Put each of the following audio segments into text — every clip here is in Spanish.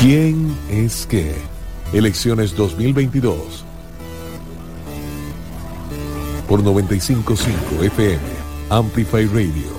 ¿Quién es qué? Elecciones 2022. Por 955 FM, Amplify Radio.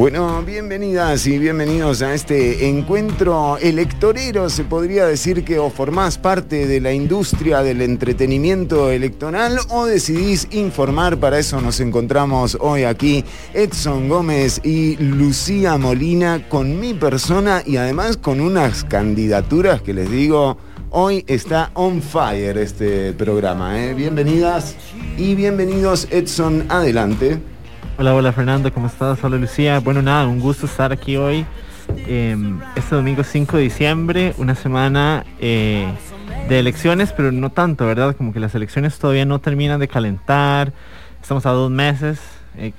Bueno, bienvenidas y bienvenidos a este encuentro electorero, se podría decir que o formás parte de la industria del entretenimiento electoral o decidís informar, para eso nos encontramos hoy aquí Edson Gómez y Lucía Molina con mi persona y además con unas candidaturas que les digo, hoy está on fire este programa. ¿eh? Bienvenidas y bienvenidos Edson, adelante. Hola, hola Fernando, ¿cómo estás? Hola Lucía. Bueno, nada, un gusto estar aquí hoy. Em, este domingo 5 de diciembre, una semana eh, de elecciones, pero no tanto, ¿verdad? Como que las elecciones todavía no terminan de calentar. Estamos a dos meses. Eh,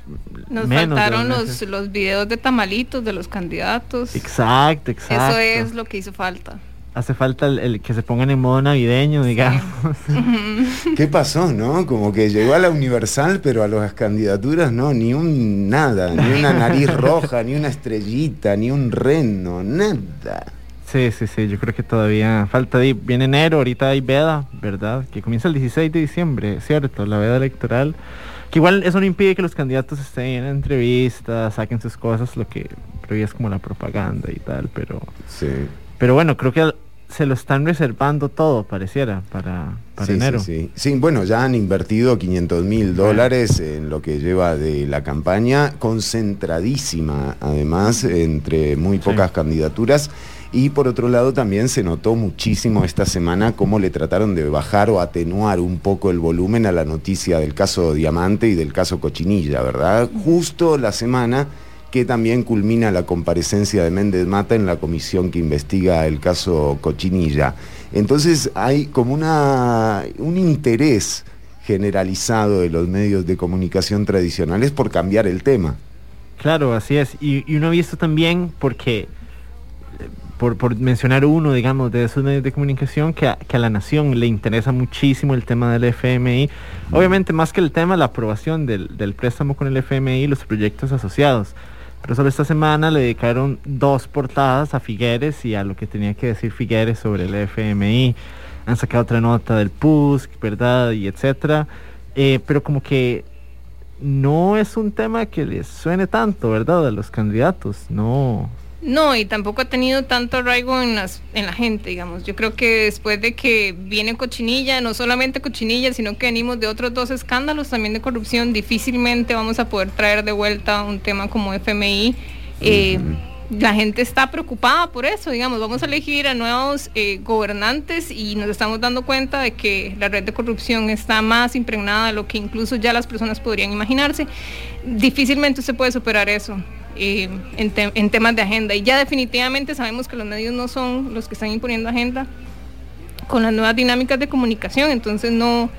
Nos faltaron los, los videos de tamalitos de los candidatos. Exacto, exacto. Eso es lo que hizo falta hace falta el, que se pongan en modo navideño, digamos. ¿Qué pasó, no? Como que llegó a la Universal, pero a las candidaturas no, ni un nada, ni una nariz roja, ni una estrellita, ni un reno, nada. Sí, sí, sí, yo creo que todavía falta, viene enero, ahorita hay veda, ¿verdad? Que comienza el 16 de diciembre, ¿cierto? La veda electoral. Que igual eso no impide que los candidatos estén en entrevistas, saquen sus cosas, lo que pero es como la propaganda y tal, pero... Sí. Pero bueno, creo que se lo están reservando todo, pareciera, para, enero. Sí, sí. sí, bueno, ya han invertido 500 mil dólares en lo que lleva de la campaña, concentradísima además entre muy pocas candidaturas. Y por otro lado también se notó muchísimo esta semana cómo le trataron de bajar o atenuar un poco el volumen a la noticia del caso Diamante y del caso Cochinilla, ¿verdad? Justo la semana que también culmina la comparecencia de Méndez Mata en la comisión que investiga el caso Cochinilla. Entonces hay como una, un interés generalizado de los medios de comunicación tradicionales por cambiar el tema. Claro, así es. Y, uno ha visto también, porque, por, mencionar uno, digamos, de esos medios de comunicación, que a, que a, la nación le interesa muchísimo el tema del FMI. Obviamente, más que el tema, la aprobación del, del préstamo con el FMI y los proyectos asociados. Pero solo esta semana le dedicaron dos portadas a Figueres y a lo que tenía que decir Figueres sobre el FMI. Han sacado otra nota del PUSC, ¿verdad? Y etcétera. Eh, pero como que no es un tema que les suene tanto, ¿verdad? A los candidatos. No, no, y tampoco ha tenido tanto arraigo en, las, en la gente, digamos. Yo creo que después de que viene Cochinilla, no solamente Cochinilla, sino que venimos de otros dos escándalos también de corrupción, difícilmente vamos a poder traer de vuelta un tema como FMI. Eh, la gente está preocupada por eso, digamos, vamos a elegir a nuevos eh, gobernantes y nos estamos dando cuenta de que la red de corrupción está más impregnada de lo que incluso ya las personas podrían imaginarse. Difícilmente se puede superar eso. Eh, en, temas de agenda. Y ya definitivamente sabemos que los medios no son los que están imponiendo agenda con las nuevas dinámicas de comunicación, entonces no,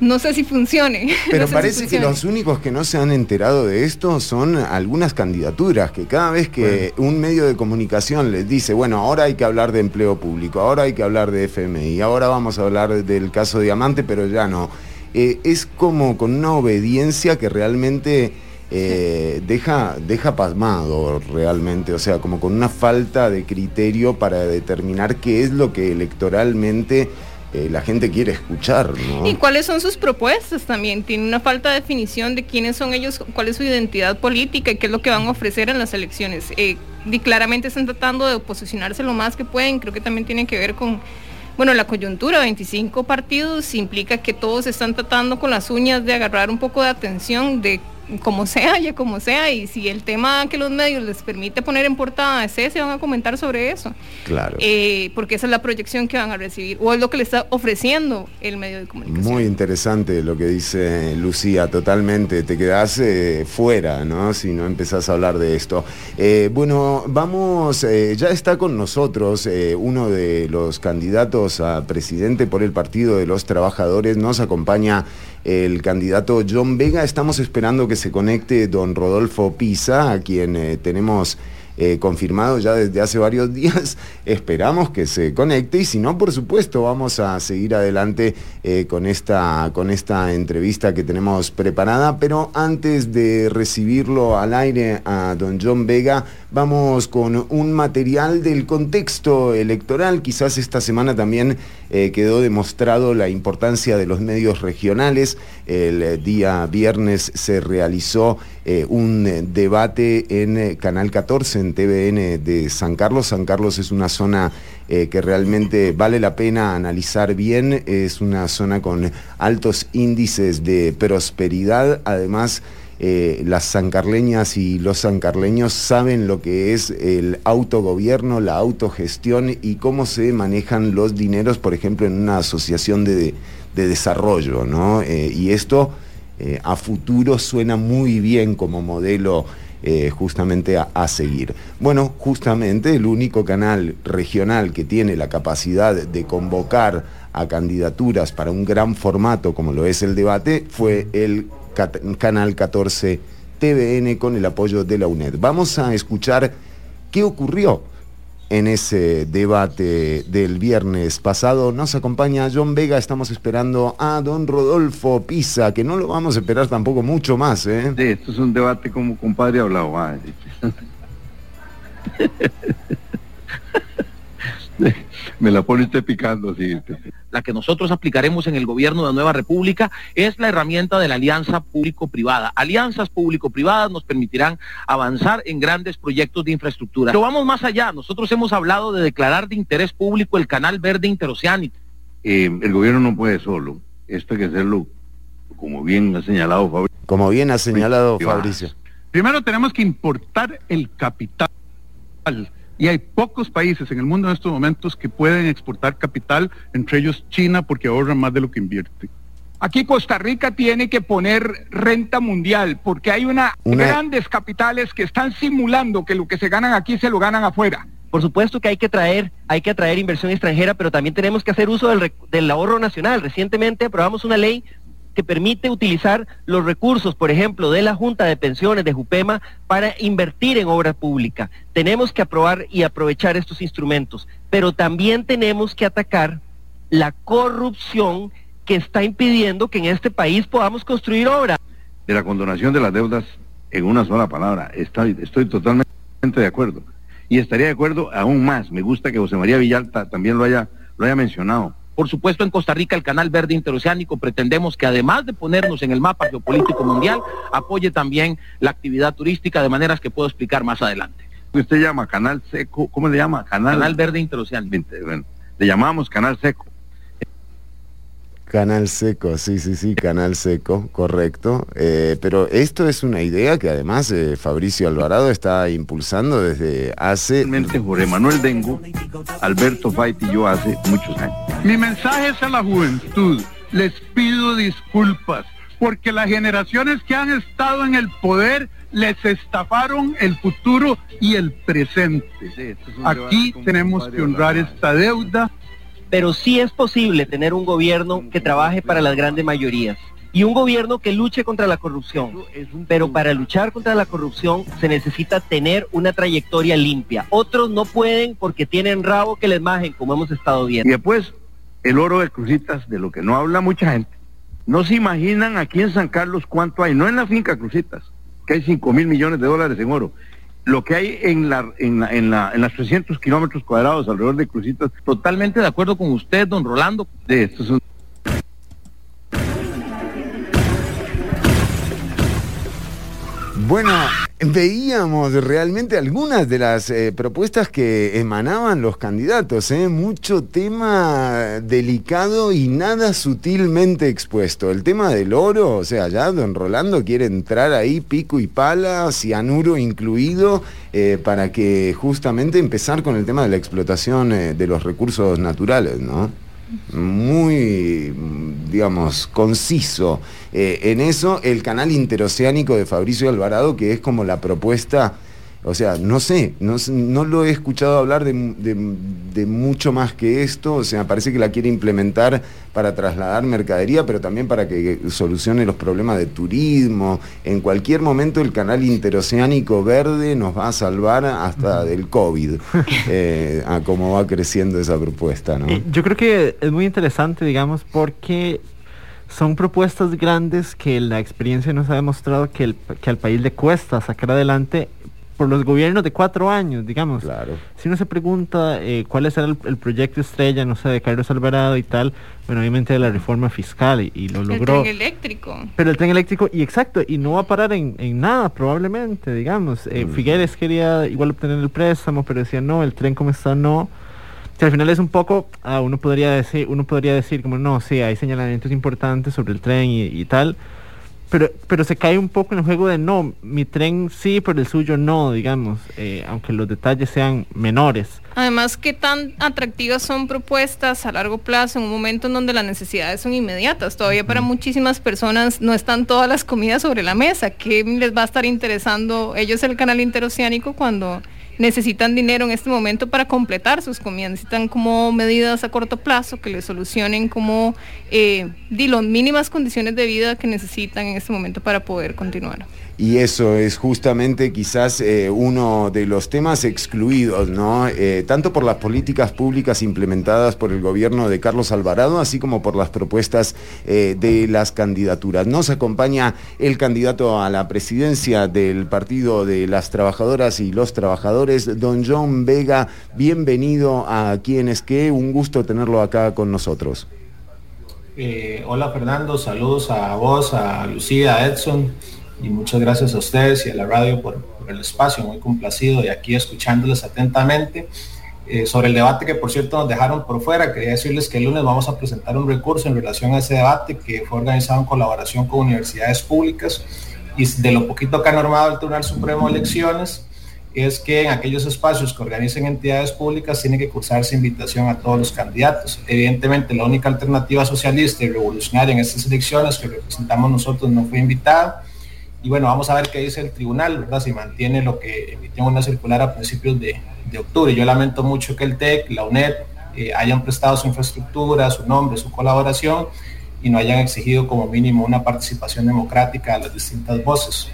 no sé si funcione. Pero parece que los únicos que no se han enterado de esto son algunas candidaturas, que cada vez que un medio de comunicación les dice, bueno, ahora hay que hablar de empleo público, ahora hay que hablar de FMI, ahora vamos a hablar del caso Diamante, pero ya no. Eh, es como con una obediencia que realmente eh, deja, deja pasmado realmente, o sea, como con una falta de criterio para determinar qué es lo que electoralmente eh, la gente quiere escuchar. ¿Y cuáles son sus propuestas también? Tiene una falta de definición de quiénes son ellos, cuál es su identidad política y qué es lo que van a ofrecer en las elecciones. Eh, y claramente están tratando de posicionarse lo más que pueden, creo que también tiene que ver con bueno, la coyuntura, 25 partidos, implica que todos están tratando con las uñas de agarrar un poco de atención de como sea, ya como sea, y si el tema que los medios les permite poner en portada es ese, van a comentar sobre eso. Claro. Eh, porque esa es la proyección que van a recibir, o es lo que le está ofreciendo el medio de comunicación. Muy interesante lo que dice Lucía, totalmente. Te quedás eh, fuera, ¿no? Si no empezás a hablar de esto. Eh, bueno, vamos, ya está con nosotros uno de los candidatos a presidente por el Partido de los Trabajadores, nos acompaña el candidato John Vega. Estamos esperando que se conecte don Rodolfo Pisa, a quien eh, tenemos eh, confirmado ya desde hace varios días. Esperamos que se conecte y si no, por supuesto, vamos a seguir adelante eh, con, esta, con esta entrevista que tenemos preparada. Pero antes de recibirlo al aire a don John Vega, vamos con un material del contexto electoral. Quizás esta semana también eh, quedó demostrado la importancia de los medios regionales. El día viernes se realizó un debate en Canal 14 TVN de San Carlos. San Carlos es una zona eh, que realmente vale la pena analizar bien, es una zona con altos índices de prosperidad, además... Eh, las sancarleñas y los sancarleños saben lo que es el autogobierno, la autogestión y cómo se manejan los dineros, por ejemplo, en una asociación de, desarrollo. ¿no? Eh, y esto a futuro suena muy bien como modelo eh, justamente a, seguir. Bueno, justamente el único canal regional que tiene la capacidad de convocar a candidaturas para un gran formato como lo es el debate fue el canal 14 TVN con el apoyo de la UNED. Vamos a escuchar qué ocurrió en ese debate del viernes pasado. Nos acompaña John Vega, estamos esperando a don Rodolfo Pisa, que no lo vamos a esperar tampoco mucho más. ¿eh? Sí, esto es un debate como compadre hablado. Me la pone usted picando, sí. La que nosotros aplicaremos en el gobierno de la Nueva República es la herramienta de la alianza público-privada. Alianzas público-privadas nos permitirán avanzar en grandes proyectos de infraestructura. Pero vamos más allá. Nosotros hemos hablado de declarar de interés público el canal verde interoceánico. Eh, el gobierno no puede solo. Esto hay que hacerlo, como bien ha señalado Fabricio. Como bien ha señalado Fabricio. Primero tenemos que importar el capital y hay pocos países en el mundo en estos momentos que pueden exportar capital, entre ellos China, porque ahorran más de lo que invierte. Aquí Costa Rica tiene que poner renta mundial, porque hay una, grandes capitales que están simulando que lo que se ganan aquí se lo ganan afuera. Por supuesto que hay que traer, hay que atraer inversión extranjera, pero también tenemos que hacer uso del, del ahorro nacional. Recientemente aprobamos una ley que permite utilizar los recursos, por ejemplo, de la Junta de Pensiones de Jupema para invertir en obra pública. Tenemos que aprobar y aprovechar estos instrumentos, pero también tenemos que atacar la corrupción que está impidiendo que en este país podamos construir obra. De la condonación de las deudas, en una sola palabra, estoy, estoy totalmente de acuerdo. Y estaría de acuerdo aún más, me gusta que José María Villalta también lo haya, lo haya mencionado por supuesto, en Costa Rica, el Canal Verde Interoceánico pretendemos que además de ponernos en el mapa geopolítico mundial, apoye también la actividad turística de maneras que puedo explicar más adelante. Usted llama Canal Seco, ¿cómo le llama? Canal, Verde Interoceánico. le llamamos Canal Seco. Canal seco, sí, sí, sí, canal seco, correcto. Eh, pero esto es una idea que además eh, Fabricio Alvarado está impulsando desde hace... Realmente Jorge Manuel Dengo, Alberto Fait y yo hace muchos años. Mi mensaje es a la juventud. Les pido disculpas porque las generaciones que han estado en el poder les estafaron el futuro y el presente. Aquí tenemos que honrar esta deuda pero sí es posible tener un gobierno que trabaje para las grandes mayorías y un gobierno que luche contra la corrupción. Pero para luchar contra la corrupción se necesita tener una trayectoria limpia. Otros no pueden porque tienen rabo que les majen, como hemos estado viendo. Y después, el oro de Crucitas, de lo que no habla mucha gente. No se imaginan aquí en San Carlos cuánto hay, no en la finca Crucitas, que hay 5 mil millones de dólares en oro lo que hay en, la, en, la, en, la, en las 300 kilómetros cuadrados alrededor de Crucitas. Totalmente de acuerdo con usted, don Rolando. De Bueno, veíamos realmente algunas de las eh, propuestas que emanaban los candidatos, ¿eh? mucho tema delicado y nada sutilmente expuesto. El tema del oro, o sea, ya don Rolando quiere entrar ahí pico y pala, cianuro incluido, eh, para que justamente empezar con el tema de la explotación de los recursos naturales, ¿no? Muy, digamos, conciso eh, en eso, el canal interoceánico de Fabricio Alvarado, que es como la propuesta o sea, no sé, no, no lo he escuchado hablar de, mucho más que esto, o sea, parece que la quiere implementar para trasladar mercadería, pero también para que solucione los problemas de turismo. En cualquier momento el canal interoceánico verde nos va a salvar hasta del COVID, eh, a cómo va creciendo esa propuesta. ¿no? Yo creo que es muy interesante, digamos, porque son propuestas grandes que la experiencia nos ha demostrado que, el, que al país le cuesta sacar adelante por los gobiernos de cuatro años, digamos. Claro. Si uno se pregunta eh, cuál es el, proyecto estrella, no sé, de Carlos Alvarado y tal, bueno, obviamente de la reforma fiscal y, lo logró. El tren eléctrico. Pero el tren eléctrico, y exacto, y no va a parar en, nada probablemente, digamos. Eh, Figueres quería igual obtener el préstamo, pero decía no, el tren como está no. Si al final es un poco, ah, uno podría decir, uno podría decir como no, sí, hay señalamientos importantes sobre el tren y tal pero, pero se cae un poco en el juego de no, mi tren sí, pero el suyo no, digamos, eh, aunque los detalles sean menores. Además, ¿qué tan atractivas son propuestas a largo plazo en un momento en donde las necesidades son inmediatas? Todavía para muchísimas personas no están todas las comidas sobre la mesa. ¿Qué les va a estar interesando ellos el canal interoceánico cuando necesitan dinero en este momento para completar sus comidas, necesitan como medidas a corto plazo que les solucionen como eh, las mínimas condiciones de vida que necesitan en este momento para poder continuar. Y eso es justamente quizás eh, uno de los temas excluidos, ¿no? Eh, tanto por las políticas públicas implementadas por el gobierno de Carlos Alvarado, así como por las propuestas eh, de las candidaturas. Nos acompaña el candidato a la presidencia del Partido de las Trabajadoras y los Trabajadores, don John Vega. Bienvenido a Quienes que, un gusto tenerlo acá con nosotros. hola Fernando, saludos a vos, a Lucía, a Edson y muchas gracias a ustedes y a la radio por, el espacio, muy complacido y aquí escuchándoles atentamente. Eh, sobre el debate que por cierto nos dejaron por fuera, quería decirles que el lunes vamos a presentar un recurso en relación a ese debate que fue organizado en colaboración con universidades públicas y de lo poquito que ha normado el Tribunal Supremo de Elecciones es que en aquellos espacios que organicen entidades públicas tiene que cursarse invitación a todos los candidatos. Evidentemente la única alternativa socialista y revolucionaria en estas elecciones que representamos nosotros no fue invitada y bueno, vamos a ver qué dice el tribunal, ¿verdad? Si mantiene lo que emitió una circular a principios de, octubre. Yo lamento mucho que el TEC, la UNED, eh, hayan prestado su infraestructura, su nombre, su colaboración y no hayan exigido como mínimo una participación democrática a las distintas voces.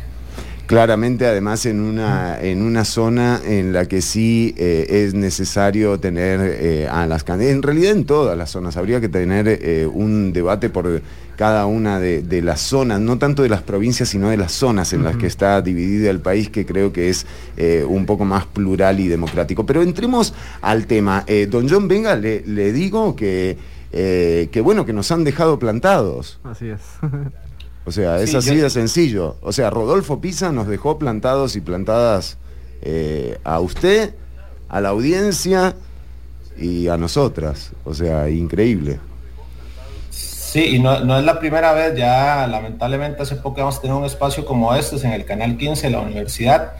Claramente, además, en una, en una zona en la que sí eh, es necesario tener eh, a las candidatas, en realidad en todas las zonas, habría que tener un debate por cada una de, las zonas, no tanto de las provincias, sino de las zonas en las que está dividido el país, que creo que es eh, un poco más plural y democrático. Pero entremos al tema. Eh, don John, venga, le, digo que, eh, que, bueno, que nos han dejado plantados. Así es. O sea, es así de sencillo. O sea, Rodolfo Pisa nos dejó plantados y plantadas a usted, a la audiencia y a nosotras. O sea, increíble. Sí, y no, es la primera vez, ya lamentablemente hace poco vamos a tener un espacio como este en el canal 15 de la universidad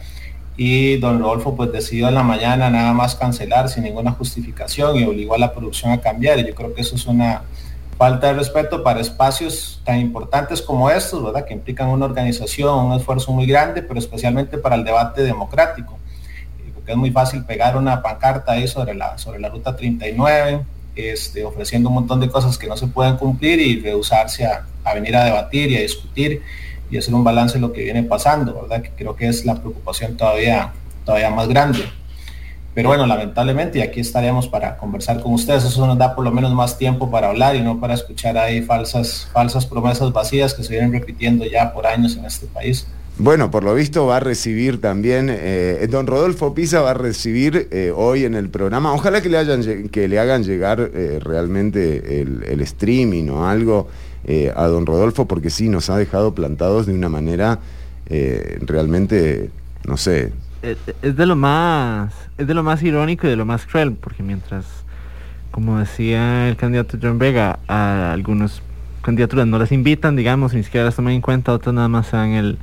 y don Rodolfo pues decidió en la mañana nada más cancelar sin ninguna justificación y obligó a la producción a cambiar y yo creo que eso es una falta de respeto para espacios tan importantes como estos, ¿verdad? Que implican una organización, un esfuerzo muy grande, pero especialmente para el debate democrático. Porque es muy fácil pegar una pancarta ahí sobre la, sobre la ruta 39, este, ofreciendo un montón de cosas que no se pueden cumplir y rehusarse a, venir a debatir y a discutir y hacer un balance de lo que viene pasando, ¿verdad? Que creo que es la preocupación todavía, todavía más grande. Pero bueno, lamentablemente, y aquí estaremos para conversar con ustedes, eso nos da por lo menos más tiempo para hablar y no para escuchar ahí falsas, falsas promesas vacías que se vienen repitiendo ya por años en este país. Bueno, por lo visto va a recibir también, eh, don Rodolfo Pisa va a recibir eh, hoy en el programa, ojalá que le, hayan, que le hagan llegar eh, realmente el, streaming o algo a don Rodolfo, porque sí, nos ha dejado plantados de una manera realmente, no sé. Es de lo más, es de lo más irónico y de lo más cruel, porque mientras, como decía el candidato John Vega, a algunos candidaturas no las invitan, digamos, ni siquiera las toman en cuenta, otras nada más dan el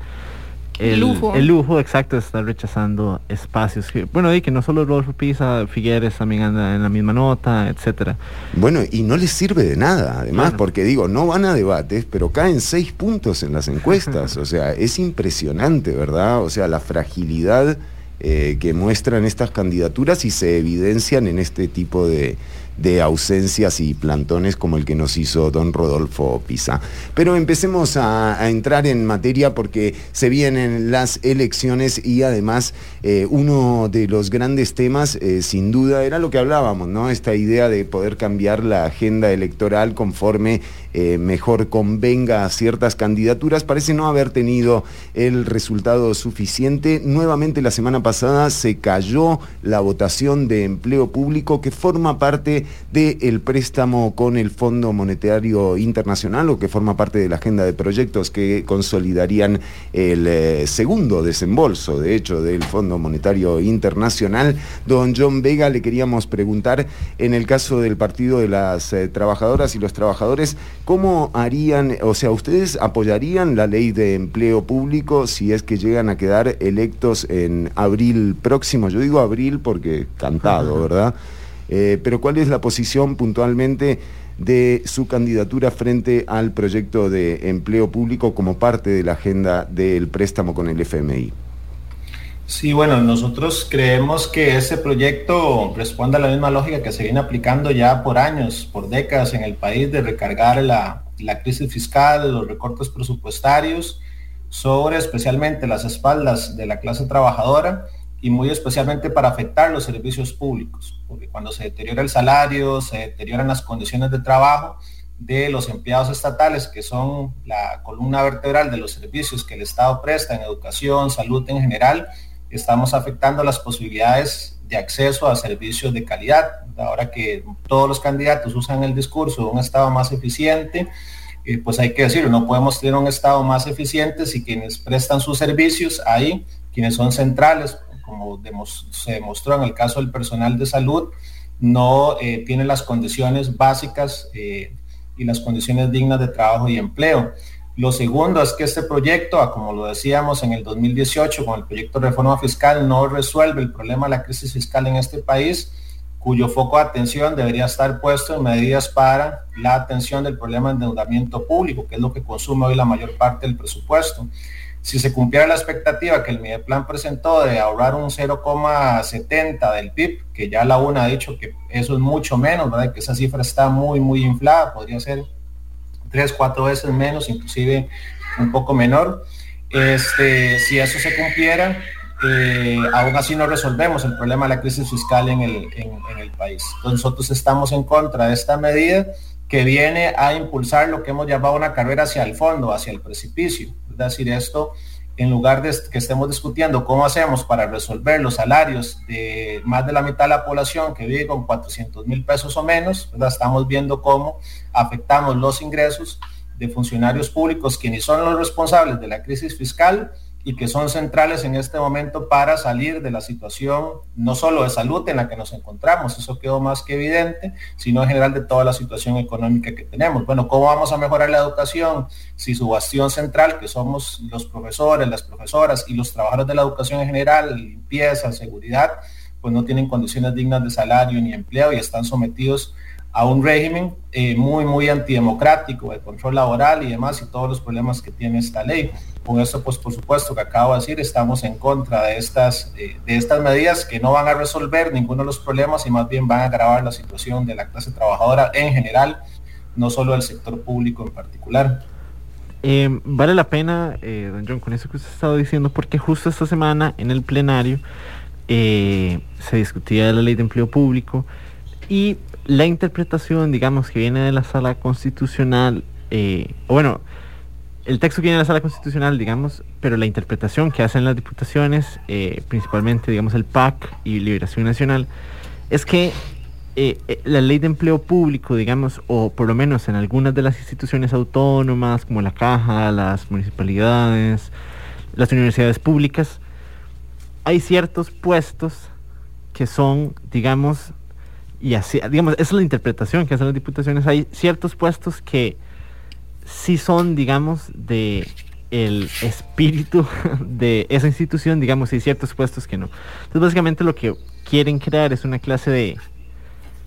el, lujo. El lujo, exacto, de estar rechazando espacios. bueno, y que no solo Rodolfo Pisa, Figueres también anda en la misma nota, etcétera. Bueno, y no les sirve de nada, además, porque digo, no van a debates, pero caen seis puntos en las encuestas. o sea, es impresionante, ¿verdad? O sea, la fragilidad eh, que muestran estas candidaturas y se evidencian en este tipo de, de ausencias y plantones como el que nos hizo don Rodolfo Pisa. Pero empecemos a, entrar en materia porque se vienen las elecciones y además eh, uno de los grandes temas eh, sin duda era lo que hablábamos, ¿no? Esta idea de poder cambiar la agenda electoral conforme eh, mejor convenga a ciertas candidaturas, parece no haber tenido el resultado suficiente. Nuevamente la semana pasada se cayó la votación de empleo público que forma parte del préstamo con el Fondo Monetario Internacional o que forma parte de la agenda de proyectos que consolidarían el eh, segundo desembolso, de hecho, del Fondo Monetario Internacional. Don John Vega, le queríamos preguntar, en el caso del Partido de las eh, Trabajadoras y los Trabajadores, ¿Cómo harían, o sea, ustedes apoyarían la ley de empleo público si es que llegan a quedar electos en abril próximo? Yo digo abril porque cantado, ¿verdad? Eh, pero ¿cuál es la posición puntualmente de su candidatura frente al proyecto de empleo público como parte de la agenda del préstamo con el FMI? Sí, bueno, nosotros creemos que ese proyecto responde a la misma lógica que se viene aplicando ya por años, por décadas en el país de recargar la, crisis fiscal, los recortes presupuestarios sobre especialmente las espaldas de la clase trabajadora y muy especialmente para afectar los servicios públicos, porque cuando se deteriora el salario, se deterioran las condiciones de trabajo de los empleados estatales, que son la columna vertebral de los servicios que el Estado presta en educación, salud en general, estamos afectando las posibilidades de acceso a servicios de calidad. Ahora que todos los candidatos usan el discurso de un Estado más eficiente, eh, pues hay que decirlo, no podemos tener un Estado más eficiente si quienes prestan sus servicios ahí, quienes son centrales, como se demostró en el caso del personal de salud, no eh, tienen las condiciones básicas eh, y las condiciones dignas de trabajo y empleo. Lo segundo es que este proyecto, como lo decíamos en el 2018 con el proyecto de reforma fiscal, no resuelve el problema de la crisis fiscal en este país, cuyo foco de atención debería estar puesto en medidas para la atención del problema de endeudamiento público, que es lo que consume hoy la mayor parte del presupuesto. Si se cumpliera la expectativa que el Mideplan presentó de ahorrar un 0,70 del PIB, que ya la UNA ha dicho que eso es mucho menos, ¿verdad? que esa cifra está muy, muy inflada, podría ser tres, cuatro veces menos, inclusive un poco menor. Este, si eso se cumpliera, eh, aún así no resolvemos el problema de la crisis fiscal en el, en, el país. nosotros estamos en contra de esta medida que viene a impulsar lo que hemos llamado una carrera hacia el fondo, hacia el precipicio. Decir, esto en lugar de que estemos discutiendo cómo hacemos para resolver los salarios de más de la mitad de la población que vive con 400 mil pesos o menos, estamos viendo cómo afectamos los ingresos de funcionarios públicos, quienes son los responsables de la crisis fiscal y que son centrales en este momento para salir de la situación no solo de salud en la que nos encontramos, eso quedó más que evidente, sino en general de toda la situación económica que tenemos. Bueno, ¿cómo vamos a mejorar la educación si su bastión central, que somos los profesores, las profesoras y los trabajadores de la educación en general, limpieza, seguridad, pues no tienen condiciones dignas de salario ni empleo y están sometidos a un régimen eh, muy, muy antidemocrático, de control laboral y demás, y todos los problemas que tiene esta ley. Con esto, pues por supuesto que acabo de decir, estamos en contra de estas, de estas medidas que no van a resolver ninguno de los problemas y más bien van a agravar la situación de la clase trabajadora en general, no solo del sector público en particular. Eh, vale la pena, eh, don John, con eso que usted ha estado diciendo, porque justo esta semana en el plenario se discutía la ley de empleo público y la interpretación, digamos, que viene de la sala constitucional, eh, bueno, el texto que viene de la sala constitucional, digamos, pero la interpretación que hacen las diputaciones, eh, principalmente, digamos, el PAC y Liberación Nacional, es que eh, la ley de empleo público, digamos, o por lo menos en algunas de las instituciones autónomas, como la caja, las municipalidades, las universidades públicas, hay ciertos puestos que son, digamos, y así, digamos, esa es la interpretación que hacen las diputaciones. Hay ciertos puestos que sí son, digamos, de el espíritu de esa institución, digamos, y ciertos puestos que no. Entonces, básicamente lo que quieren crear es una clase de,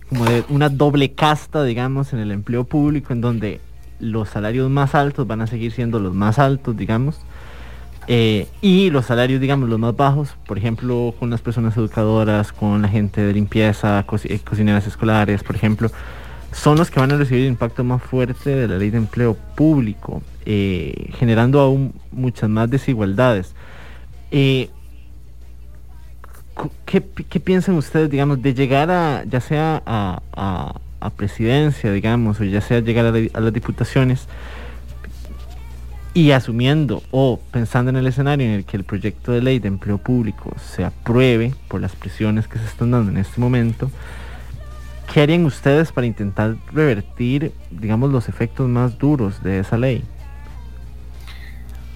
como de una doble casta, digamos, en el empleo público, en donde los salarios más altos van a seguir siendo los más altos, digamos, Eh, y los salarios, digamos, los más bajos, por ejemplo, con las personas educadoras, con la gente de limpieza, eh, cocineras escolares, por ejemplo, son los que van a recibir el impacto más fuerte de la ley de empleo público, eh, generando aún muchas más desigualdades. ¿qué, piensan ustedes, digamos, de llegar a, ya sea a, presidencia, digamos, o ya sea llegar a las diputaciones? y asumiendo o pensando en el escenario en el que el proyecto de ley de empleo público se apruebe por las presiones que se están dando en este momento, ¿qué harían ustedes para intentar revertir, digamos, los efectos más duros de esa ley?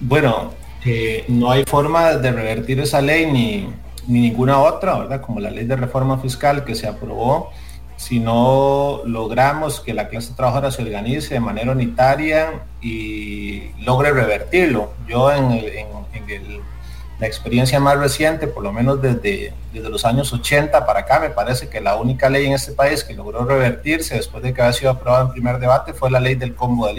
Bueno, eh, no hay forma de revertir esa ley ni, ni ninguna otra, ¿verdad? Como la ley de reforma fiscal que se aprobó si no logramos que la clase trabajadora se organice de manera unitaria y logre revertirlo. Yo en, la experiencia más reciente, por lo menos desde, desde los años 80 para acá, me parece que la única ley en este país que logró revertirse después de que había sido aprobada en primer debate fue la ley del combo de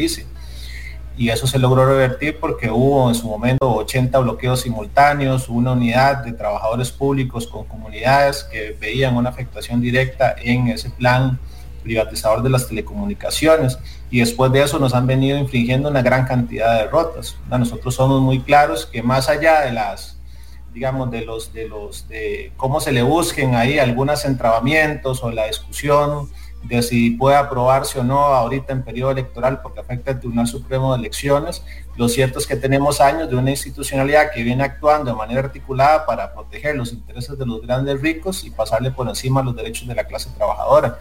y eso se logró revertir porque hubo en su momento 80 bloqueos simultáneos, una unidad de trabajadores públicos con comunidades que veían una afectación directa en ese plan privatizador de las telecomunicaciones y después de eso nos han venido infringiendo una gran cantidad de derrotas. Nosotros somos muy claros que más allá de las digamos de los de los de cómo se le busquen ahí algunos entrabamientos o la discusión de si puede aprobarse o no ahorita en periodo electoral porque afecta al Tribunal Supremo de Elecciones. Lo cierto es que tenemos años de una institucionalidad que viene actuando de manera articulada para proteger los intereses de los grandes ricos y pasarle por encima los derechos de la clase trabajadora.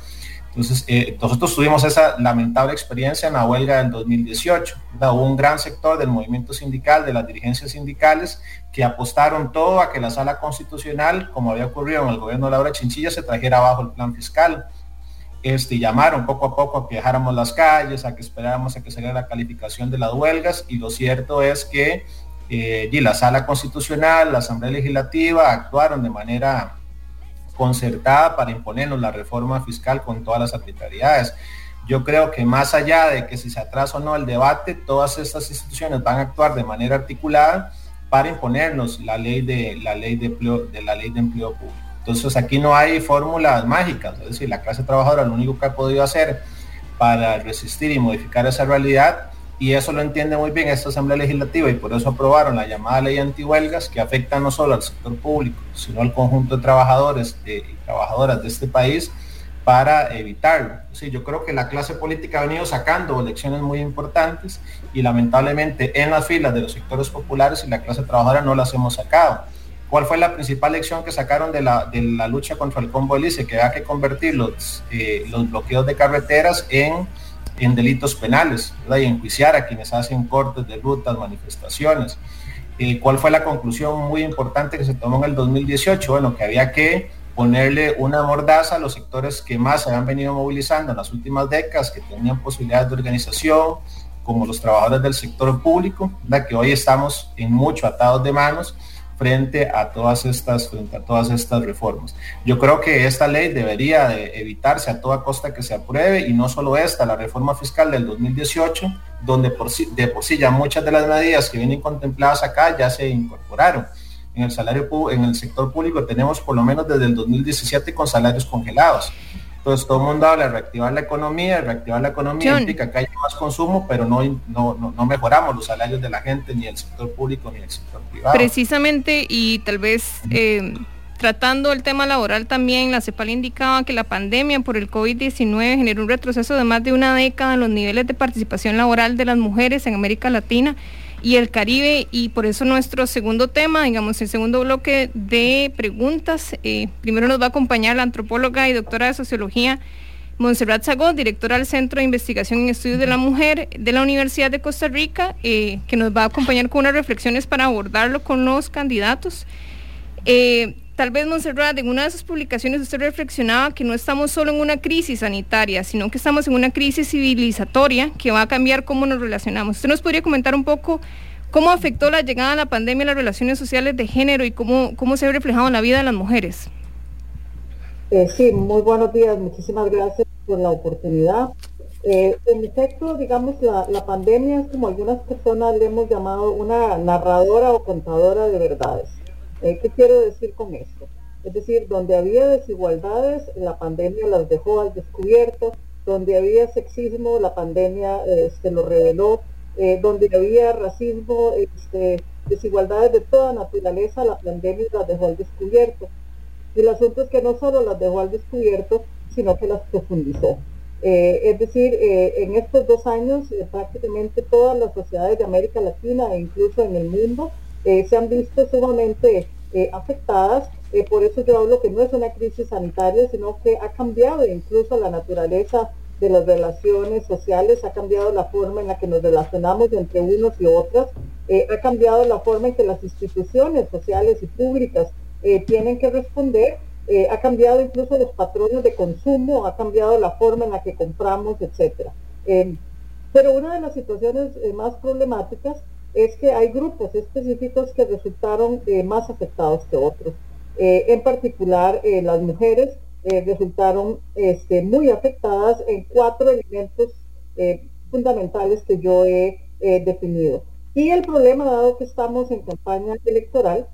Entonces, eh, nosotros tuvimos esa lamentable experiencia en la huelga del 2018. Hubo un gran sector del movimiento sindical, de las dirigencias sindicales, que apostaron todo a que la sala constitucional, como había ocurrido en el gobierno de Laura Chinchilla, se trajera abajo el plan fiscal este, llamaron poco a poco a que dejáramos las calles, a que esperáramos a que saliera la calificación de las huelgas y lo cierto es que eh, la sala constitucional, la asamblea legislativa actuaron de manera concertada para imponernos la reforma fiscal con todas las arbitrariedades. Yo creo que más allá de que si se atrasa o no el debate, todas estas instituciones van a actuar de manera articulada para imponernos la ley de la ley de de la ley de empleo público. Entonces aquí no hay fórmulas mágicas, es decir, la clase trabajadora lo único que ha podido hacer para resistir y modificar esa realidad, y eso lo entiende muy bien esta Asamblea Legislativa y por eso aprobaron la llamada ley antihuelgas que afecta no solo al sector público, sino al conjunto de trabajadores y trabajadoras de este país para evitarlo. Sí, yo creo que la clase política ha venido sacando elecciones muy importantes y lamentablemente en las filas de los sectores populares y la clase trabajadora no las hemos sacado. ¿Cuál fue la principal lección que sacaron de la, de la lucha contra el combo hélice? Que había que convertir los, eh, los bloqueos de carreteras en, en delitos penales y enjuiciar a quienes hacen cortes de rutas, manifestaciones. Eh, ¿Cuál fue la conclusión muy importante que se tomó en el 2018? Bueno, que había que ponerle una mordaza a los sectores que más se habían venido movilizando en las últimas décadas, que tenían posibilidades de organización, como los trabajadores del sector público, que hoy estamos en mucho atados de manos frente a todas estas, frente a todas estas reformas. Yo creo que esta ley debería de evitarse a toda costa que se apruebe y no solo esta, la reforma fiscal del 2018, donde por sí, de por sí ya muchas de las medidas que vienen contempladas acá ya se incorporaron. En el salario en el sector público tenemos por lo menos desde el 2017 con salarios congelados. Entonces todo el mundo habla de reactivar la economía, reactivar la economía implica que haya más consumo, pero no, no, no, mejoramos los salarios de la gente, ni el sector público, ni el sector privado. Precisamente, y tal vez eh, tratando el tema laboral también, la CEPAL indicaba que la pandemia por el COVID-19 generó un retroceso de más de una década en los niveles de participación laboral de las mujeres en América Latina y el Caribe y por eso nuestro segundo tema, digamos el segundo bloque de preguntas, eh, primero nos va a acompañar la antropóloga y doctora de sociología Montserrat Sagó, directora del Centro de Investigación en Estudios de la Mujer de la Universidad de Costa Rica, eh, que nos va a acompañar con unas reflexiones para abordarlo con los candidatos. Eh, Tal vez, Monserrat, en una de sus publicaciones usted reflexionaba que no estamos solo en una crisis sanitaria, sino que estamos en una crisis civilizatoria que va a cambiar cómo nos relacionamos. ¿Usted nos podría comentar un poco cómo afectó la llegada de la pandemia a las relaciones sociales de género y cómo, cómo se ha reflejado en la vida de las mujeres? Eh, sí, muy buenos días. Muchísimas gracias por la oportunidad. Eh, en efecto, digamos, la, la, pandemia es como algunas personas le hemos llamado una narradora o contadora de verdades. Eh, ¿Qué quiero decir con esto? Es decir, donde había desigualdades, la pandemia las dejó al descubierto, donde había sexismo, la pandemia se este, lo reveló, eh, donde había racismo, este, desigualdades de toda naturaleza, la pandemia las dejó al descubierto. Y el asunto es que no solo las dejó al descubierto, sino que las profundizó. Eh, es decir, eh, en estos dos años prácticamente todas las sociedades de América Latina e incluso en el mundo se han visto sumamente afectadas. por eso yo hablo que no es una crisis sanitaria, sino que ha cambiado incluso la naturaleza de las relaciones sociales, ha cambiado la forma en la que nos relacionamos entre unos y otras, eh, ha cambiado la forma en que las instituciones sociales y públicas eh, tienen que responder, eh, ha cambiado incluso los patrones de consumo, ha cambiado la forma en la que compramos, etc. pero una de las situaciones más problemáticas es que hay grupos específicos que resultaron más afectados que otros. en particular, las mujeres eh, resultaron este, muy afectadas en cuatro elementos eh, fundamentales que yo he definido. Y el problema, dado que estamos en campaña electoral,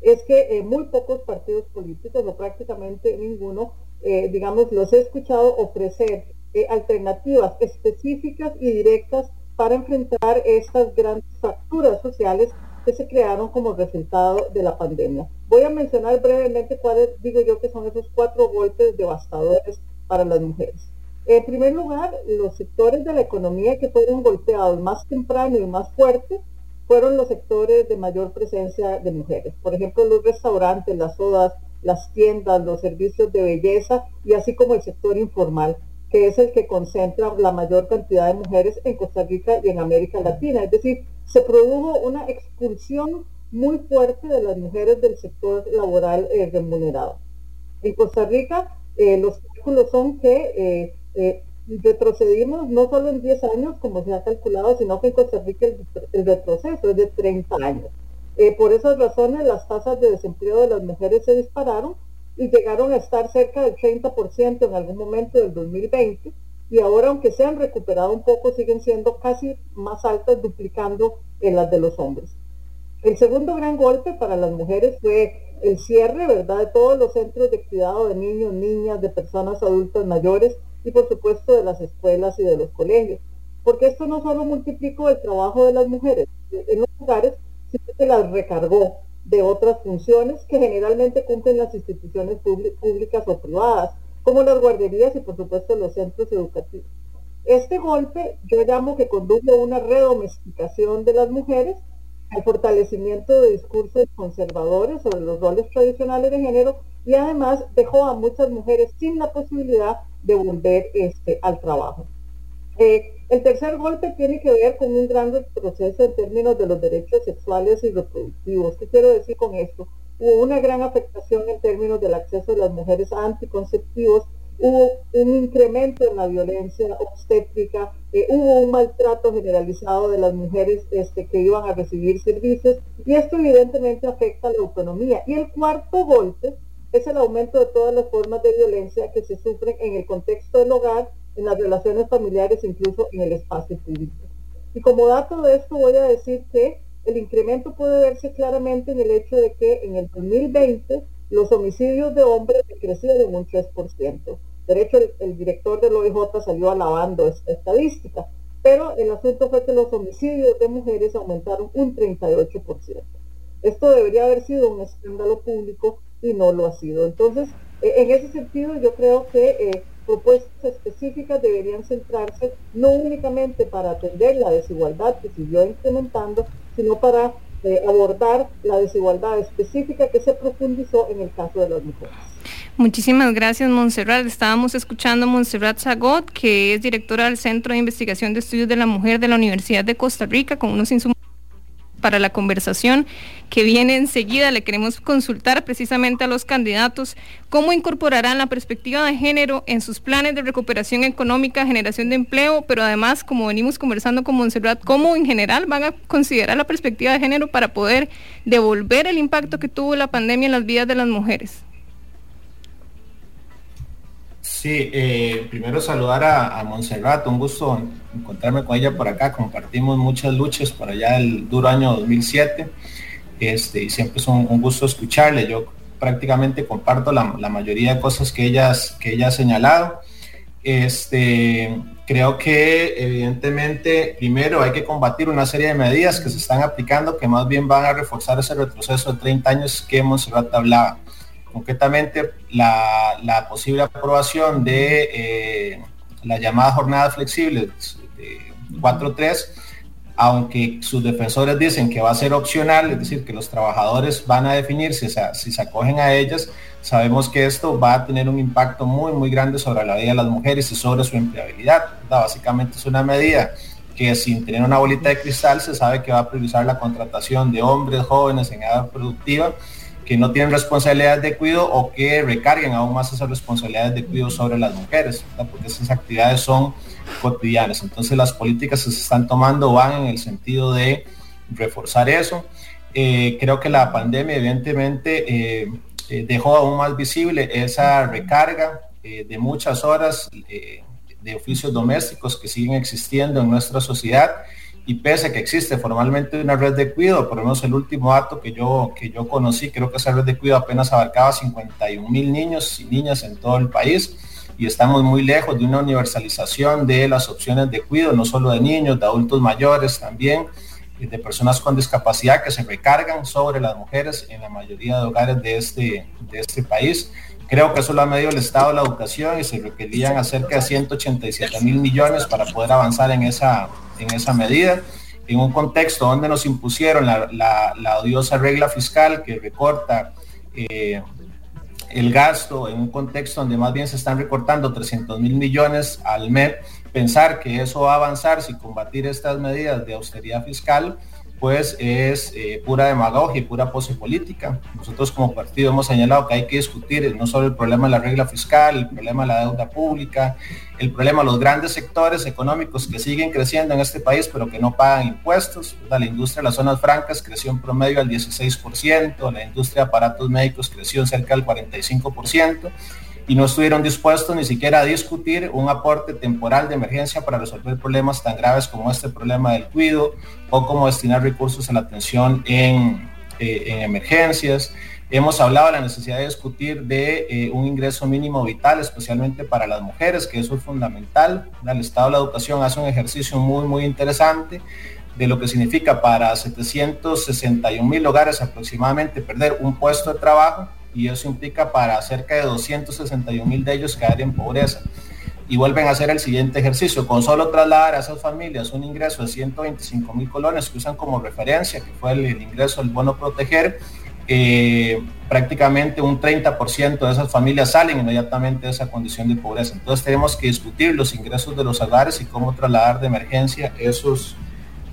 es que eh, muy pocos partidos políticos, o prácticamente ninguno, digamos, los he escuchado ofrecer alternativas específicas y directas para enfrentar estas grandes fracturas sociales que se crearon como resultado de la pandemia. Voy a mencionar brevemente cuáles digo yo que son esos cuatro golpes devastadores para las mujeres. En primer lugar, los sectores de la economía que fueron golpeados más temprano y más fuerte fueron los sectores de mayor presencia de mujeres. Por ejemplo, los restaurantes, las sodas, las tiendas, los servicios de belleza y así como el sector informal, que es el que concentra la mayor cantidad de mujeres en Costa Rica y en América Latina. Es decir, se produjo una expulsión muy fuerte de las mujeres del sector laboral eh, remunerado. En Costa Rica, eh, los cálculos son que eh, retrocedimos no solo en 10 años, como se ha calculado, sino que en Costa Rica el, retroceso es de 30 años. por esas razones, las tasas de desempleo de las mujeres se dispararon y llegaron a estar cerca del 30% en algún momento del 2020 y ahora aunque se han recuperado un poco siguen siendo casi más altas duplicando en las de los hombres. El segundo gran golpe para las mujeres fue el cierre, ¿verdad?, de todos los centros de cuidado de niños, niñas, de personas adultas mayores y por supuesto de las escuelas y de los colegios. Porque esto no solo multiplicó el trabajo de las mujeres en los lugares, sino que las recargó de otras funciones que generalmente cumplen las instituciones públicas o privadas, como las guarderías y por supuesto los centros educativos. Este golpe yo llamo que condujo a una redomesticación de las mujeres, al fortalecimiento de discursos conservadores sobre los roles tradicionales de género y además dejó a muchas mujeres sin la posibilidad de volver este, al trabajo. Eh, el tercer golpe tiene que ver con un gran retroceso en términos de los derechos sexuales y reproductivos. ¿Qué quiero decir con esto? hubo una gran afectación en términos del acceso de las mujeres a anticonceptivos, hubo un incremento en la violencia obstétrica, eh, hubo un maltrato generalizado de las mujeres este, que iban a recibir servicios y esto evidentemente afecta la autonomía. Y el cuarto golpe es el aumento de todas las formas de violencia que se sufren en el contexto del hogar, en las relaciones familiares, incluso en el espacio público. Y como dato de esto voy a decir que el incremento puede verse claramente en el hecho de que en el 2020 los homicidios de hombres crecieron un 3%. De hecho, el, director del OIJ salió alabando esta estadística, pero el asunto fue que los homicidios de mujeres aumentaron un 38%. Esto debería haber sido un escándalo público y no lo ha sido. Entonces, eh, en ese sentido, yo creo que eh, propuestas específicas deberían centrarse no únicamente para atender la desigualdad que siguió incrementando, sino para eh, abordar la desigualdad específica que se profundizó en el caso de las mujeres. Muchísimas gracias, Montserrat. Estábamos escuchando a Montserrat Zagot, que es directora del Centro de Investigación de Estudios de la Mujer de la Universidad de Costa Rica, con unos insumos para la conversación que viene enseguida. Le queremos consultar precisamente a los candidatos cómo incorporarán la perspectiva de género en sus planes de recuperación económica, generación de empleo, pero además, como venimos conversando con Montserrat, cómo en general van a considerar la perspectiva de género para poder devolver el impacto que tuvo la pandemia en las vidas de las mujeres. Sí, eh, primero saludar a, a Montserrat, un gusto encontrarme con ella por acá, compartimos muchas luchas por allá el duro año 2007, este, y siempre es un, gusto escucharle, yo prácticamente comparto la, mayoría de cosas que, ellas, que ella ha señalado. Este, creo que evidentemente primero hay que combatir una serie de medidas que se están aplicando que más bien van a reforzar ese retroceso de 30 años que Montserrat hablaba concretamente la, posible aprobación de eh, la llamada jornada flexible de 4.3, aunque sus defensores dicen que va a ser opcional, es decir, que los trabajadores van a definir si, si se acogen a ellas, sabemos que esto va a tener un impacto muy, muy grande sobre la vida de las mujeres y sobre su empleabilidad. Básicamente es una medida que sin tener una bolita de cristal se sabe que va a priorizar la contratación de hombres jóvenes en edad productiva que no tienen responsabilidades de cuidado o que recarguen aún más esas responsabilidades de cuidado sobre las mujeres, porque esas actividades son cotidianas. Entonces las políticas que se están tomando van en el sentido de reforzar eso. Eh, creo que la pandemia evidentemente eh, eh, dejó aún más visible esa recarga de muchas horas de oficios domésticos que siguen existiendo en nuestra sociedad y pese a que existe formalmente una red de cuidado, por lo menos el último dato que yo, que yo conocí, creo que esa red de cuidado apenas abarcaba 51 mil niños y niñas en todo el país y estamos muy lejos de una universalización de las opciones de cuidado, no solo de niños, de adultos mayores también, de personas con discapacidad que se recargan sobre las mujeres en la mayoría de hogares de este, de este país. Creo que eso lo ha medido el Estado de la Educación y se requerían cerca de 187 mil millones para poder avanzar en esa, en esa medida. En un contexto donde nos impusieron la, odiosa regla fiscal que recorta eh, el gasto, en un contexto donde más bien se están recortando 300 mil millones al mes, pensar que eso va a avanzar sin combatir estas medidas de austeridad fiscal, pues es eh, pura demagogia y pura pose política. Nosotros como partido hemos señalado que hay que discutir no solo el problema de la regla fiscal, el problema de la deuda pública, el problema de los grandes sectores económicos que siguen creciendo en este país pero que no pagan impuestos. La industria de las zonas francas creció en promedio al 16%, la industria de aparatos médicos creció cerca del 45% y no estuvieron dispuestos ni siquiera a discutir un aporte temporal de emergencia para resolver problemas tan graves como este problema del cuido o como destinar recursos a la atención en, eh, emergencias. Hemos hablado de la necesidad de discutir de eh, un ingreso mínimo vital, especialmente para las mujeres, que eso es fundamental. El Estado de la Educación hace un ejercicio muy, muy interesante de lo que significa para 761 mil hogares aproximadamente perder un puesto de trabajo y eso implica para cerca de 261 mil de ellos quedar en pobreza. Y vuelven a hacer el siguiente ejercicio, con solo trasladar a esas familias un ingreso de 125 mil colones que usan como referencia, que fue el, ingreso del bono proteger, eh, prácticamente un 30% de esas familias salen inmediatamente de esa condición de pobreza. Entonces tenemos que discutir los ingresos de los hogares y cómo trasladar de emergencia esos,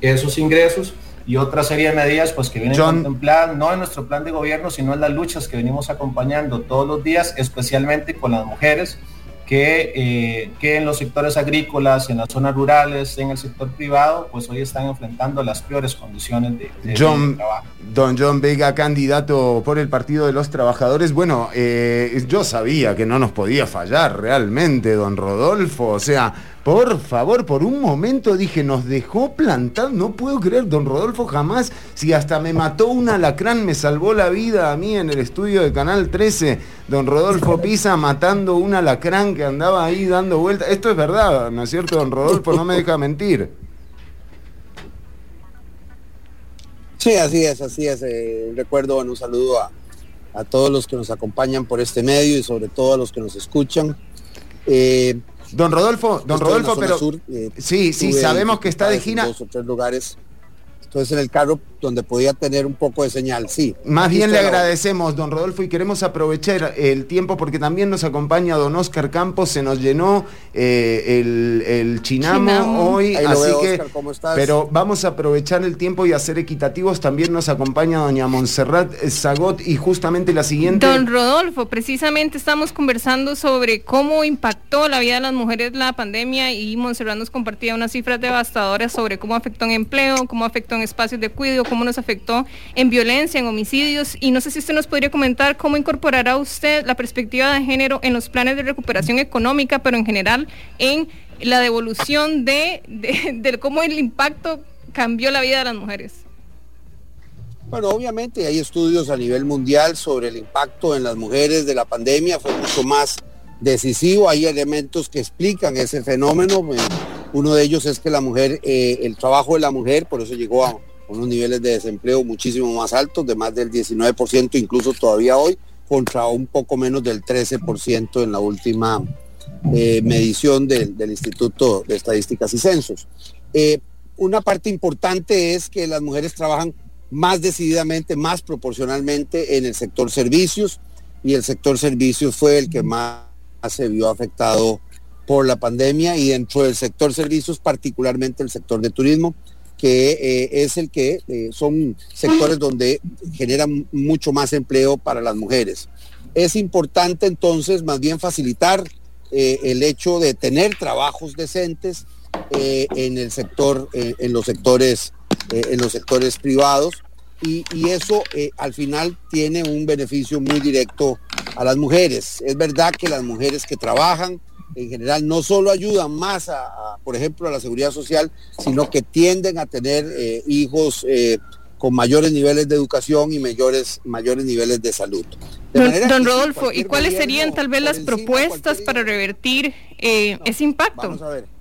esos ingresos y otra serie de medidas pues que vienen contempladas no en nuestro plan de gobierno, sino en las luchas que venimos acompañando todos los días, especialmente con las mujeres que, eh, que en los sectores agrícolas, en las zonas rurales, en el sector privado, pues hoy están enfrentando las peores condiciones de, trabajo. Don John Vega, candidato por el Partido de los Trabajadores. Bueno, eh, yo sabía que no nos podía fallar realmente, don Rodolfo. O sea, por favor, por un momento dije, nos dejó plantar, no puedo creer, don Rodolfo jamás, si hasta me mató un alacrán, me salvó la vida a mí en el estudio de Canal 13, don Rodolfo Pisa matando un alacrán que andaba ahí dando vueltas. Esto es verdad, ¿no es cierto, don Rodolfo? No me deja mentir. Sí, así es, así es. Eh, recuerdo, un saludo a, a, todos los que nos acompañan por este medio y sobre todo a los que nos escuchan. Eh, Don Rodolfo, don Rodolfo, pero eh, sí, sí, sabemos que está de gira. Dos o tres lugares entonces en el carro donde podía tener un poco de señal, sí. Más bien le agradecemos, don Rodolfo, y queremos aprovechar el tiempo porque también nos acompaña don Oscar Campos, se nos llenó eh, el, chinamo, hoy, así que, pero vamos a aprovechar el tiempo y hacer equitativos. También nos acompaña doña Montserrat Zagot y justamente la siguiente. Don Rodolfo, precisamente estamos conversando sobre cómo impactó la vida de las mujeres la pandemia y Montserrat nos compartía unas cifras devastadoras sobre cómo afectó en empleo, cómo afectó en espacios de cuidado, cómo nos afectó en violencia, en homicidios. Y no sé si usted nos podría comentar cómo incorporará usted la perspectiva de género en los planes de recuperación económica, pero en general en la devolución de, de cómo el impacto cambió la vida de las mujeres. Bueno, obviamente hay estudios a nivel mundial sobre el impacto en las mujeres de la pandemia, fue mucho más decisivo, hay elementos que explican ese fenómeno, eh, uno de ellos es que la mujer, eh, el trabajo de la mujer, por eso llegó a unos niveles de desempleo muchísimo más altos, de más del 19%, incluso todavía hoy, contra un poco menos del 13% en la última eh, medición del, Instituto de Estadísticas y Censos. una parte importante es que las mujeres trabajan más decididamente, más proporcionalmente en el sector servicios y el sector servicios fue el que más se vio afectado por la pandemia y dentro del sector servicios, particularmente el sector de turismo, que eh, es el que eh, son sectores donde generan mucho más empleo para las mujeres. Es importante entonces más bien facilitar eh, el hecho de tener trabajos decentes en el sector, en los sectores, en los sectores privados y, eso al final tiene un beneficio muy directo a las mujeres. Es verdad que las mujeres que trabajan en general no solo ayudan más a, por ejemplo, a la seguridad social, sino que tienden a tener eh, hijos eh, con mayores niveles de educación y mayores, mayores niveles de salud. don, Rodolfo, ¿y cuáles serían tal vez las propuestas para revertir ese impacto? Vamos a ver.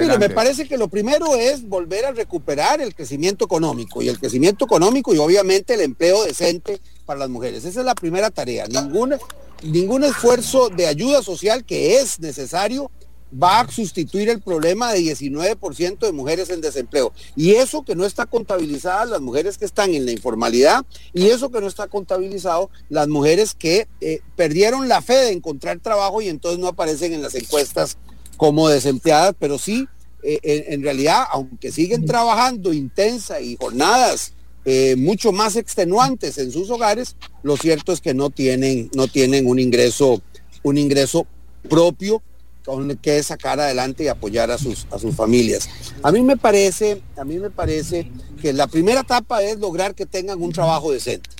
Mire, me parece que lo primero es volver a recuperar el crecimiento económico y el crecimiento económico y obviamente el empleo decente para las mujeres. Esa es la primera tarea. Ningún, ningún esfuerzo de ayuda social que es necesario va a sustituir el problema de 19% de mujeres en desempleo. Y eso que no está contabilizada las mujeres que están en la informalidad y eso que no está contabilizado las mujeres que eh, perdieron la fe de encontrar trabajo y entonces no aparecen en las encuestas como desempleadas, pero sí, eh, en, realidad, aunque siguen trabajando intensa y jornadas eh, mucho más extenuantes en sus hogares, lo cierto es que no tienen, no tienen un ingreso, un ingreso propio con que sacar adelante y apoyar a sus, a sus familias. A mí me parece, a mí me parece que la primera etapa es lograr que tengan un trabajo decente.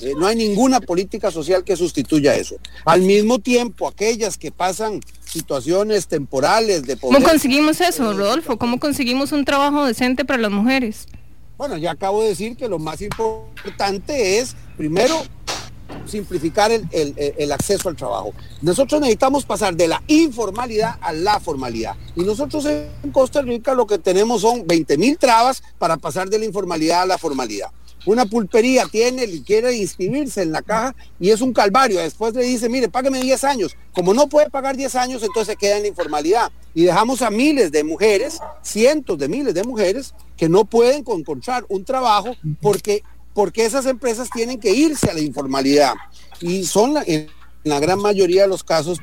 Eh, no hay ninguna política social que sustituya eso. Al mismo tiempo, aquellas que pasan situaciones temporales de poder, ¿Cómo conseguimos eso, Rodolfo? ¿Cómo conseguimos un trabajo decente para las mujeres? Bueno, ya acabo de decir que lo más importante es, primero, simplificar el, acceso al trabajo. Nosotros necesitamos pasar de la informalidad a la formalidad. Y nosotros en Costa Rica lo que tenemos son 20 mil trabas para pasar de la informalidad a la formalidad una pulpería tiene y quiere inscribirse en la caja y es un calvario. Después le dice, mire, págame 10 años. Como no puede pagar 10 años, entonces queda en la informalidad. Y dejamos a miles de mujeres, cientos de miles de mujeres, que no pueden encontrar un trabajo porque, porque esas empresas tienen que irse a la informalidad. Y son en la gran mayoría de los casos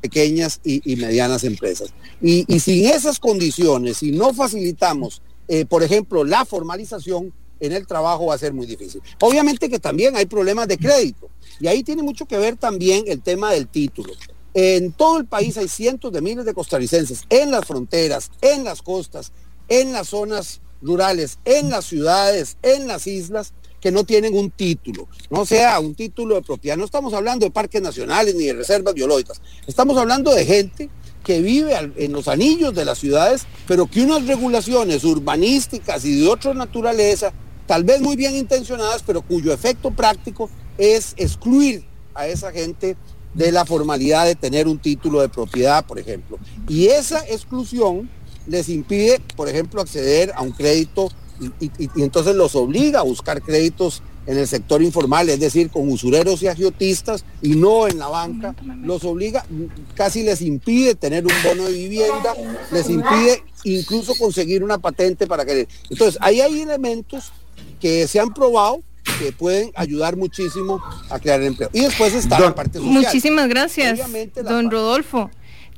pequeñas y, medianas empresas. Y, sin esas condiciones, si no facilitamos, eh, por ejemplo, la formalización, en el trabajo va a ser muy difícil. Obviamente que también hay problemas de crédito y ahí tiene mucho que ver también el tema del título. En todo el país hay cientos de miles de costarricenses en las fronteras, en las costas, en las zonas rurales, en las ciudades, en las islas, que no tienen un título, no sea un título de propiedad. No estamos hablando de parques nacionales ni de reservas biológicas. Estamos hablando de gente que vive en los anillos de las ciudades, pero que unas regulaciones urbanísticas y de otra naturaleza tal vez muy bien intencionadas, pero cuyo efecto práctico es excluir a esa gente de la formalidad de tener un título de propiedad, por ejemplo. Y esa exclusión les impide, por ejemplo, acceder a un crédito y, entonces los obliga a buscar créditos en el sector informal, es decir, con usureros y agiotistas y no en la banca, los obliga, casi les impide tener un bono de vivienda, les impide incluso conseguir una patente para que... Entonces, ahí hay elementos que se han probado que pueden ayudar muchísimo a crear empleo. Y después está la parte social. Muchísimas gracias, don Rodolfo.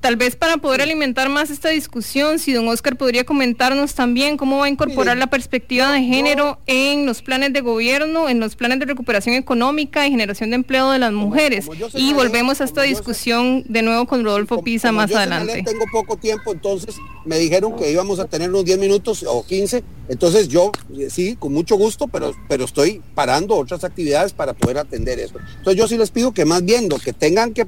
Tal vez para poder alimentar más esta discusión, si don Oscar podría comentarnos también cómo va a incorporar la perspectiva de género en los planes de gobierno, en los planes de recuperación económica y generación de empleo de las mujeres. y volvemos a esta discusión de nuevo con Rodolfo Pisa más adelante. tengo poco tiempo, entonces me dijeron que íbamos a tener unos 10 minutos o 15, entonces yo eh, sí, con mucho gusto, pero, pero estoy parando otras actividades para poder atender eso. Entonces yo sí les pido que más bien lo que tengan que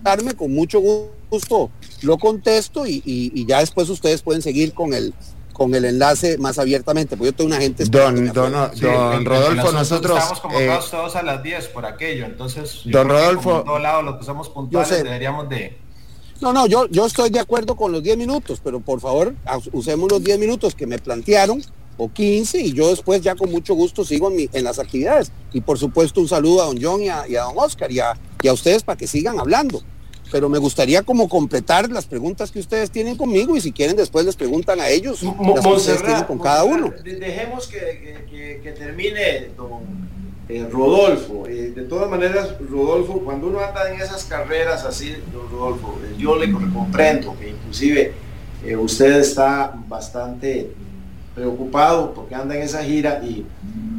preguntarme con mucho gusto lo contesto y, ya después ustedes pueden seguir con el con el enlace más abiertamente, porque yo tengo una gente... Don, don, don Rodolfo, nosotros... Estamos convocados eh, todos a las 10 por aquello, entonces... Don Rodolfo... todos lados los que somos puntuales deberíamos de... No, no, yo, yo estoy de acuerdo con los 10 minutos, pero por favor, usemos los 10 minutos que me plantearon, o 15, y yo después ya con mucho gusto sigo en, en las actividades. Y por supuesto un saludo a don John y a, y a don Oscar y a, y a ustedes para que sigan hablando pero me gustaría como completar las preguntas que ustedes tienen conmigo y si quieren después les preguntan a ellos las que ustedes tienen con cada uno. Dejemos que, termine don eh, Rodolfo. Eh, de todas maneras, Rodolfo, cuando uno anda en esas carreras así, don Rodolfo, eh, yo le comprendo que inclusive usted está bastante preocupado porque anda en esa gira y,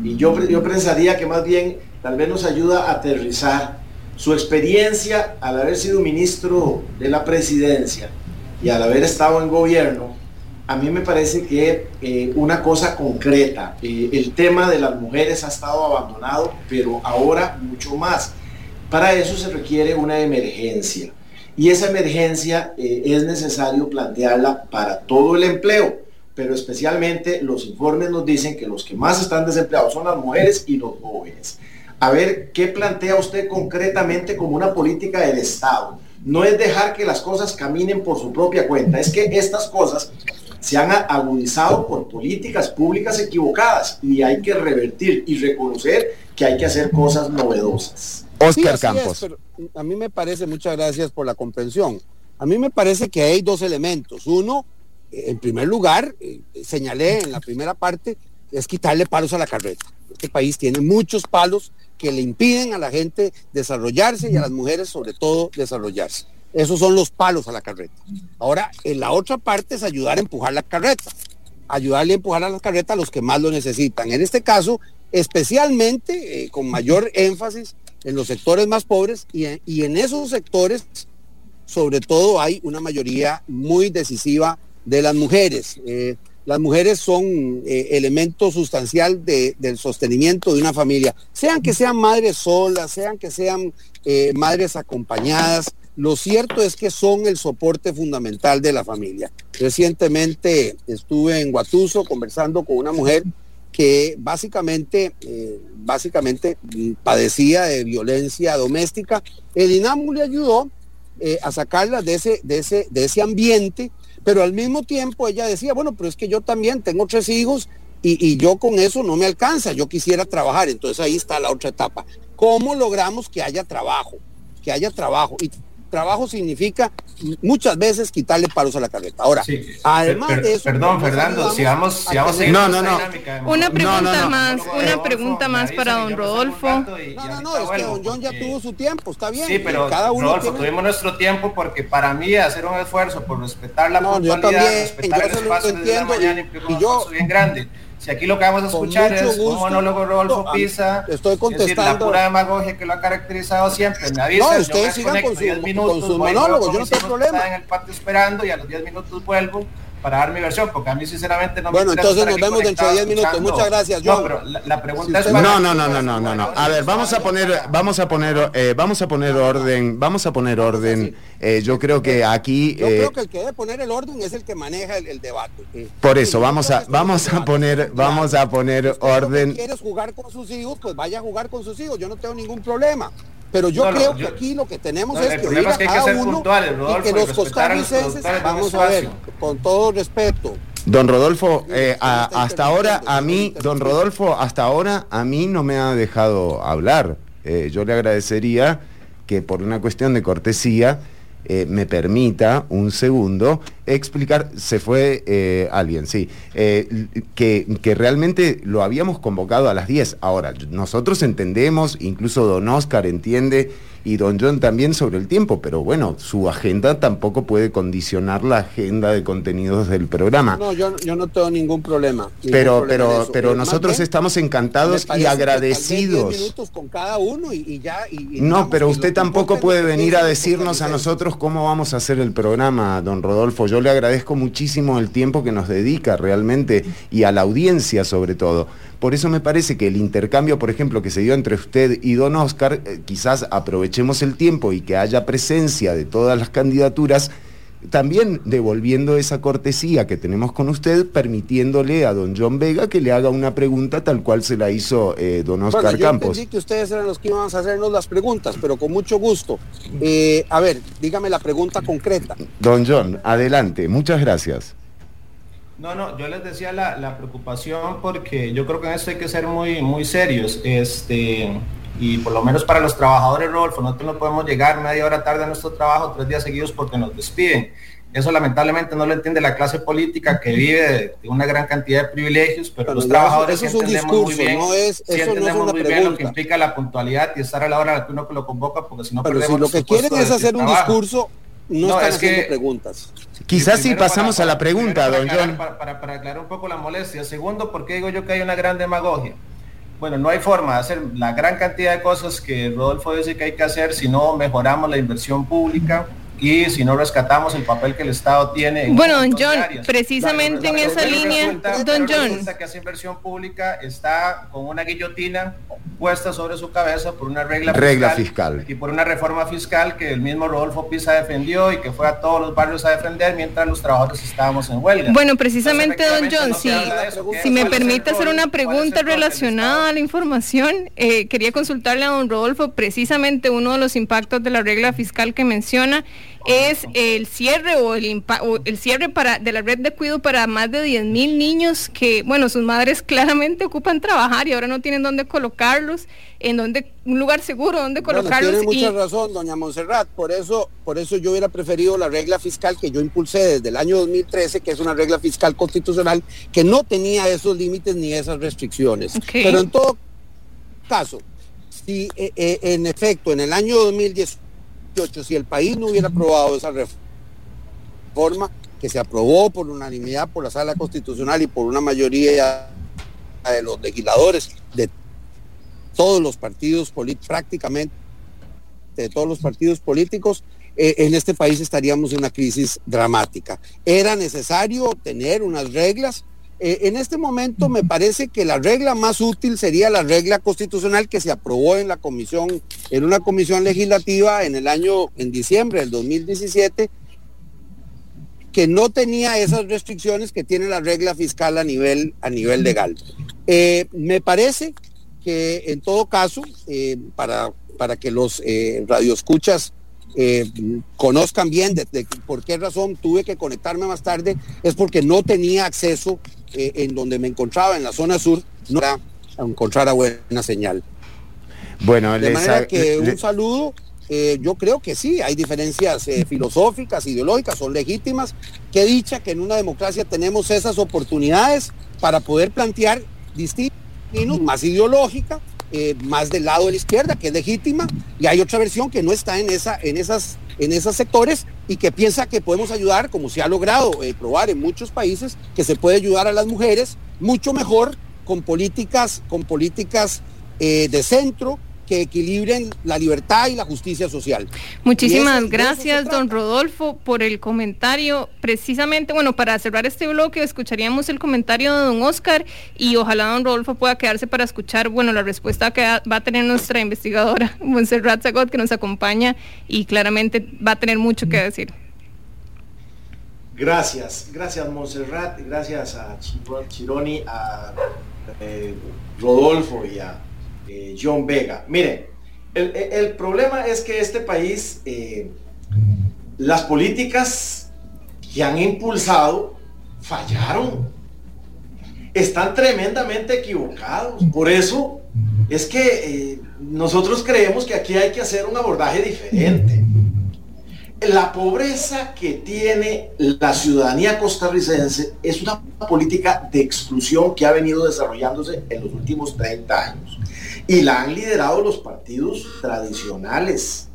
y yo, yo pensaría que más bien tal vez nos ayuda a aterrizar su experiencia al haber sido ministro de la presidencia y al haber estado en gobierno, a mí me parece que eh, una cosa concreta, eh, el tema de las mujeres ha estado abandonado, pero ahora mucho más. Para eso se requiere una emergencia y esa emergencia eh, es necesario plantearla para todo el empleo, pero especialmente los informes nos dicen que los que más están desempleados son las mujeres y los jóvenes a ver qué plantea usted concretamente como una política del Estado. No es dejar que las cosas caminen por su propia cuenta, es que estas cosas se han agudizado por políticas públicas equivocadas y hay que revertir y reconocer que hay que hacer cosas novedosas. Oscar Campos. a mí me parece, muchas gracias por la comprensión. A mí me parece que hay dos elementos. Uno, en primer lugar, eh, señalé en la primera parte, es quitarle palos a la carreta. Este país tiene muchos palos que le impiden a la gente desarrollarse y a las mujeres sobre todo desarrollarse. Esos son los palos a la carreta. Ahora, en la otra parte es ayudar a empujar la carreta, ayudarle a empujar a la carreta a los que más lo necesitan. En este caso, especialmente eh, con mayor énfasis en los sectores más pobres y en, esos sectores, sobre todo, hay una mayoría muy decisiva de las mujeres. Eh, las mujeres son eh, elemento sustancial del sostenimiento de una familia, sean que sean madres solas, sean que sean eh, madres acompañadas, lo cierto es que son el soporte fundamental de la familia. Recientemente estuve en Guatuso conversando con una mujer que básicamente, básicamente padecía de violencia doméstica. El INAMU le ayudó a sacarla de ese, de ese, de ese ambiente pero al mismo tiempo ella decía, bueno, pero es que yo también tengo tres hijos y, y, yo con eso no me alcanza, yo quisiera trabajar. Entonces ahí está la otra etapa. ¿Cómo logramos que haya trabajo? Que haya trabajo. Trabajo significa muchas veces quitarle palos a la carreta. Ahora, además de eso... Perdón, Fernando, si vamos, si vamos No, no, no. Una pregunta más, una pregunta más para don Rodolfo. No, no, no, es que don John ya tuvo su tiempo, está bien. Sí, pero cada uno Rodolfo, tuvimos nuestro tiempo porque para mí hacer un esfuerzo por respetar la puntualidad, respetar el espacio de la mañana y yo, bien grande si aquí lo que vamos a escuchar es un monólogo Rodolfo Pisa, estoy contestando. Es la pura demagogia que lo ha caracterizado siempre. Me avisa, no, ustedes sigan con, su, minutos, con monólogo, yo no tengo problema. en el patio esperando y a los 10 minutos vuelvo para dar mi versión, porque a mí sinceramente no me Bueno, entonces nos vemos dentro de 10 minutos. Muchas gracias, John. No, pero la, pregunta es No, no, no, no, no, no, no. A ver, vamos a poner vamos a poner eh, vamos a poner orden, vamos a poner orden. Eh, yo creo que aquí Yo creo que el que debe poner el orden es el que maneja el, debate. Por eso vamos a vamos a poner vamos a poner orden. Si quieres jugar con sus hijos, pues vaya a jugar con sus hijos, yo no tengo ningún problema. Pero yo creo que aquí lo que tenemos es que oír a cada uno y que los costarricenses, vamos a ver, con todo respeto. Don Rodolfo, eh, hasta ahora a mí, don Rodolfo, hasta ahora a mí no me ha dejado hablar. Eh, yo le agradecería que por una cuestión de cortesía eh, me permita un segundo explicar, se fue eh, alguien, sí, eh, que, que, realmente lo habíamos convocado a las 10. Ahora, nosotros entendemos, incluso don Oscar entiende y don John también sobre el tiempo, pero bueno, su agenda tampoco puede condicionar la agenda de contenidos del programa. No, yo, yo no tengo ningún problema. pero pero, pero nosotros estamos encantados y agradecidos. minutos con cada uno y, ya. no, pero usted tampoco puede venir a decirnos a nosotros cómo vamos a hacer el programa, don Rodolfo. Yo le agradezco muchísimo el tiempo que nos dedica realmente y a la audiencia sobre todo. Por eso me parece que el intercambio, por ejemplo, que se dio entre usted y don Oscar, eh, quizás aprovechemos el tiempo y que haya presencia de todas las candidaturas, también devolviendo esa cortesía que tenemos con usted, permitiéndole a don John Vega que le haga una pregunta tal cual se la hizo eh, don Oscar bueno, yo Campos. que ustedes eran los que iban a hacernos las preguntas, pero con mucho gusto. Eh, a ver, dígame la pregunta concreta. Don John, adelante, muchas gracias. No, no, yo les decía la, preocupación porque yo creo que en esto hay que ser muy, muy serios. Este, y por lo menos para los trabajadores, Rodolfo, nosotros no podemos llegar media hora tarde a nuestro trabajo tres días seguidos porque nos despiden. Eso lamentablemente no lo entiende la clase política que vive de una gran cantidad de privilegios, pero, los trabajadores eso, entendemos muy bien, no es, entendemos muy bien lo que implica la puntualidad y estar a la hora a que uno lo convoca, porque si no pero si lo que quieren es hacer un discurso, no, están es haciendo que, preguntas. Quizás si pasamos a la pregunta, don John. Para, aclarar un poco la molestia. Segundo, ¿por qué digo yo que hay una gran demagogia? Bueno, no hay forma de hacer la gran cantidad de cosas que Rodolfo dice que hay que hacer si no mejoramos la inversión pública, y si no rescatamos el papel que el Estado tiene. En bueno, don John, precisamente en esa línea, don John. Que esa inversión pública está con una guillotina puesta sobre su cabeza por una regla, regla fiscal, y por una reforma fiscal que el mismo Rodolfo Pisa defendió y que fue a todos los barrios a defender mientras los trabajadores estábamos en huelga. Bueno, precisamente, don John, si, si me permite hacer una pregunta relacionada a la información, eh, quería consultarle a don Rodolfo precisamente uno de los impactos de la regla fiscal que menciona es el cierre o el, el cierre para, de la red de cuidado para más de 10 mil niños que, bueno, sus madres claramente ocupan trabajar y ahora no tienen dónde colocarlos, en donde, un lugar seguro donde colocarlos. tiene mucha razón, doña Monserrat, por eso, por eso yo hubiera preferido la regla fiscal que yo impulsé desde el año 2013, que es una regla fiscal constitucional que no tenía esos límites ni esas restricciones. Pero en todo caso, si eh, eh, en efecto en el año 2010 si el país no hubiera aprobado esa reforma que se aprobó por unanimidad por la sala constitucional y por una mayoría de los legisladores de todos los partidos políticos, prácticamente de todos los partidos políticos, eh, en este país estaríamos en una crisis dramática. Era necesario tener unas reglas eh, en este momento me parece que la regla más útil sería la regla constitucional que se aprobó en la comisión, en una comisión legislativa en el año, en diciembre del 2017, que no tenía esas restricciones que tiene la regla fiscal a nivel, a nivel legal. Eh, me parece que en todo caso, eh, para, para que los radioescuchas conozcan bien de, por qué razón tuve que conectarme más tarde, es porque no tenía acceso eh, en donde me encontraba, en la zona sur, no era encontrar a buena señal. Bueno, de manera que un saludo. Eh, yo creo que sí, hay diferencias eh, filosóficas, ideológicas, son legítimas. Qué dicha que en una democracia tenemos esas oportunidades para poder plantear distintos, más ideológica, más del lado de la izquierda, que es legítima, y hay otra versión que no está en, esa, en esas en esos sectores y que piensa que podemos ayudar, como se ha logrado eh, probar en muchos países, que se puede ayudar a las mujeres mucho mejor con políticas, con políticas eh, de centro, que equilibren la libertad y la justicia social. Muchísimas gracias, don Rodolfo, por el comentario. Precisamente, bueno, para cerrar este bloque, escucharíamos el comentario de don Oscar y ojalá don Rodolfo pueda quedarse para escuchar, bueno, la respuesta que va a tener nuestra investigadora, Montserrat Zagot, que nos acompaña y claramente va a tener mucho que decir. Gracias, gracias Montserrat, gracias a Chironi, a eh, Rodolfo y a eh, John Vega. Miren, el, problema es que este país, eh, las políticas que han impulsado fallaron. Están tremendamente equivocados. Por eso es que eh, nosotros creemos que aquí hay que hacer un abordaje diferente. la pobreza que tiene la ciudadanía costarricense es una política de exclusión que ha venido desarrollándose en los últimos 30 años. Y la han liderado los partidos tradicionales.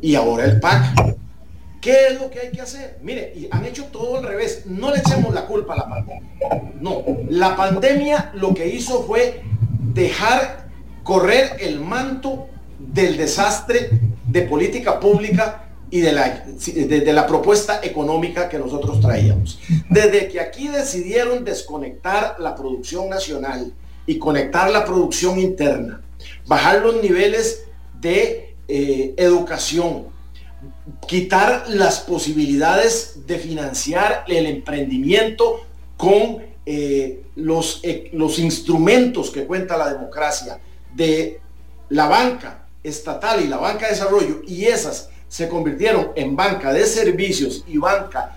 Y ahora el PAC. ¿Qué es lo que hay que hacer? Mire, y han hecho todo al revés. No le echemos la culpa a la pandemia. No, la pandemia lo que hizo fue dejar correr el manto del desastre de política pública y de la, de, la propuesta económica que nosotros traíamos. Desde que aquí decidieron desconectar la producción nacional y conectar la producción interna, bajar los niveles de eh, educación, quitar las posibilidades de financiar el emprendimiento con eh, los, eh, los instrumentos que cuenta la democracia de la banca estatal y la banca de desarrollo y esas se convirtieron en banca de servicios y banca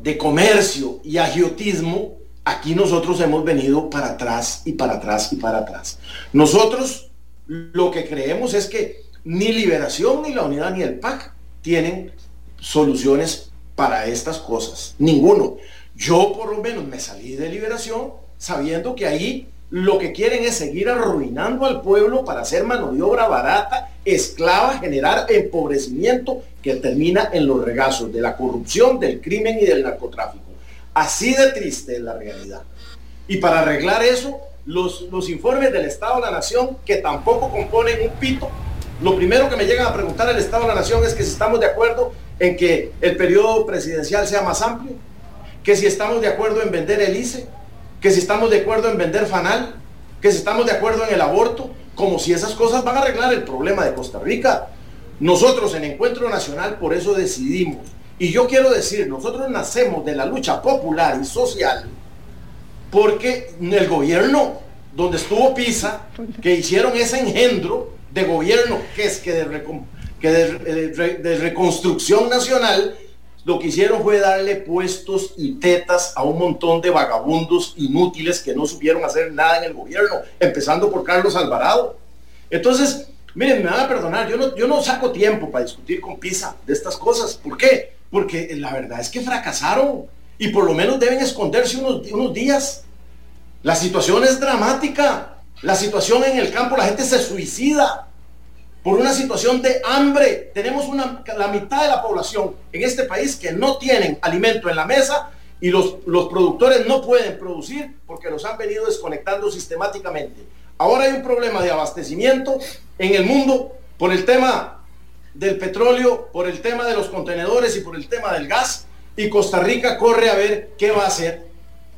de comercio y agiotismo, aquí nosotros hemos venido para atrás y para atrás y para atrás. Nosotros lo que creemos es que ni Liberación, ni la Unidad, ni el PAC tienen soluciones para estas cosas. Ninguno. Yo por lo menos me salí de Liberación sabiendo que ahí lo que quieren es seguir arruinando al pueblo para hacer mano de obra barata, esclava, generar empobrecimiento que termina en los regazos de la corrupción, del crimen y del narcotráfico. Así de triste es la realidad. Y para arreglar eso, los, los informes del Estado de la Nación, que tampoco componen un pito, lo primero que me llegan a preguntar el Estado de la Nación es que si estamos de acuerdo en que el periodo presidencial sea más amplio, que si estamos de acuerdo en vender el ICE, que si estamos de acuerdo en vender fanal, que si estamos de acuerdo en el aborto, como si esas cosas van a arreglar el problema de Costa Rica. Nosotros en Encuentro Nacional por eso decidimos. Y yo quiero decir, nosotros nacemos de la lucha popular y social porque el gobierno donde estuvo Pisa, que hicieron ese engendro de gobierno que es que de reconstrucción nacional, lo que hicieron fue darle puestos y tetas a un montón de vagabundos inútiles que no supieron hacer nada en el gobierno, empezando por Carlos Alvarado. Entonces, miren, me van a perdonar, yo no, yo no saco tiempo para discutir con Pisa de estas cosas. ¿Por qué? Porque la verdad es que fracasaron y por lo menos deben esconderse unos, unos días. La situación es dramática. La situación en el campo, la gente se suicida por una situación de hambre. Tenemos la mitad de la población en este país que no tienen alimento en la mesa y los, los productores no pueden producir porque los han venido desconectando sistemáticamente. Ahora hay un problema de abastecimiento en el mundo por el tema del petróleo, por el tema de los contenedores y por el tema del gas. Y Costa Rica corre a ver qué va a hacer.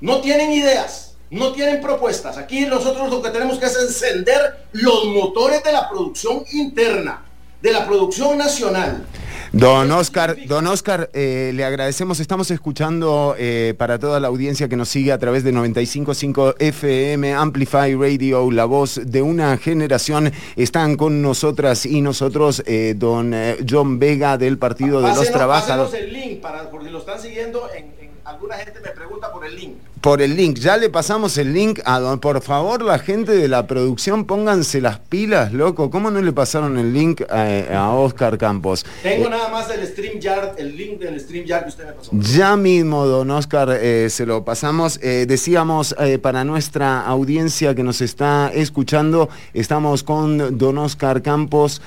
No tienen ideas no tienen propuestas. Aquí nosotros lo que tenemos que hacer es encender los motores de la producción interna, de la producción nacional. Don Oscar, don Oscar, eh, le agradecemos. Estamos escuchando eh, para toda la audiencia que nos sigue a través de 95.5 FM, Amplify Radio, la voz de una generación. Están con nosotras y nosotros, eh, don John Vega del Partido de los Trabajadores. el link para, porque lo están siguiendo en alguna gente me pregunta por el link. Por el link, ya le pasamos el link a don, por favor, la gente de la producción, pónganse las pilas, loco. ¿Cómo no le pasaron el link a, Oscar Campos? Tengo eh, nada más el StreamYard, el link del StreamYard que usted me pasó. Ya mismo, don Oscar, eh, se lo pasamos. Eh, decíamos para nuestra audiencia que nos está escuchando, estamos con don Oscar Campos,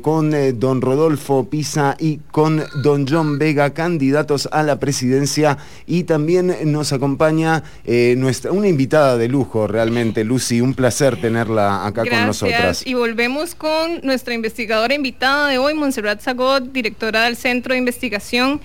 con don Rodolfo Pisa y con don John Vega, candidatos a la presidencia y también nos acompaña eh, nuestra, una invitada de lujo realmente, Lucy, un placer tenerla acá con nosotras. Y volvemos con nuestra investigadora invitada de hoy, Montserrat Zagot, directora del Centro de Investigación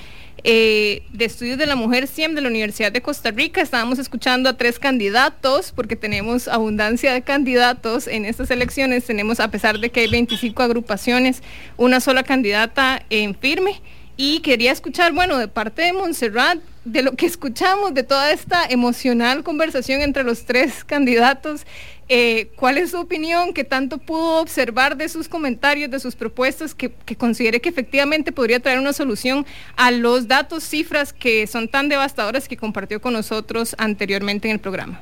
eh, de Estudios de la Mujer SIEM de la Universidad de Costa Rica. Estábamos escuchando a tres candidatos porque tenemos abundancia de candidatos en estas elecciones. Tenemos, a pesar de que hay 25 agrupaciones, una sola candidata en firme. Y quería escuchar, bueno, de parte de Montserrat, de lo que escuchamos, de toda esta emocional conversación entre los tres candidatos, eh, ¿cuál es su opinión? ¿Qué tanto pudo observar de sus comentarios, de sus propuestas, que, considere que efectivamente podría traer una solución a los datos, cifras que son tan devastadoras que compartió con nosotros anteriormente en el programa?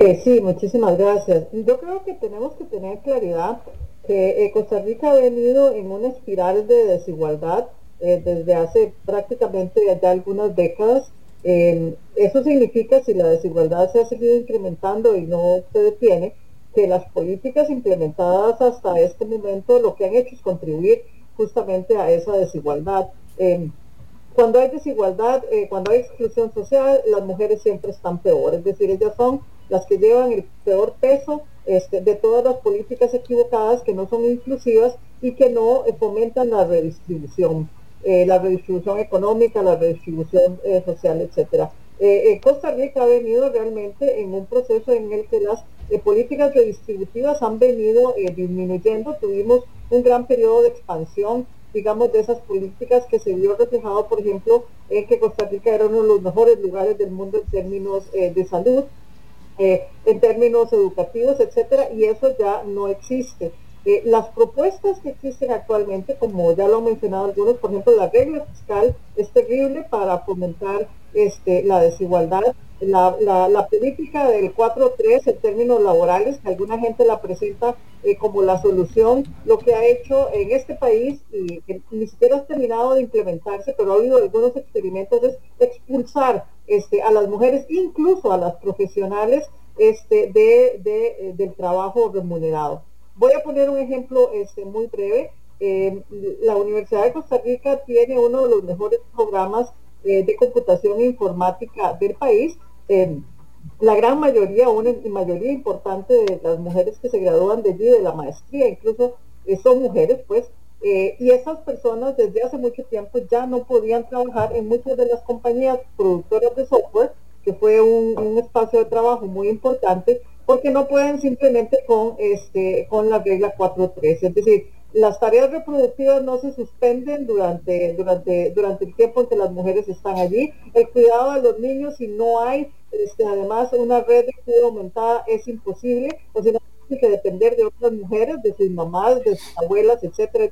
Eh, sí, muchísimas gracias. Yo creo que tenemos que tener claridad que eh, Costa Rica ha venido en una espiral de desigualdad eh, desde hace prácticamente ya algunas décadas. Eh, eso significa, si la desigualdad se ha seguido incrementando y no se detiene, que las políticas implementadas hasta este momento lo que han hecho es contribuir justamente a esa desigualdad. cuando hay desigualdad, cuando hay exclusión social, las mujeres siempre están peor, es decir, ellas son las que llevan el peor peso este, de todas las políticas equivocadas que no son inclusivas y que no eh, fomentan la redistribución, eh, la redistribución económica, la redistribución eh, social, etcétera. Costa Rica ha venido realmente en un proceso en el que las políticas redistributivas han venido disminuyendo. Tuvimos un gran periodo de expansión digamos, de esas políticas que se vio reflejado, por ejemplo, en que Costa Rica era uno de los mejores lugares del mundo en términos de salud, eh, en términos educativos, etcétera, y eso ya no existe. Eh, las propuestas que existen actualmente, como ya lo han mencionado algunos, por ejemplo, la regla fiscal es terrible para fomentar este, la desigualdad. La, la, política del 4.3 en términos laborales, que alguna gente la presenta eh, como la solución, lo que ha hecho en este país, y que ni siquiera ha terminado de implementarse, pero ha habido algunos experimentos, es expulsar este, a las mujeres, incluso a las profesionales, este, de, eh, del trabajo remunerado. Voy a poner un ejemplo este, muy breve. Eh, la Universidad de Costa Rica tiene uno de los mejores programas eh, de computación informática del país. la gran mayoría, una mayoría importante de las mujeres que se gradúan de allí, de la maestría, incluso son mujeres, pues, y esas personas desde hace mucho tiempo ya no podían trabajar en muchas de las compañías productoras de software que fue un, espacio de trabajo muy importante, porque no pueden simplemente con, este, con la regla 4.3. Es decir, las tareas reproductivas no se suspenden durante, durante, durante el tiempo en que las mujeres están allí. El cuidado de los niños, si no hay este, además una red de cuidado aumentada, es imposible, o no tiene que depender de otras mujeres, de sus mamás, de sus abuelas, etcétera,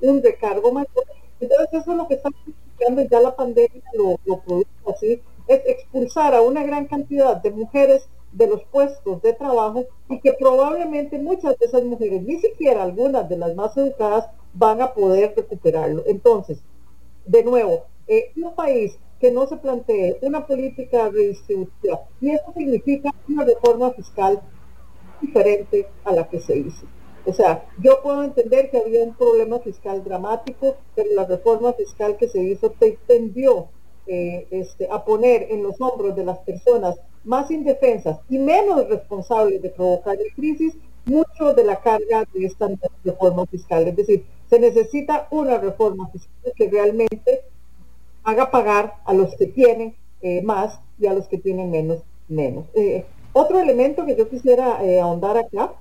un recargo mayor. Entonces eso es lo que estamos y ya la pandemia lo, lo produce así es expulsar a una gran cantidad de mujeres de los puestos de trabajo y que probablemente muchas de esas mujeres, ni siquiera algunas de las más educadas, van a poder recuperarlo. Entonces, de nuevo, eh, un país que no se plantee una política redistributiva, y eso significa una reforma fiscal diferente a la que se hizo. O sea, yo puedo entender que había un problema fiscal dramático, pero la reforma fiscal que se hizo tendió eh, este, a poner en los hombros de las personas más indefensas y menos responsables de provocar la crisis mucho de la carga de esta reforma fiscal. Es decir, se necesita una reforma fiscal que realmente haga pagar a los que tienen eh, más y a los que tienen menos, menos. Eh, otro elemento que yo quisiera ahondar acá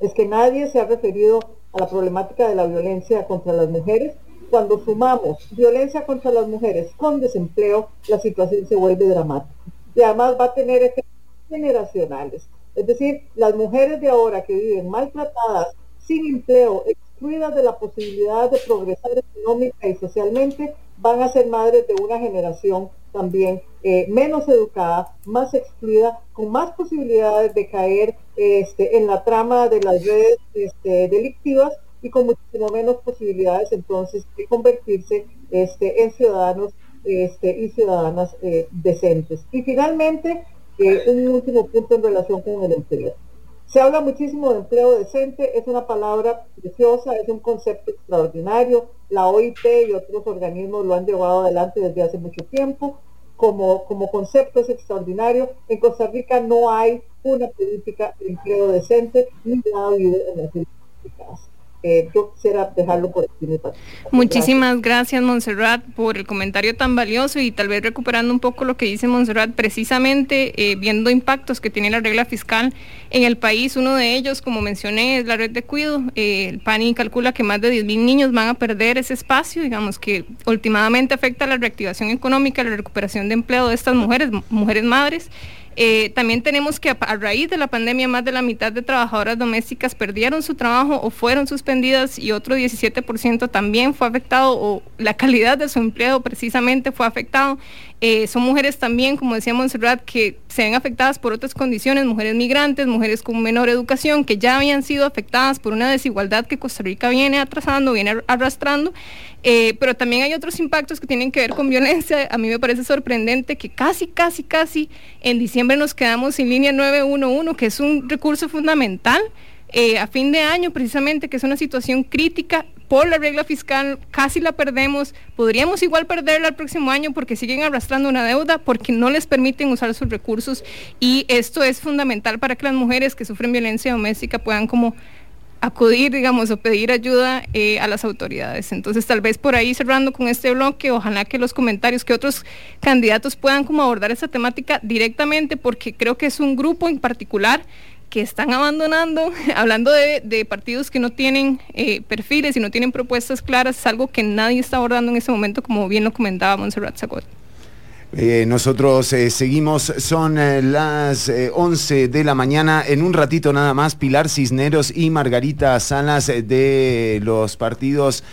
es que nadie se ha referido a la problemática de la violencia contra las mujeres cuando sumamos violencia contra las mujeres con desempleo, la situación se vuelve dramática. Y además va a tener efectos generacionales. Es decir, las mujeres de ahora que viven maltratadas, sin empleo, excluidas de la posibilidad de progresar económica y socialmente, van a ser madres de una generación también eh, menos educada, más excluida, con más posibilidades de caer este, en la trama de las redes este, delictivas y con muchísimo menos posibilidades entonces de convertirse este, en ciudadanos este, y ciudadanas eh, decentes. Y finalmente, eh, un último punto en relación con el empleo. Se habla muchísimo de empleo decente, es una palabra preciosa, es un concepto extraordinario. La OIT y otros organismos lo han llevado adelante desde hace mucho tiempo. Como, como concepto es extraordinario. En Costa Rica no hay una política de empleo decente ni nada en las políticas. Eh, yo quisiera dejarlo por aquí. Muchísimas gracias. Montserrat por el comentario tan valioso y tal vez recuperando un poco lo que dice Montserrat, precisamente eh, viendo impactos que tiene la regla fiscal en el país, uno de ellos, como mencioné, es la red de cuido. Eh, el PANI calcula que más de 10.000 niños van a perder ese espacio, digamos que últimamente afecta la reactivación económica, la recuperación de empleo de estas mujeres, mujeres madres. Eh, también tenemos que a, raíz de la pandemia más de la mitad de trabajadoras domésticas perdieron su trabajo o fueron suspendidas y otro 17% también fue afectado o la calidad de su empleo precisamente fue afectado. Eh, son mujeres también, como decía Montserrat, que se ven afectadas por otras condiciones, mujeres migrantes, mujeres con menor educación, que ya habían sido afectadas por una desigualdad que Costa Rica viene atrasando, viene arrastrando. Eh, pero también hay otros impactos que tienen que ver con violencia. A mí me parece sorprendente que casi, casi, casi en diciembre nos quedamos sin línea 911, que es un recurso fundamental. Eh, a fin de año, precisamente, que es una situación crítica por la regla fiscal, casi la perdemos, podríamos igual perderla el próximo año porque siguen arrastrando una deuda, porque no les permiten usar sus recursos y esto es fundamental para que las mujeres que sufren violencia doméstica puedan como acudir, digamos, o pedir ayuda eh, a las autoridades. Entonces, tal vez por ahí cerrando con este bloque, ojalá que los comentarios, que otros candidatos puedan como abordar esta temática directamente, porque creo que es un grupo en particular que están abandonando, hablando de, partidos que no tienen eh, perfiles y no tienen propuestas claras, es algo que nadie está abordando en este momento, como bien lo comentaba Montserrat Zagot. Eh, nosotros eh, seguimos, son eh, las 11 de la mañana, en un ratito nada más, Pilar Cisneros y Margarita Salas de los partidos,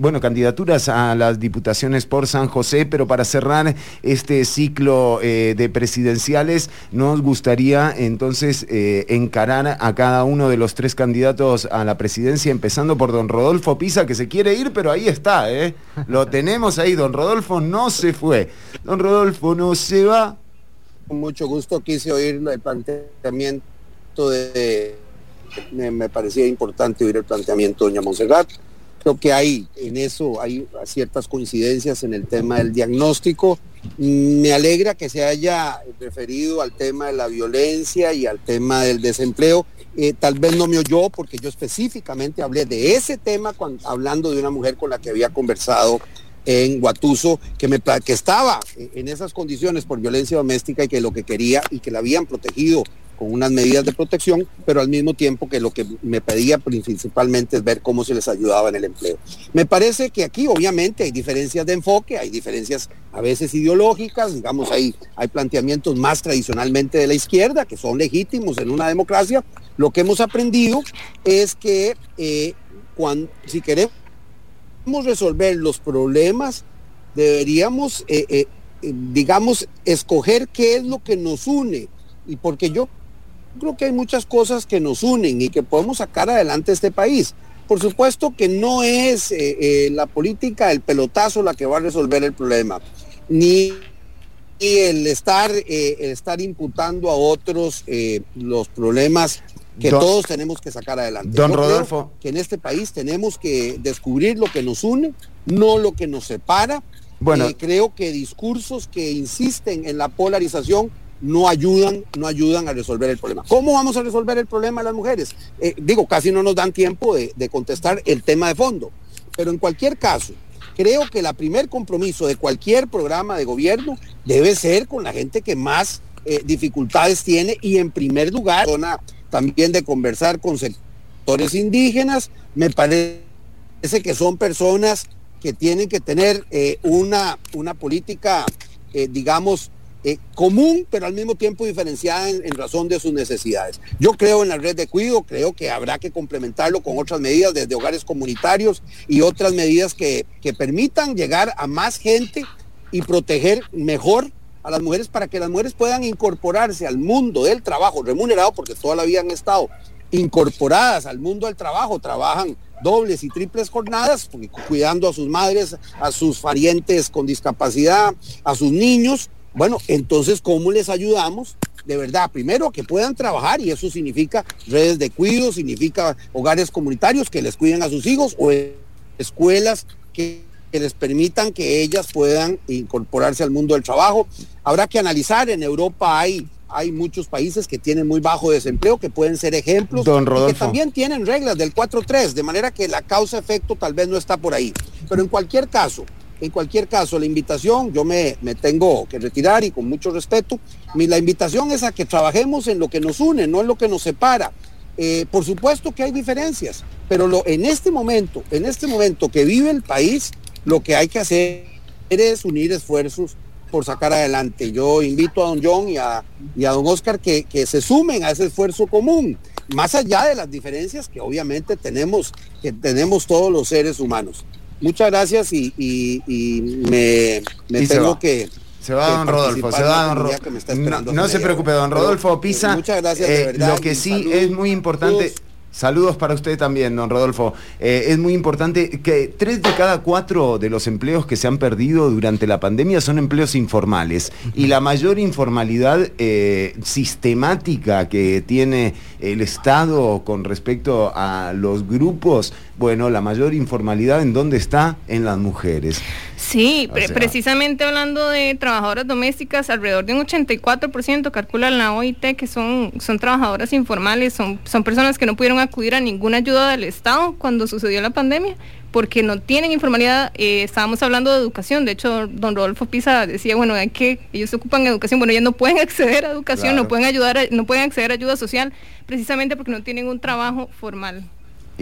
bueno, candidaturas a las diputaciones por San José, pero para cerrar este ciclo de presidenciales, nos gustaría entonces encarar a cada uno de los tres candidatos a la presidencia, empezando por don Rodolfo Pisa, que se quiere ir, pero ahí está, lo tenemos ahí, don Rodolfo no se fue. Don Rodolfo no se va. Con mucho gusto quise oír el planteamiento de, me, parecía importante oír el planteamiento de doña Monserrat. Creo que hay en eso, hay ciertas coincidencias en el tema del diagnóstico. Me alegra que se haya referido al tema de la violencia y al tema del desempleo. Eh, tal vez no me oyó porque yo específicamente hablé de ese tema cuando, hablando de una mujer con la que había conversado en Guatuso, que, estaba en esas condiciones por violencia doméstica y que lo que quería y que la habían protegido con unas medidas de protección, pero al mismo tiempo que lo que me pedía principalmente es ver cómo se les ayudaba en el empleo. Me parece que aquí obviamente hay diferencias de enfoque, hay diferencias a veces ideológicas, digamos, hay, hay planteamientos más tradicionalmente de la izquierda que son legítimos en una democracia. Lo que hemos aprendido es que eh, cuando, si queremos resolver los problemas, deberíamos, eh, eh, digamos, escoger qué es lo que nos une. Y porque yo creo que hay muchas cosas que nos unen y que podemos sacar adelante este país. Por supuesto que no es eh, la política, el pelotazo la que va a resolver el problema, ni, el estar, el estar imputando a otros los problemas que todos tenemos que sacar adelante. Don Rodolfo. que en este país tenemos que descubrir lo que nos une, no lo que nos separa. Bueno, eh, creo que discursos que insisten en la polarización no ayudan, no ayudan a resolver el problema. ¿Cómo vamos a resolver el problema de las mujeres? Eh, digo, casi no nos dan tiempo de, contestar el tema de fondo, pero en cualquier caso, creo que el primer compromiso de cualquier programa de gobierno debe ser con la gente que más eh, dificultades tiene y en primer lugar, zona también de conversar con sectores indígenas. Me parece que son personas que tienen que tener eh, una, una política, digamos, eh, común, pero al mismo tiempo diferenciada en, razón de sus necesidades. Yo creo en la red de cuido, creo que habrá que complementarlo con otras medidas desde hogares comunitarios y otras medidas que, que permitan llegar a más gente y proteger mejor a las mujeres para que las mujeres puedan incorporarse al mundo del trabajo remunerado, porque toda la vida han estado incorporadas al mundo del trabajo, trabajan dobles y triples jornadas, cuidando a sus madres, a sus parientes con discapacidad, a sus niños. Bueno, entonces, ¿cómo les ayudamos? De verdad, primero que puedan trabajar y eso significa redes de cuidado, significa hogares comunitarios que les cuiden a sus hijos o escuelas que que les permitan que ellas puedan incorporarse al mundo del trabajo. Habrá que analizar, en Europa hay, hay muchos países que tienen muy bajo desempleo, que pueden ser ejemplos, Don que también tienen reglas del 4-3, de manera que la causa-efecto tal vez no está por ahí. Pero en cualquier caso, en cualquier caso, la invitación, yo me, me tengo que retirar y con mucho respeto, la invitación es a que trabajemos en lo que nos une, no en lo que nos separa. Eh, por supuesto que hay diferencias, pero en este momento, en este momento que vive el país, lo que hay que hacer es unir esfuerzos por sacar adelante. Yo invito a don John y a, don Oscar que, se sumen a ese esfuerzo común, más allá de las diferencias que obviamente tenemos, que tenemos todos los seres humanos. Muchas gracias y, me, tengo que, Se va don Rodolfo, se va don Rodolfo. No, no se preocupe, don Rodolfo Pisa. Muchas gracias, de eh. Lo que sí saludos. es muy importante. Saludos para usted también, don Rodolfo. Eh, es muy importante que tres de cada cuatro de los empleos que se han perdido durante la pandemia son empleos informales. Y la mayor informalidad eh, sistemática que tiene el Estado con respecto a los grupos, bueno, la mayor informalidad en dónde está? En las mujeres. Sí, O pre- sea- precisamente hablando de trabajadoras domésticas, alrededor de un 84% calcula la OIT que son, son trabajadoras informales, son, son personas que no pudieron acudir a ninguna ayuda del Estado cuando sucedió la pandemia, porque no tienen informalidad. Eh, estábamos hablando de educación, de hecho, don Rodolfo Pisa decía, bueno, hay que, ellos se ocupan de educación, bueno, ellos no pueden acceder a educación, Claro. no pueden ayudar, a- no pueden acceder a ayuda social, precisamente porque no tienen un trabajo formal.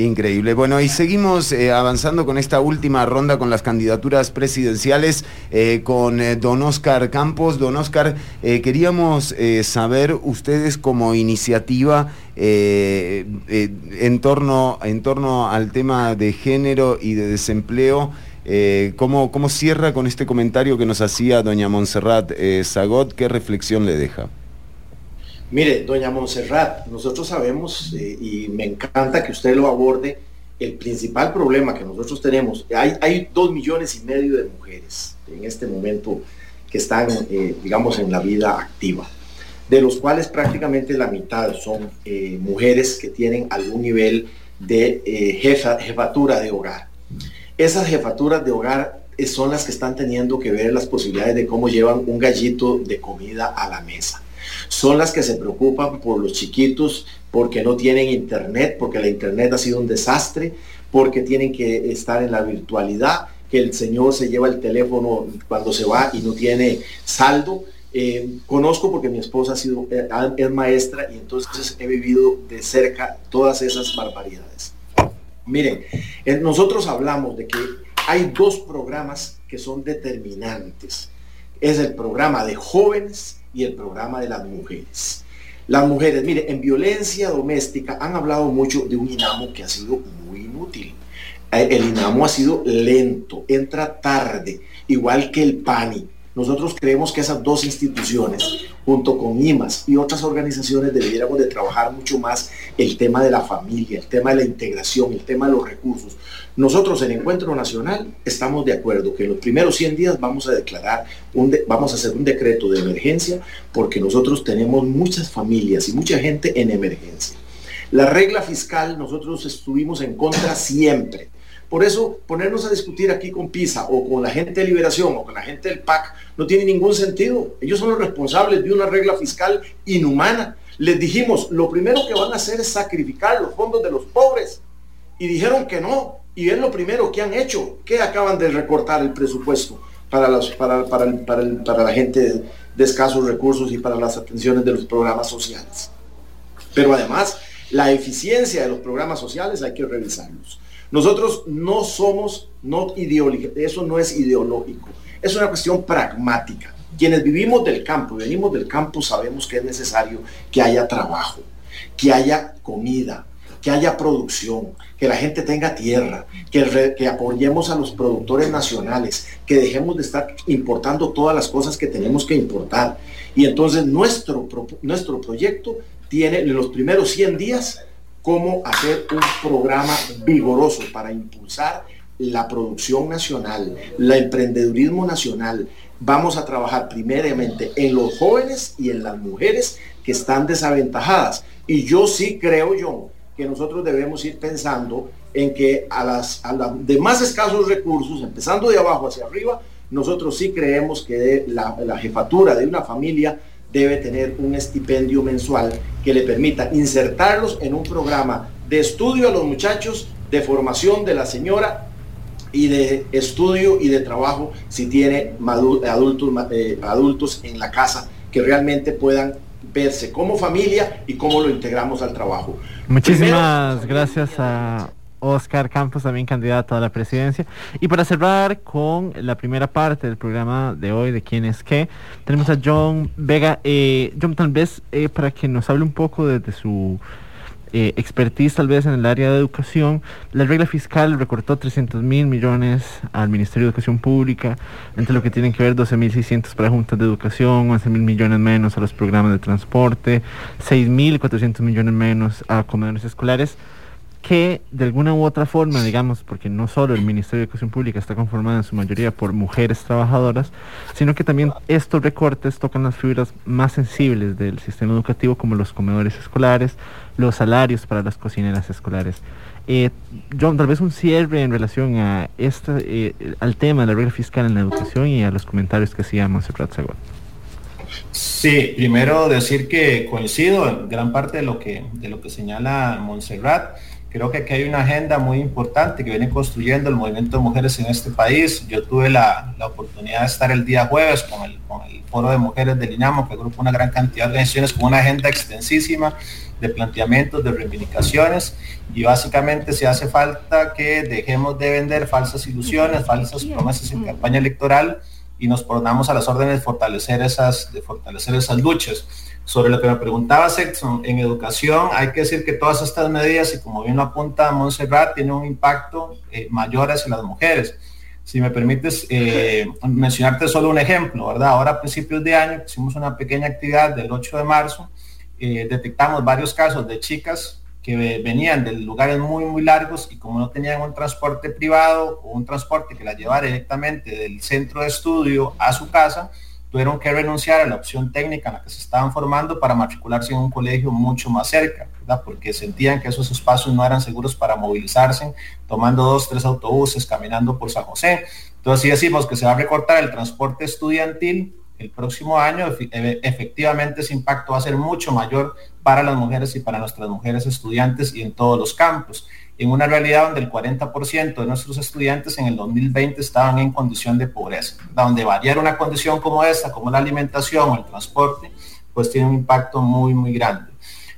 Increíble. Bueno, y seguimos eh, avanzando con esta última ronda con las candidaturas presidenciales eh, con eh, don Oscar Campos. Don Oscar, queríamos saber ustedes como iniciativa en, torno, en torno al tema de género y de desempleo. ¿cómo, ¿Cómo cierra con este comentario que nos hacía doña Montserrat Zagot? ¿Qué reflexión le deja? Mire, doña Montserrat, nosotros sabemos, eh, y me encanta que usted lo aborde, el principal problema que nosotros tenemos, hay, dos millones y medio de mujeres en este momento que están, eh, digamos, en la vida activa, de los cuales prácticamente la mitad son eh, mujeres que tienen algún nivel de jefa- jefatura de hogar. Esas jefaturas de hogar son las que están teniendo que ver las posibilidades de cómo llevan un gallito de comida a la mesa son las que se preocupan por los chiquitos porque no tienen internet, porque la internet ha sido un desastre, porque tienen que estar en la virtualidad, que el señor se lleva el teléfono cuando se va y no tiene saldo. Eh, conozco porque mi esposa ha sido, eh, es maestra y entonces he vivido de cerca todas esas barbaridades. Miren, eh, nosotros hablamos de que hay dos programas que son determinantes. Es el programa de jóvenes y el programa de las mujeres. Las mujeres, mire, en violencia doméstica han hablado mucho de un INAMO que ha sido muy inútil. Eh, El INAMO ha sido lento, entra tarde, igual que el PANI. Nosotros creemos que esas dos instituciones, junto con IMAS y otras organizaciones, deberíamos de trabajar mucho más el tema de la familia, el tema de la integración, el tema de los recursos. Nosotros en Encuentro Nacional estamos de acuerdo que en los primeros 100 días vamos a declarar, un vamos a hacer un decreto de emergencia porque nosotros tenemos muchas familias y mucha gente en emergencia. La regla fiscal nosotros estuvimos en contra siempre. Por eso ponernos a discutir aquí con PISA o con la gente de Liberación o con la gente del PAC no tiene ningún sentido. Ellos son los responsables de una regla fiscal inhumana. Les dijimos, lo primero que van a hacer es sacrificar los fondos de los pobres. Y dijeron que no. Y es lo primero que han hecho. que acaban de recortar el presupuesto para, los, para, para, el- para el- para la gente de, escasos recursos y para las atenciones de los programas sociales? Pero además, la eficiencia de los programas sociales hay que revisarlos. Nosotros no somos, no eso no es ideológico, es una cuestión pragmática. Quienes vivimos del campo venimos del campo sabemos que es necesario que haya trabajo, que haya comida, que haya producción, que la gente tenga tierra, que, apoyemos a los productores nacionales, que dejemos de estar importando todas las cosas que tenemos que importar. Y entonces nuestro, nuestro proyecto tiene en los primeros 100 días cómo hacer un programa vigoroso para impulsar la producción nacional, el emprendedurismo nacional. Vamos a trabajar primeramente en los jóvenes y en las mujeres que están desaventajadas. Y yo sí creo, John, que nosotros debemos ir pensando en que a las, a de más escasos recursos, empezando de abajo hacia arriba, nosotros sí creemos que la, la jefatura de una familia debe tener un estipendio mensual que le permita insertarlos en un programa de estudio a los muchachos, de formación de la señora y de estudio y de trabajo si tiene adultos, eh, adultos en la casa que realmente puedan verse como familia y cómo lo integramos al trabajo. Muchísimas gracias a Oscar Campos, también candidato a la presidencia. Y para cerrar con la primera parte del programa de hoy, de quién es qué, tenemos a John Vega. Eh, John, tal vez eh, para que nos hable un poco desde su eh, expertise tal vez en el área de educación. La regla fiscal recortó 300 mil millones al Ministerio de Educación Pública, entre lo que tienen que ver 12.600 para juntas de educación, 11 mil millones menos a los programas de transporte, 6.400 millones menos a comedores escolares que de alguna u otra forma, digamos, porque no solo el Ministerio de Educación Pública está conformado en su mayoría por mujeres trabajadoras, sino que también estos recortes tocan las fibras más sensibles del sistema educativo, como los comedores escolares, los salarios para las cocineras escolares. Eh, John, tal vez un cierre en relación a este, eh, al tema de la regla fiscal en la educación y a los comentarios que hacía Monserrat Segura. Sí, primero decir que coincido en gran parte de lo que, de lo que señala Montserrat. Creo que aquí hay una agenda muy importante que viene construyendo el movimiento de mujeres en este país. Yo tuve la, oportunidad de estar el día jueves con el, Foro de Mujeres del INAMO, que agrupa una gran cantidad de organizaciones con una agenda extensísima de planteamientos, de reivindicaciones y básicamente se hace falta que dejemos de vender falsas ilusiones, falsas promesas en campaña electoral y nos ponamos a las órdenes de fortalecer esas, de fortalecer esas luchas. Sobre lo que me preguntaba Sexton, en educación hay que decir que todas estas medidas, y como bien lo apunta Montserrat, tienen un impacto eh, mayor hacia las mujeres. Si me permites eh, mencionarte solo un ejemplo, ¿verdad? Ahora a principios de año hicimos una pequeña actividad del 8 de marzo, eh, detectamos varios casos de chicas que venían de lugares muy, muy largos y como no tenían un transporte privado o un transporte que la llevara directamente del centro de estudio a su casa, tuvieron que renunciar a la opción técnica en la que se estaban formando para matricularse en un colegio mucho más cerca, ¿verdad? porque sentían que esos espacios no eran seguros para movilizarse, tomando dos, tres autobuses, caminando por San José. Entonces, si decimos que se va a recortar el transporte estudiantil el próximo año, efectivamente ese impacto va a ser mucho mayor para las mujeres y para nuestras mujeres estudiantes y en todos los campos en una realidad donde el 40% de nuestros estudiantes en el 2020 estaban en condición de pobreza, donde variar una condición como esta, como la alimentación o el transporte, pues tiene un impacto muy, muy grande.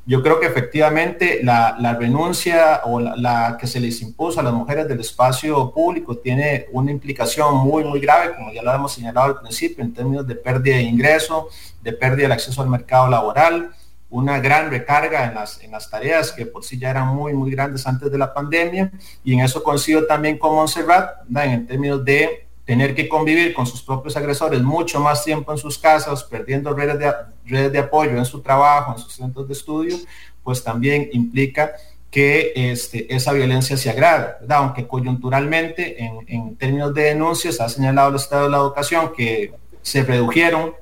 Yo creo que efectivamente la, renuncia o la, que se les impuso a las mujeres del espacio público tiene una implicación muy, muy grave, como ya lo hemos señalado al principio, en términos de pérdida de ingreso, de pérdida del acceso al mercado laboral, una gran recarga en las, en las tareas que por sí ya eran muy, muy grandes antes de la pandemia. Y en eso coincido también con Montserrat, en términos de tener que convivir con sus propios agresores mucho más tiempo en sus casas, perdiendo redes de, redes de apoyo en su trabajo, en sus centros de estudio, pues también implica que este, esa violencia se agrave, aunque coyunturalmente en, en términos de denuncias ha señalado el Estado de la Educación que se redujeron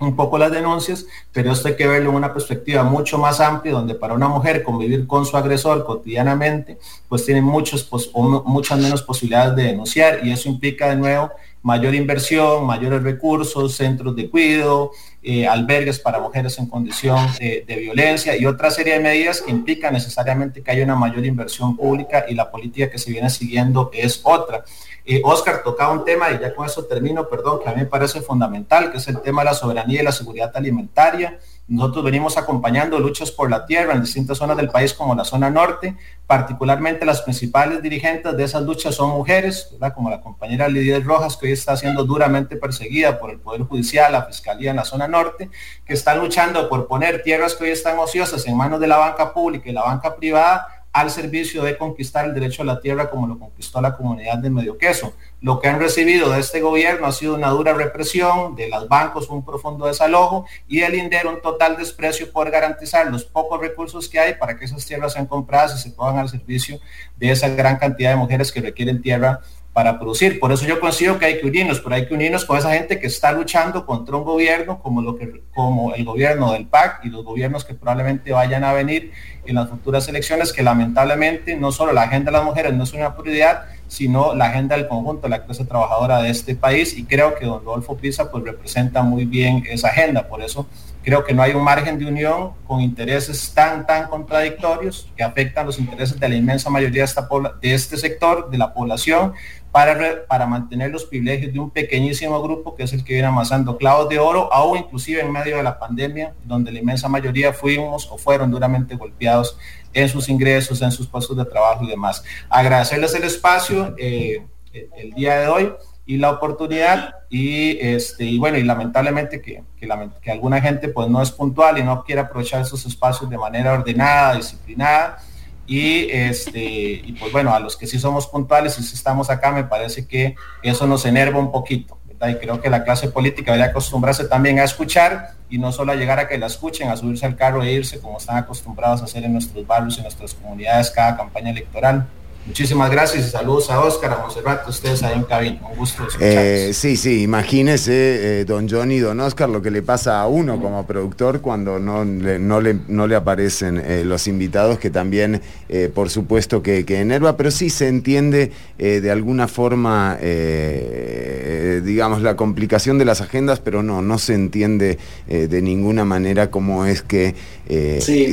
un poco las denuncias, pero esto hay que verlo en una perspectiva mucho más amplia, donde para una mujer convivir con su agresor cotidianamente, pues tiene muchos, muchas menos posibilidades de denunciar y eso implica de nuevo mayor inversión, mayores recursos, centros de cuidado, eh, albergues para mujeres en condición de, violencia y otra serie de medidas que implican necesariamente que haya una mayor inversión pública y la política que se viene siguiendo es otra. Oscar tocaba un tema, y ya con eso termino, perdón, que a mí me parece fundamental, que es el tema de la soberanía y la seguridad alimentaria. Nosotros venimos acompañando luchas por la tierra en distintas zonas del país como la zona norte, particularmente las principales dirigentes de esas luchas son mujeres, como la compañera Lidia Rojas, que hoy está siendo duramente perseguida por el Poder Judicial, la Fiscalía en la zona norte, que están luchando por poner tierras que hoy están ociosas en manos de la banca pública y la banca privada al servicio de conquistar el derecho a la tierra como lo conquistó la comunidad de Medio Queso. Lo que han recibido de este gobierno ha sido una dura represión, de los bancos un profundo desalojo y del INDER un total desprecio por garantizar los pocos recursos que hay para que esas tierras sean compradas y se pongan al servicio de esa gran cantidad de mujeres que requieren tierra para producir. Por eso yo considero que hay que unirnos, pero hay que unirnos con esa gente que está luchando contra un gobierno como, lo que, como el gobierno del PAC y los gobiernos que probablemente vayan a venir en las futuras elecciones, que lamentablemente no solo la agenda de las mujeres no es una prioridad, sino la agenda del conjunto de la clase trabajadora de este país y creo que don Rodolfo Pisa pues representa muy bien esa agenda. Por eso creo que no hay un margen de unión con intereses tan, tan contradictorios que afectan los intereses de la inmensa mayoría de, esta, de este sector, de la población, para, para mantener los privilegios de un pequeñísimo grupo que es el que viene amasando clavos de oro, o inclusive en medio de la pandemia, donde la inmensa mayoría fuimos o fueron duramente golpeados en sus ingresos, en sus puestos de trabajo y demás. Agradecerles el espacio eh, el día de hoy y la oportunidad y este y bueno y lamentablemente que, que, alguna gente pues no es puntual y no quiere aprovechar esos espacios de manera ordenada, disciplinada y este y pues bueno a los que sí somos puntuales y si estamos acá me parece que eso nos enerva un poquito y creo que la clase política debería acostumbrarse también a escuchar y no solo a llegar a que la escuchen, a subirse al carro e irse como están acostumbrados a hacer en nuestros barrios, en nuestras comunidades cada campaña electoral. Muchísimas gracias y saludos a Oscar, a Monserrat, ustedes ahí en cabina. Un gusto eh, Sí, sí, imagínese, eh, don Johnny y don Oscar, lo que le pasa a uno como productor cuando no le, no le, no le aparecen eh, los invitados, que también, por supuesto, que, que, enerva, pero sí se entiende de alguna forma, digamos, la complicación de las agendas, pero no, no se entiende de ninguna manera cómo es que,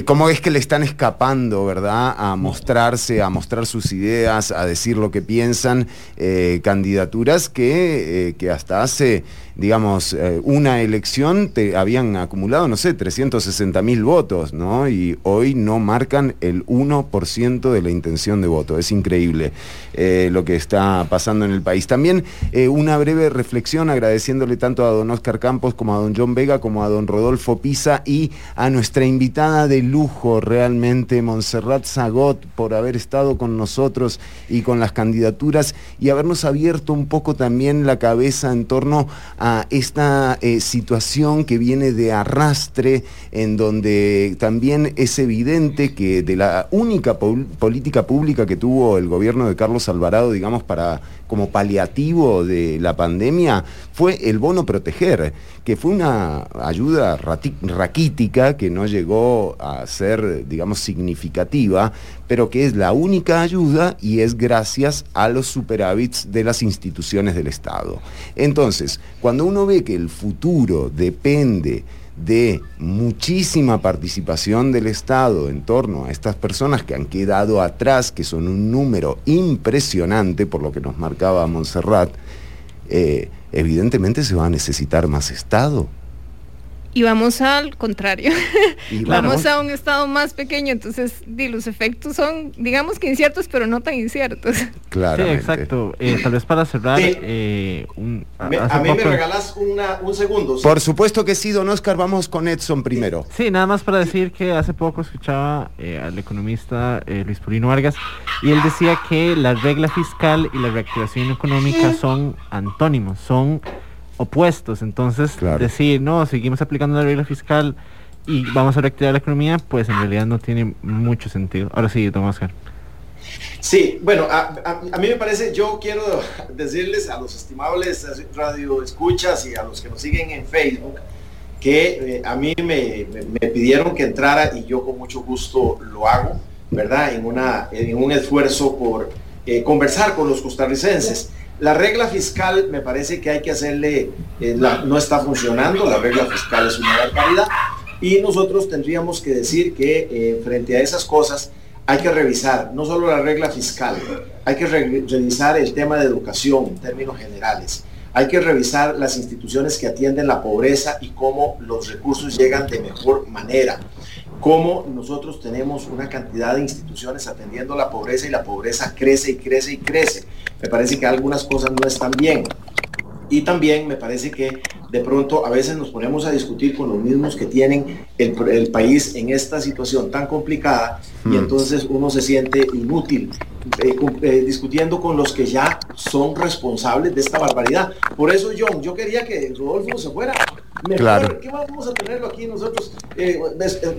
cómo es que le están escapando, ¿verdad?, a mostrarse, a mostrar sus ideas a decir lo que piensan, eh, candidaturas que, eh, que, hasta hace, digamos, eh, una elección te habían acumulado, no sé, 360 mil votos, ¿no? Y hoy no marcan el 1% de la intención de voto. Es increíble lo que está pasando en el país. También una breve reflexión agradeciéndole tanto a don Oscar Campos como a don John Vega, como a don Rodolfo Pisa y a nuestra invitada de lujo, realmente, Montserrat Zagot, por haber estado con nosotros y con las candidaturas y habernos abierto un poco también la cabeza en torno a esta eh, situación que viene de arrastre, en donde también es evidente que de la única política pública que tuvo el gobierno de Carlos Alvarado, digamos, para como paliativo de la pandemia fue el bono proteger, que fue una ayuda raquítica que no llegó a ser, digamos, significativa, pero que es la única ayuda y es gracias a los superávits de las instituciones del Estado. Entonces, cuando uno ve que el futuro depende de muchísima participación del Estado en torno a estas personas que han quedado atrás, que son un número impresionante, por lo que nos marcaba Montserrat, eh, evidentemente se va a necesitar más Estado y vamos al contrario. vamos a un estado más pequeño, entonces los efectos son, digamos que inciertos, pero no tan inciertos. Claro. Sí, exacto. Eh, tal vez para cerrar, eh, a, mí me regalas un segundo. Por supuesto que sí, don Oscar, vamos con Edson primero. Sí, nada más para decir que hace poco escuchaba eh, al economista Luis Purino Vargas y él decía que la regla fiscal y la reactivación económica son antónimos, son opuestos. Entonces, decir, no, seguimos aplicando la regla fiscal y vamos a reactivar la economía, pues en realidad no tiene mucho sentido. Ahora sí, don Oscar. Sí, bueno, a, mí me parece, yo quiero decirles a los estimables radio escuchas y a los que nos siguen en Facebook, que eh, a mí me, pidieron que entrara y yo con mucho gusto lo hago, ¿verdad? En, una, en un esfuerzo por eh, conversar con los costarricenses. La regla fiscal me parece que hay que hacerle, eh, no está funcionando, la regla fiscal es una barbaridad. Y nosotros tendríamos que decir que eh, frente a esas cosas hay que revisar no solo la regla fiscal, hay que revisar el tema de educación en términos generales, hay que revisar las instituciones que atienden la pobreza y cómo los recursos llegan de mejor manera cómo nosotros tenemos una cantidad de instituciones atendiendo la pobreza y la pobreza crece y crece y crece. Me parece que algunas cosas no están bien. Y también me parece que de pronto a veces nos ponemos a discutir con los mismos que tienen el, país en esta situación tan complicada y hmm. entonces uno se siente inútil eh, eh, discutiendo con los que ya son responsables de esta barbaridad. Por eso, John, yo quería que Rodolfo se fuera claro. ¿qué vamos a tenerlo aquí nosotros? Eh,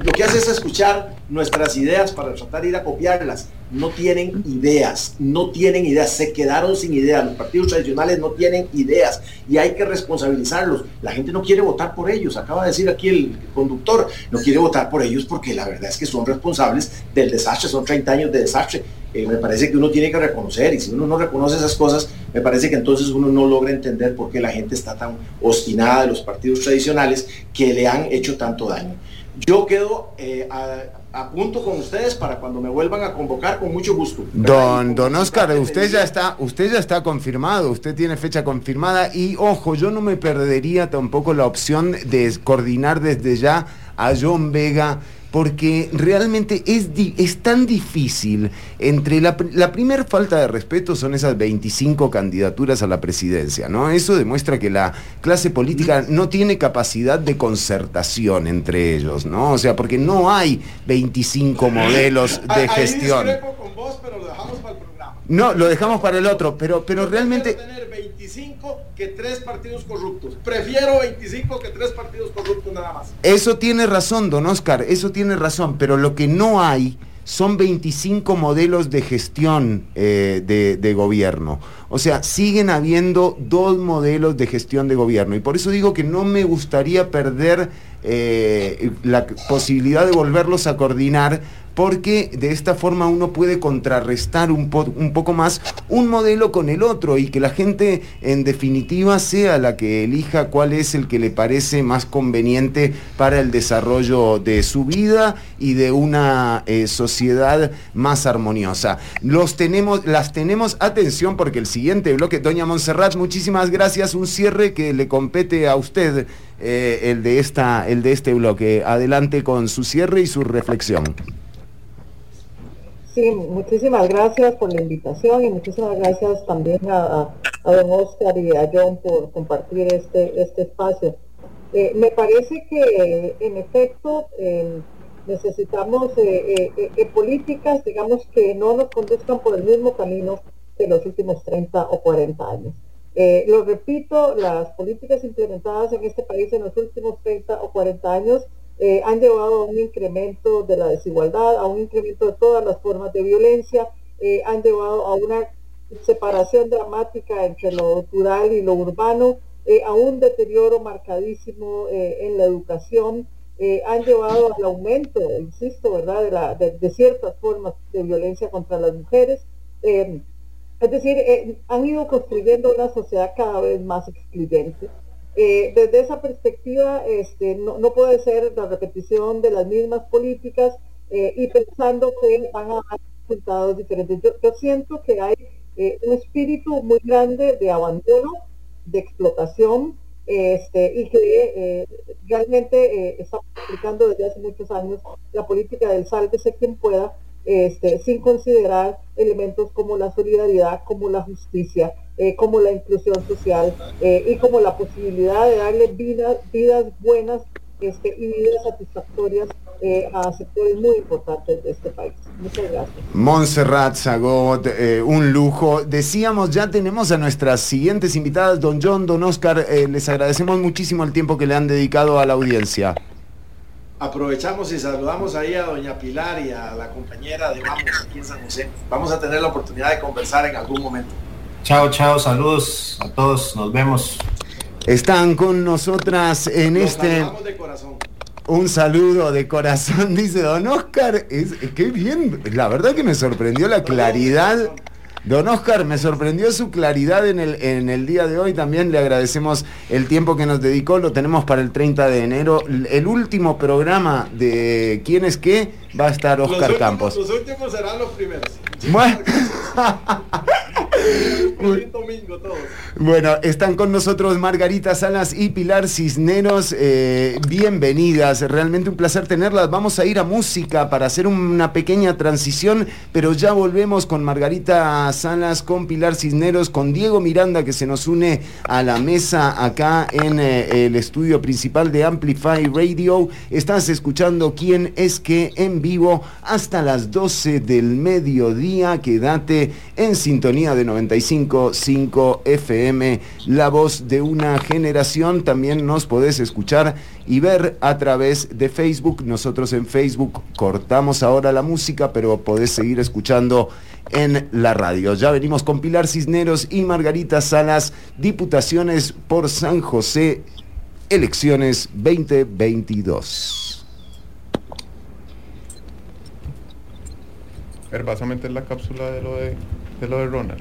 lo que hace es escuchar nuestras ideas para tratar de ir a copiarlas. No tienen ideas, no tienen ideas, se quedaron sin ideas. Los partidos tradicionales no tienen ideas y hay que responsabilizarlos. La gente no quiere votar por ellos, acaba de decir aquí el conductor, no quiere votar por ellos porque la verdad es que son responsables del desastre, son 30 años de desastre. Eh, me parece que uno tiene que reconocer y si uno no reconoce esas cosas, me parece que entonces uno no logra entender por qué la gente está tan obstinada de los partidos tradicionales que le han hecho tanto daño. Yo quedo eh, a, punto con ustedes para cuando me vuelvan a convocar con mucho gusto. Don, don Oscar, usted ya está, usted ya está confirmado, usted tiene fecha confirmada y ojo, yo no me perdería tampoco la opción de coordinar desde ya a John Vega porque realmente es, es tan difícil. Entre la, la primera falta de respeto son esas 25 candidaturas a la presidencia, ¿no? Eso demuestra que la clase política no tiene capacidad de concertación entre ellos, ¿no? O sea, porque no hay 25 modelos de gestión. con vos, pero lo dejamos para el no, lo dejamos para el otro, pero, pero realmente... tener 25 que tres partidos corruptos. Prefiero 25 que tres partidos corruptos nada más. Eso tiene razón, don Oscar, eso tiene razón, pero lo que no hay son 25 modelos de gestión eh, de, gobierno. O sea, siguen habiendo dos modelos de gestión de gobierno. Y por eso digo que no me gustaría perder eh, la posibilidad de volverlos a coordinar porque de esta forma uno puede contrarrestar un, poco más un modelo con el otro y que la gente en definitiva sea la que elija cuál es el que le parece más conveniente para el desarrollo de su vida y de una eh, sociedad más armoniosa. Las tenemos, atención porque el siguiente bloque, doña Montserrat, muchísimas gracias, un cierre que le compete a usted. Eh, el, de esta, el de este bloque. Adelante con su cierre y su reflexión. Sí, muchísimas gracias por la invitación y muchísimas gracias también a, don Oscar y a John por compartir este, este espacio. Eh, me parece que en efecto eh, necesitamos eh, políticas, digamos, que no nos conduzcan por el mismo camino que los últimos 30 o 40 años. lo repito, las políticas implementadas en este país en los últimos 30 o 40 años eh, han llevado a un incremento de la desigualdad, a un incremento de todas las formas de violencia, eh, han llevado a una separación dramática entre lo rural y lo urbano, eh, a un deterioro marcadísimo en la educación, han llevado al aumento, insisto, ¿verdad?, de, ciertas formas de violencia contra las mujeres. es decir, han ido construyendo una sociedad cada vez más excluyente. Eh, desde esa perspectiva, este, no, puede ser la repetición de las mismas políticas eh, y pensando que van a dar resultados diferentes. Yo, siento que hay eh, un espíritu muy grande de abandono, de explotación, este, y que realmente estamos aplicando desde hace muchos años la política del sálvese quien pueda, este, sin considerar elementos como la solidaridad, como la justicia, eh, como la inclusión social eh, y como la posibilidad de darle vidas, vidas buenas este, y vidas satisfactorias eh, a sectores muy importantes de este país. Muchas gracias. Montserrat Zagot, un lujo. Decíamos, ya tenemos a nuestras siguientes invitadas, don John, don Oscar, les agradecemos muchísimo el tiempo que le han dedicado a la audiencia. Aprovechamos y saludamos ahí a doña Pilar y a la compañera de Vamos aquí en San José. Vamos a tener la oportunidad de conversar en algún momento. Chao, chao, saludos a todos, nos vemos. Están con nosotras en este... Un saludo de corazón, dice don Oscar. Es, qué bien, la verdad que me sorprendió la claridad. Don Oscar, me sorprendió su claridad en el, en el día de hoy. También le agradecemos el tiempo que nos dedicó. Lo tenemos para el 30 de enero. El último programa de ¿Quién es qué? Va a estar Oscar Campos. Los últimos serán los primeros. Bueno. Bueno, están con nosotros Margarita Salas y Pilar Cisneros. Eh, bienvenidas, realmente un placer tenerlas. Vamos a ir a música para hacer una pequeña transición, pero ya volvemos con Margarita Salas, con Pilar Cisneros, con Diego Miranda que se nos une a la mesa acá en eh, el estudio principal de Amplify Radio. Estás escuchando quién es que en vivo hasta las 12 del mediodía. Quédate en sintonía de 95.5 FM, la voz de una generación. También nos podés escuchar y ver a través de Facebook. Nosotros en Facebook cortamos ahora la música, pero podés seguir escuchando en la radio. Ya venimos con Pilar Cisneros y Margarita Salas, Diputaciones por San José, elecciones 2022. Pero vas a meter la cápsula de lo de, de lo de Ronald.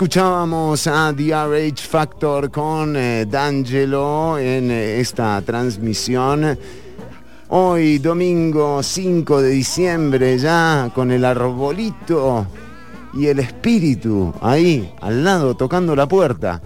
Escuchábamos a The RH Factor con eh, D'Angelo en eh, esta transmisión. Hoy, domingo 5 de diciembre, ya con el arbolito y el espíritu ahí, al lado, tocando la puerta.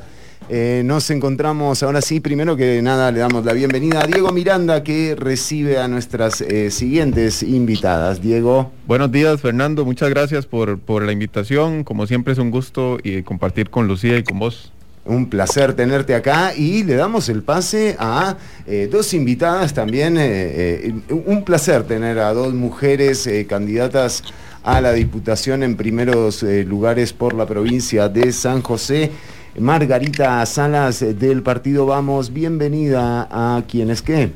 Eh, nos encontramos ahora sí, primero que nada le damos la bienvenida a Diego Miranda que recibe a nuestras eh, siguientes invitadas. Diego. Buenos días, Fernando. Muchas gracias por, por la invitación. Como siempre es un gusto y compartir con Lucía y con vos. Un placer tenerte acá y le damos el pase a eh, dos invitadas también. eh, eh, un placer tener a dos mujeres eh, candidatas a la Diputación en primeros eh, lugares por la provincia de San José. Margarita Salas eh, del partido Vamos, bienvenida a quienes qué.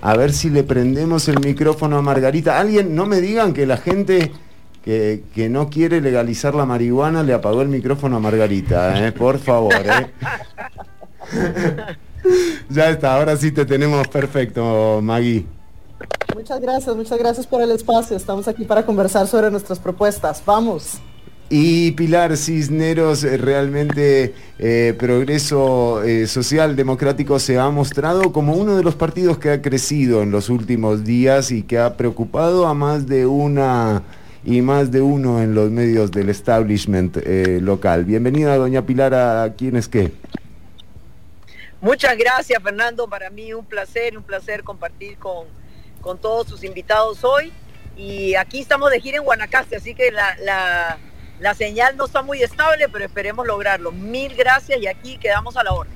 A ver si le prendemos el micrófono a Margarita. Alguien, no me digan que la gente que, que no quiere legalizar la marihuana le apagó el micrófono a Margarita, ¿eh? por favor. ¿eh? ya está, ahora sí te tenemos perfecto, Magui. Muchas gracias, muchas gracias por el espacio. Estamos aquí para conversar sobre nuestras propuestas. Vamos. Y Pilar Cisneros, eh, realmente eh, Progreso eh, Social Democrático se ha mostrado como uno de los partidos que ha crecido en los últimos días y que ha preocupado a más de una y más de uno en los medios del establishment local. Bienvenida, doña Pilar, a quién es qué. Muchas gracias, Fernando. Para mí un placer, un placer compartir con, con todos sus invitados hoy. Y aquí estamos de gira en Guanacaste, así que la, la señal no está muy estable, pero esperemos lograrlo. Mil gracias y aquí quedamos a la hora.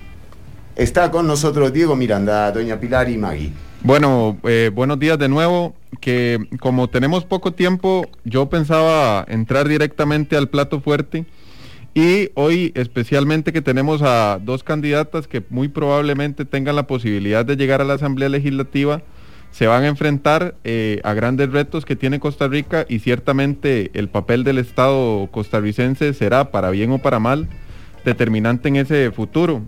Está con nosotros Diego Miranda, doña Pilar y Magui. Bueno, eh, buenos días de nuevo. Que como tenemos poco tiempo, yo pensaba entrar directamente al plato fuerte. Y hoy especialmente que tenemos a dos candidatas que muy probablemente tengan la posibilidad de llegar a la Asamblea Legislativa, se van a enfrentar eh, a grandes retos que tiene Costa Rica y ciertamente el papel del Estado costarricense será, para bien o para mal, determinante en ese futuro.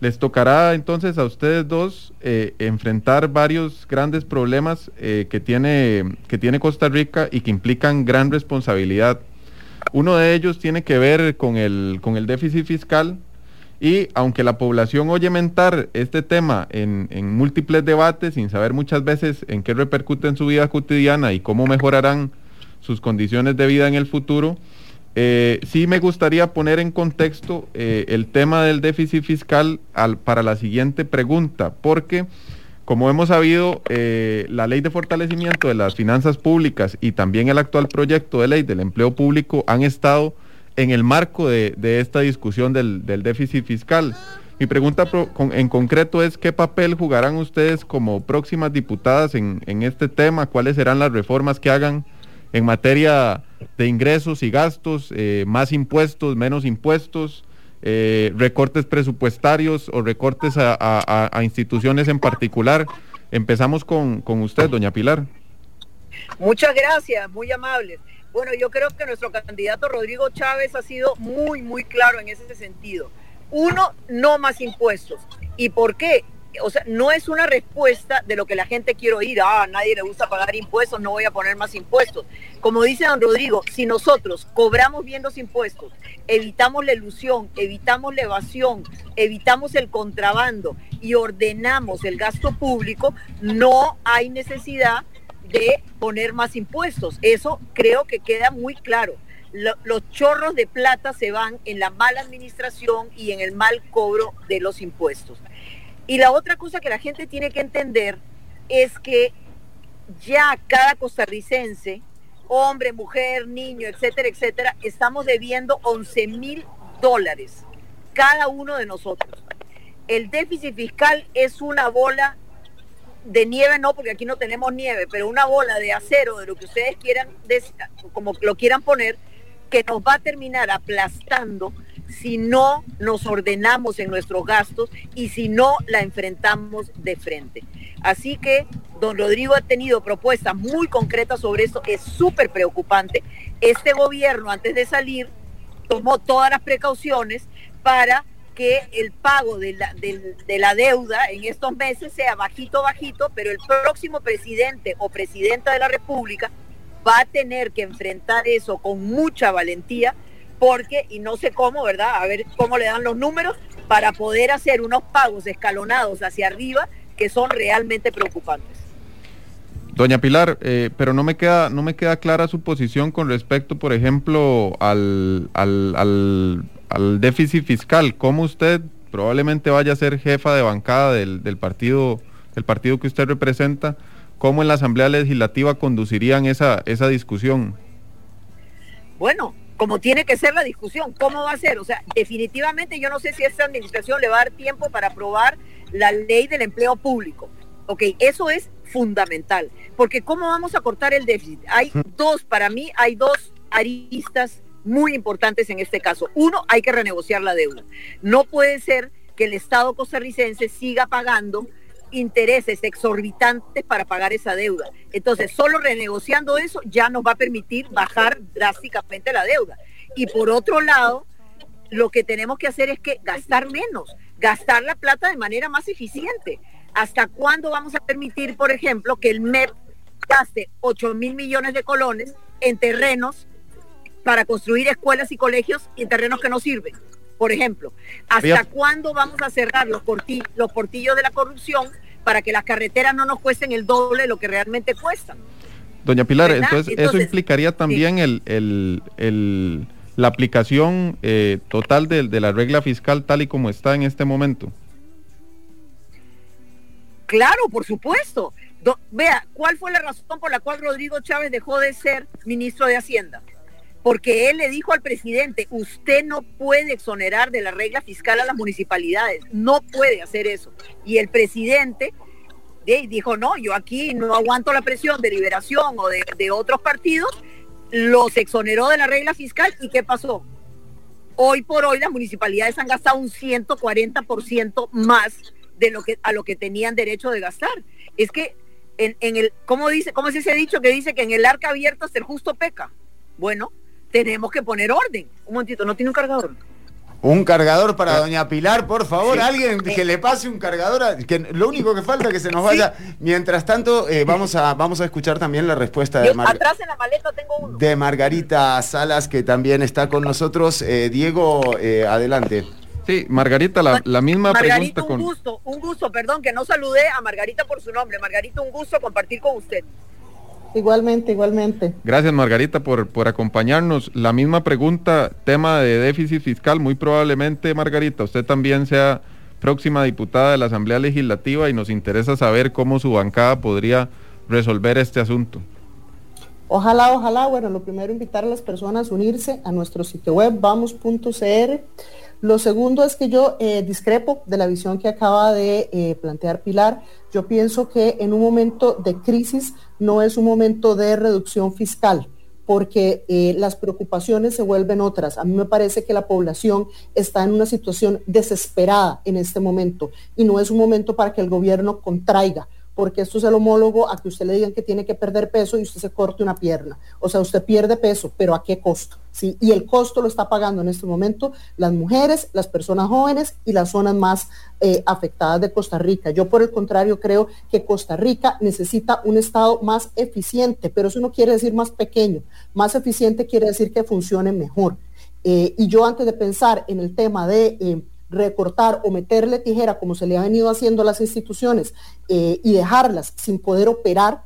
Les tocará entonces a ustedes dos eh, enfrentar varios grandes problemas eh, que, tiene, que tiene Costa Rica y que implican gran responsabilidad. Uno de ellos tiene que ver con el, con el déficit fiscal y aunque la población oye mentar este tema en, en múltiples debates sin saber muchas veces en qué repercute en su vida cotidiana y cómo mejorarán sus condiciones de vida en el futuro, eh, sí me gustaría poner en contexto eh, el tema del déficit fiscal al- para la siguiente pregunta, porque Como hemos sabido, eh, la ley de fortalecimiento de las finanzas públicas y también el actual proyecto de ley del empleo público han estado en el marco de, esta discusión del, déficit fiscal. Mi pregunta pro- con- en concreto es qué papel jugarán ustedes como próximas diputadas en, este tema, cuáles serán las reformas que hagan en materia de ingresos y gastos, eh, más impuestos, menos impuestos, eh, recortes presupuestarios o recortes a instituciones en particular. Empezamos con, con usted, doña Pilar. Muchas gracias, muy amables. Bueno, yo creo que nuestro candidato Rodrigo Chávez ha sido muy, muy claro en ese sentido. Uno, no más impuestos. ¿Y por qué? O sea, no es una respuesta de lo que la gente quiere oír. Ah, nadie le gusta pagar impuestos, no voy a poner más impuestos. Como dice don Rodrigo, si nosotros cobramos bien los impuestos, evitamos la ilusión, evitamos la evasión, evitamos el contrabando y ordenamos el gasto público, no hay necesidad de poner más impuestos. Eso creo que queda muy claro. Lo- los chorros de plata se van en la mala administración y en el mal cobro de los impuestos. Y la otra cosa que la gente tiene que entender es que ya cada costarricense, hombre, mujer, niño, etcétera, etcétera, estamos debiendo 11 mil dólares, cada uno de nosotros. El déficit fiscal es una bola de nieve, no, porque aquí no tenemos nieve, pero una bola de acero, de lo que ustedes quieran, como lo quieran poner, que nos va a terminar aplastando si no nos ordenamos en nuestros gastos y si no la enfrentamos de frente. Así que don Rodrigo ha tenido propuestas muy concretas sobre eso, es súper preocupante. Este gobierno antes de salir tomó todas las precauciones para que el pago de la, deuda en estos meses sea bajito, bajito, pero el próximo presidente o presidenta de la República va a tener que enfrentar eso con mucha valentía, porque, y no sé cómo, ¿verdad? A ver cómo le dan los números para poder hacer unos pagos escalonados hacia arriba que son realmente preocupantes. Doña Pilar, eh, pero no me queda no me queda clara su posición con respecto, por ejemplo, al, al, al, al déficit fiscal. ¿Cómo usted probablemente vaya a ser jefa de bancada del, del partido del partido que usted representa? ¿Cómo en la Asamblea Legislativa conducirían esa esa discusión? Bueno, como tiene que ser la discusión, ¿cómo va a ser? O sea, definitivamente yo no sé si esta administración le va a dar tiempo para aprobar la ley del empleo público. Ok, eso es fundamental, porque ¿cómo vamos a cortar el déficit? Hay dos, para mí hay dos aristas muy importantes en este caso. Uno, hay que renegociar la deuda. No puede ser que el Estado costarricense siga pagando intereses exorbitantes para pagar esa deuda. Entonces, solo renegociando eso ya nos va a permitir bajar drásticamente la deuda. Y por otro lado, lo que tenemos que hacer es que gastar menos, gastar la plata de manera más eficiente. ¿Hasta cuándo vamos a permitir, por ejemplo, que el MEP gaste 8 mil millones de colones en terrenos para construir escuelas y colegios y en terrenos que no sirven? Por ejemplo, ¿hasta cuándo vamos a cerrar los, porti- los portillos de la corrupción para que las carreteras no nos cuesten el doble de lo que realmente cuestan? Doña Pilar, entonces, eso implicaría también el, el- el- la aplicación eh, total de, de la regla fiscal tal y como está en este momento. Claro, por supuesto. Do- vea, ¿cuál fue la razón por la cual Rodrigo Chávez dejó de ser ministro de Hacienda? Porque él le dijo al presidente, usted no puede exonerar de la regla fiscal a las municipalidades, no puede hacer eso. Y el presidente de- dijo, no, yo aquí no aguanto la presión de liberación o de, otros partidos, los exoneró de la regla fiscal y ¿qué pasó? Hoy por hoy las municipalidades han gastado un 140% más de lo que a lo que tenían derecho de gastar. Es que en, el, ¿cómo dice, cómo es ese dicho que dice que en el arca abierta el justo peca? Bueno, tenemos que poner orden. Un momentito, ¿no tiene un cargador? Un cargador para doña Pilar, por favor, Sí. alguien que le pase un cargador, a- que lo único que falta es que se nos vaya. Mientras tanto, eh, vamos, a, vamos a escuchar también la respuesta de, Mar- atrás en la maleta tengo uno. de Margarita Salas, que también está con nosotros. Eh, Diego, eh, adelante. Sí, Margarita, la, la misma Margarita, pregunta un con... gusto, un gusto, perdón que no saludé a Margarita por su nombre. Margarita, un gusto compartir con usted. Igualmente, igualmente. Gracias Margarita por, por acompañarnos. La misma pregunta, tema de déficit fiscal, muy probablemente Margarita, usted también sea próxima diputada de la Asamblea Legislativa y nos interesa saber cómo su bancada podría resolver este asunto. Ojalá, ojalá, bueno, lo primero invitar a las personas a unirse a nuestro sitio web vamos.cr. Lo segundo es que yo eh, discrepo de la visión que acaba de eh, plantear Pilar. Yo pienso que en un momento de crisis no es un momento de reducción fiscal porque eh, las preocupaciones se vuelven otras. A mí me parece que la población está en una situación desesperada en este momento y no es un momento para que el gobierno contraiga porque esto es el homólogo a que usted le digan que tiene que perder peso y usted se corte una pierna. O sea, usted pierde peso, pero ¿a qué costo? ¿Sí? Y el costo lo está pagando en este momento las mujeres, las personas jóvenes y las zonas más eh, afectadas de Costa Rica. Yo por el contrario creo que Costa Rica necesita un Estado más eficiente, pero eso no quiere decir más pequeño. Más eficiente quiere decir que funcione mejor. Eh, y yo antes de pensar en el tema de... Eh, recortar o meterle tijera como se le ha venido haciendo a las instituciones eh, y dejarlas sin poder operar,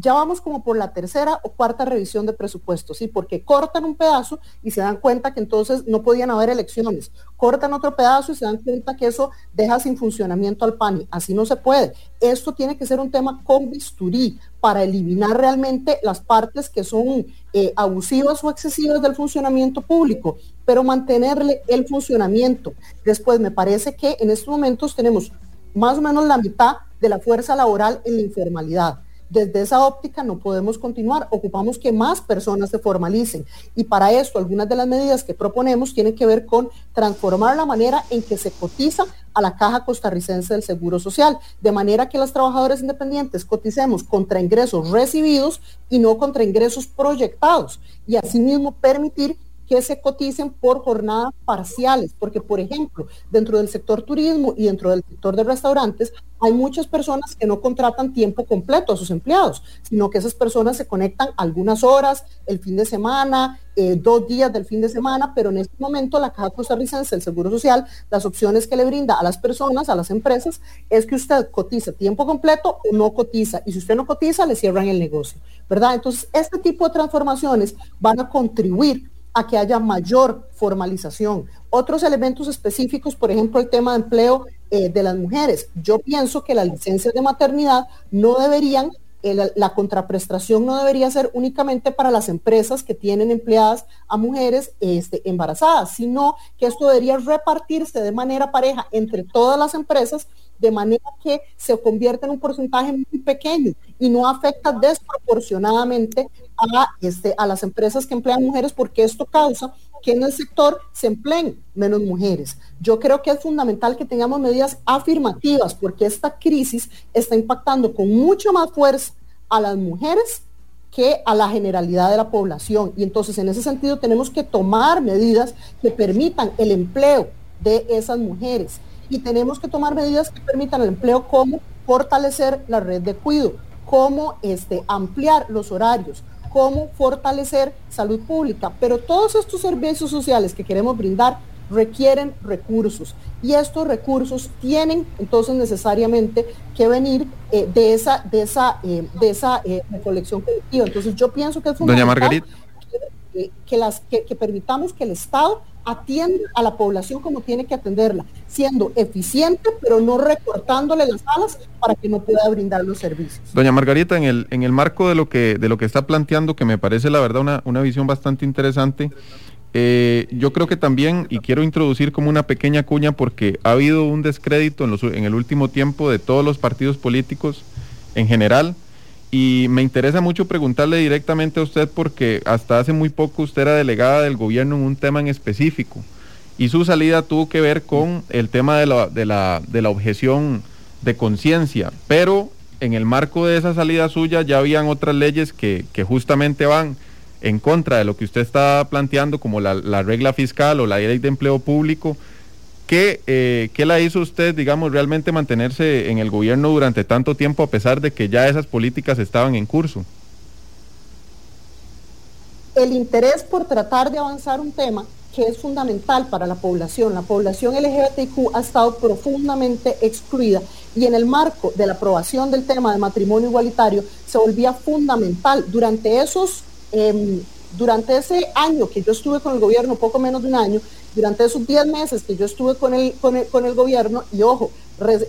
ya vamos como por la tercera o cuarta revisión de presupuestos, ¿sí? Porque cortan un pedazo y se dan cuenta que entonces no podían haber elecciones. Cortan otro pedazo y se dan cuenta que eso deja sin funcionamiento al PANI. Así no se puede. Esto tiene que ser un tema con bisturí para eliminar realmente las partes que son eh, abusivas o excesivas del funcionamiento público, pero mantenerle el funcionamiento. Después, me parece que en estos momentos tenemos más o menos la mitad de la fuerza laboral en la informalidad desde esa óptica no podemos continuar, ocupamos que más personas se formalicen. Y para esto algunas de las medidas que proponemos tienen que ver con transformar la manera en que se cotiza a la Caja Costarricense del Seguro Social, de manera que los trabajadores independientes coticemos contra ingresos recibidos y no contra ingresos proyectados y asimismo permitir que se coticen por jornadas parciales, porque por ejemplo, dentro del sector turismo y dentro del sector de restaurantes, hay muchas personas que no contratan tiempo completo a sus empleados, sino que esas personas se conectan algunas horas, el fin de semana, eh, dos días del fin de semana, pero en este momento la Caja Costarricense del Seguro Social, las opciones que le brinda a las personas, a las empresas, es que usted cotiza tiempo completo o no cotiza, y si usted no cotiza, le cierran el negocio, ¿verdad? Entonces, este tipo de transformaciones van a contribuir a que haya mayor formalización. Otros elementos específicos, por ejemplo, el tema de empleo eh, de las mujeres. Yo pienso que las licencias de maternidad no deberían, eh, la, contraprestación no debería ser únicamente para las empresas que tienen empleadas a mujeres este, embarazadas, sino que esto debería repartirse de manera pareja entre todas las empresas de manera que se convierta en un porcentaje muy pequeño y no afecta desproporcionadamente a, este, a las empresas que emplean mujeres porque esto causa que en el sector se empleen menos mujeres. Yo creo que es fundamental que tengamos medidas afirmativas porque esta crisis está impactando con mucho más fuerza a las mujeres que a la generalidad de la población. Y entonces en ese sentido tenemos que tomar medidas que permitan el empleo de esas mujeres y tenemos que tomar medidas que permitan el empleo como fortalecer la red de cuido, como este, ampliar los horarios, cómo fortalecer salud pública. Pero todos estos servicios sociales que queremos brindar requieren recursos y estos recursos tienen entonces necesariamente que venir eh, de esa de esa eh, de esa eh, recolección colectiva. Entonces yo pienso que es fundamental Doña Margarita. Que, las, que, que permitamos que el Estado atiende a la población como tiene que atenderla, siendo eficiente, pero no recortándole las alas para que no pueda brindar los servicios. Doña Margarita, en el, en el marco de lo que de lo que está planteando, que me parece la verdad una, una visión bastante interesante, eh, yo creo que también, y quiero introducir como una pequeña cuña, porque ha habido un descrédito en, los, en el último tiempo de todos los partidos políticos en general, y me interesa mucho preguntarle directamente a usted porque hasta hace muy poco usted era delegada del gobierno en un tema en específico. Y su salida tuvo que ver con el tema de la, de la, de la objeción de conciencia, pero en el marco de esa salida suya ya habían otras leyes que, que justamente van en contra de lo que usted está planteando, como la, la regla fiscal o la ley de empleo público, ¿Qué, eh, ¿Qué, la hizo usted, digamos, realmente mantenerse en el gobierno durante tanto tiempo a pesar de que ya esas políticas estaban en curso? El interés por tratar de avanzar un tema que es fundamental para la población. La población LGBTQ ha estado profundamente excluida y en el marco de la aprobación del tema de matrimonio igualitario se volvía fundamental. Durante esos... Eh, durante ese año que yo estuve con el gobierno, poco menos de un año, durante esos 10 meses que yo estuve con el, con el, con el gobierno, y ojo,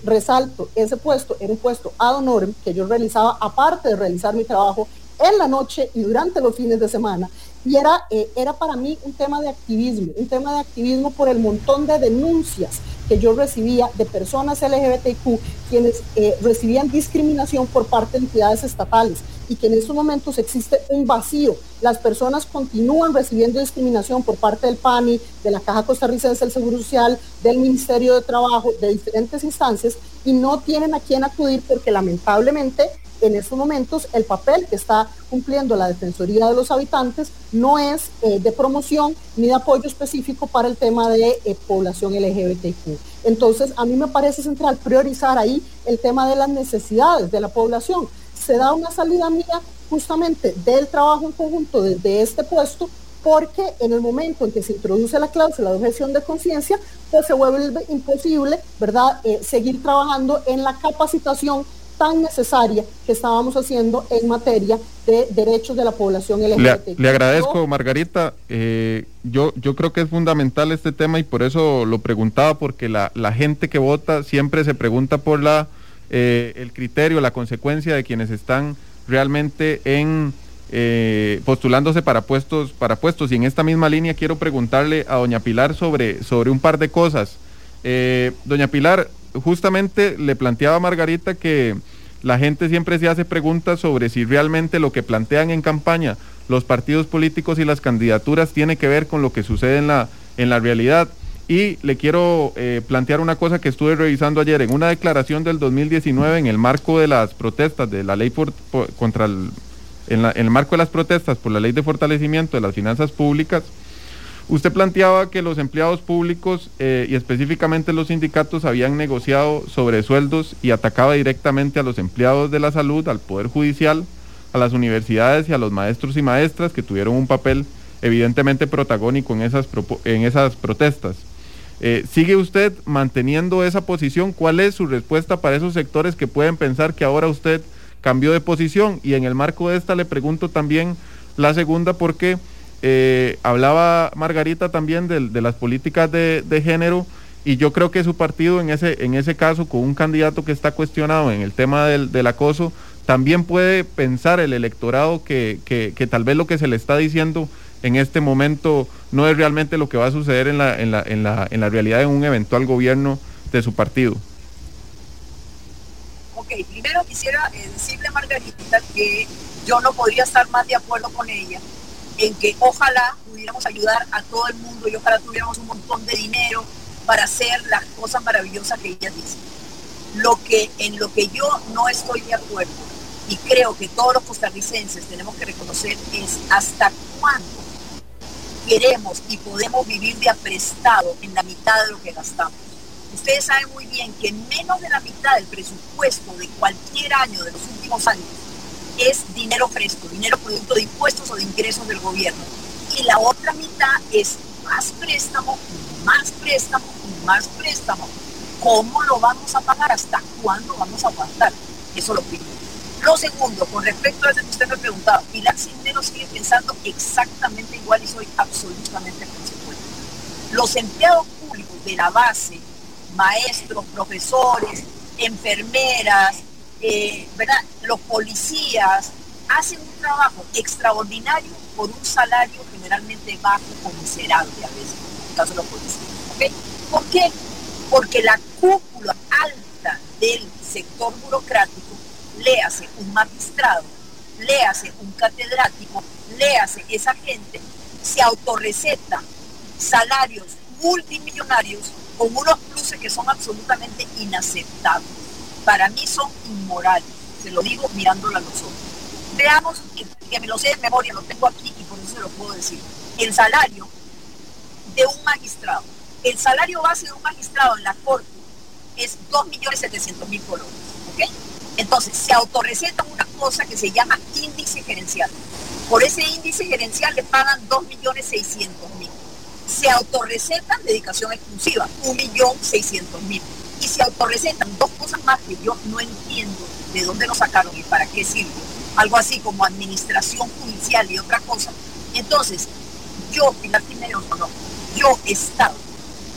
resalto, ese puesto era un puesto ad honorem que yo realizaba aparte de realizar mi trabajo en la noche y durante los fines de semana. Y era, eh, era para mí un tema de activismo, un tema de activismo por el montón de denuncias que yo recibía de personas LGBTQ, quienes eh, recibían discriminación por parte de entidades estatales y que en estos momentos existe un vacío. Las personas continúan recibiendo discriminación por parte del PANI, de la Caja Costarricense del Seguro Social, del Ministerio de Trabajo, de diferentes instancias y no tienen a quién acudir porque lamentablemente en estos momentos el papel que está cumpliendo la Defensoría de los Habitantes no es eh, de promoción ni de apoyo específico para el tema de eh, población LGBTQ. Entonces, a mí me parece central priorizar ahí el tema de las necesidades de la población. Se da una salida mía justamente del trabajo en conjunto desde este puesto porque en el momento en que se introduce la cláusula de objeción de conciencia, pues se vuelve imposible, ¿verdad?, eh, seguir trabajando en la capacitación tan necesaria que estábamos haciendo en materia de derechos de la población LGBT. Le, agradezco, Margarita. Eh, yo, yo creo que es fundamental este tema y por eso lo preguntaba, porque la, gente que vota siempre se pregunta por la, eh, el criterio, la consecuencia de quienes están realmente en eh, postulándose para puestos, para puestos. Y en esta misma línea quiero preguntarle a doña Pilar sobre, sobre un par de cosas. doña Pilar, justamente le planteaba a Margarita que la gente siempre se hace preguntas sobre si realmente lo que plantean en campaña los partidos políticos y las candidaturas tiene que ver con lo que sucede en la, en la realidad. Y le quiero eh, plantear una cosa que estuve revisando ayer. En una declaración del 2019, en el marco de las protestas de la ley contra el, en el marco de las protestas por la ley de fortalecimiento de las finanzas públicas, Usted planteaba que los empleados públicos eh, y específicamente los sindicatos habían negociado sobre sueldos y atacaba directamente a los empleados de la salud, al Poder Judicial, a las universidades y a los maestros y maestras que tuvieron un papel evidentemente protagónico en esas, en esas protestas. Eh, ¿Sigue usted manteniendo esa posición? ¿Cuál es su respuesta para esos sectores que pueden pensar que ahora usted cambió de posición? Y en el marco de esta le pregunto también la segunda, porque eh, hablaba Margarita también de, las políticas de, género y yo creo que su partido en ese, en ese caso, con un candidato que está cuestionado en el tema del, acoso, también puede pensar el electorado que, que, tal vez lo que se le está diciendo en este momento no es realmente lo que va a suceder en la, en la, en la, en la realidad de un eventual gobierno de su partido. Ok, primero quisiera eh, decirle a Margarita que yo no podría estar más de acuerdo con ella en que ojalá pudiéramos ayudar a todo el mundo y ojalá tuviéramos un montón de dinero para hacer las cosas maravillosas que ella dice. Lo que, en lo que yo no estoy de acuerdo y creo que todos los costarricenses tenemos que reconocer es hasta cuándo queremos y podemos vivir de aprestado en la mitad de lo que gastamos. Ustedes saben muy bien que menos de la mitad del presupuesto de cualquier año de los últimos años es dinero fresco, dinero producto de impuestos o de ingresos del gobierno. Y la otra mitad es más préstamo, más préstamo, más préstamo. ¿Cómo lo vamos a pagar? ¿Hasta cuándo vamos a aguantar? Eso lo primero. Lo segundo, con respecto a eso que usted me preguntaba, Pilar Cisneros sigue pensando exactamente igual y soy absolutamente consecuente. Los empleados públicos de la base, maestros, profesores, enfermeras, eh, ¿verdad? Los policías hacen un trabajo extraordinario por un salario generalmente bajo o miserable a veces, en el caso de los policías. ¿Por qué? Porque la cúpula alta del sector burocrático, léase un magistrado, léase un catedrático, léase esa gente, se autorreceta salarios multimillonarios con unos pluses que son absolutamente inaceptables para mí son inmorales. Se lo digo mirándola a los ojos. Veamos, que, me lo sé de memoria, lo tengo aquí y por eso se lo puedo decir. El salario de un magistrado, el salario base de un magistrado en la corte es 2.700.000 colones. ¿ok? Entonces, se autorreceta una cosa que se llama índice gerencial. Por ese índice gerencial le pagan 2.600.000. Se autorrecetan dedicación exclusiva, 1.600.000 y se autorrecetan dos cosas más que yo no entiendo de dónde lo sacaron y para qué sirve. Algo así como administración judicial y otra cosa. Entonces, yo, Pilar Cisneros, no, yo, Estado,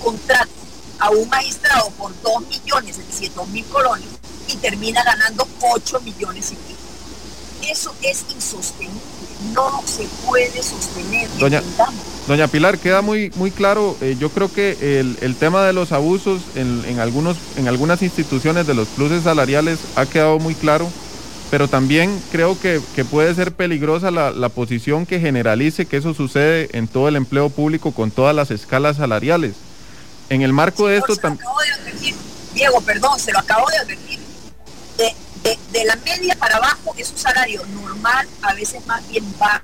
contrato a un magistrado por 2 millones 700 mil colones y termina ganando 8 millones y pico. Eso es insostenible, no se puede sostener. Doña. Doña Pilar, queda muy, muy claro, eh, yo creo que el, el tema de los abusos en, en algunos, en algunas instituciones de los pluses salariales ha quedado muy claro, pero también creo que, que puede ser peligrosa la, la posición que generalice que eso sucede en todo el empleo público con todas las escalas salariales. En el marco de esto también... Diego, perdón, se lo acabo de advertir. De, de- de la media para abajo es un salario normal, a veces más bien bajo.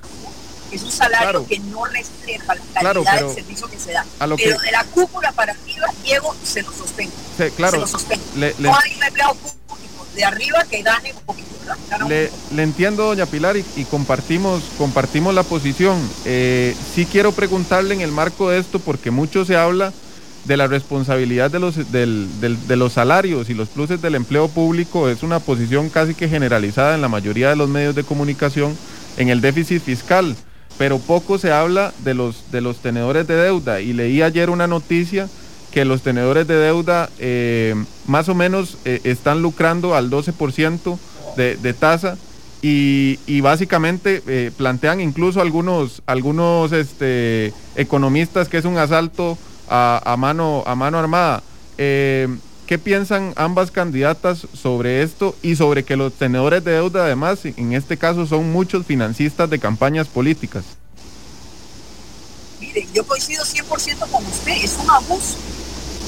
Es un salario Claro. que no refleja la calidad Claro, pero del servicio que se da. a lo pero que- de la cúpula para arriba, Diego, se lo sostengo. Sí, claro, Se lo sostengo. le- le- No hay un empleado público de arriba que gane un poquito. Le, le entiendo, doña Pilar, y, y compartimos, compartimos la posición. Eh, sí quiero preguntarle en el marco de esto, porque mucho se habla de la responsabilidad de los, del- del- de los salarios y los pluses del empleo público. Es una posición casi que generalizada en la mayoría de los medios de comunicación en el déficit fiscal, pero poco se habla de los, de los tenedores de deuda. Y leí ayer una noticia que los tenedores de deuda eh, más o menos eh, están lucrando al 12% de, de tasa y, y básicamente eh, plantean incluso algunos, algunos este, economistas que es un asalto a, a mano, a mano armada. ¿Qué piensan ambas candidatas sobre esto y sobre que los tenedores de deuda además, en este caso, son muchos financistas de campañas políticas? Mire, yo coincido 100% con usted, es un abuso.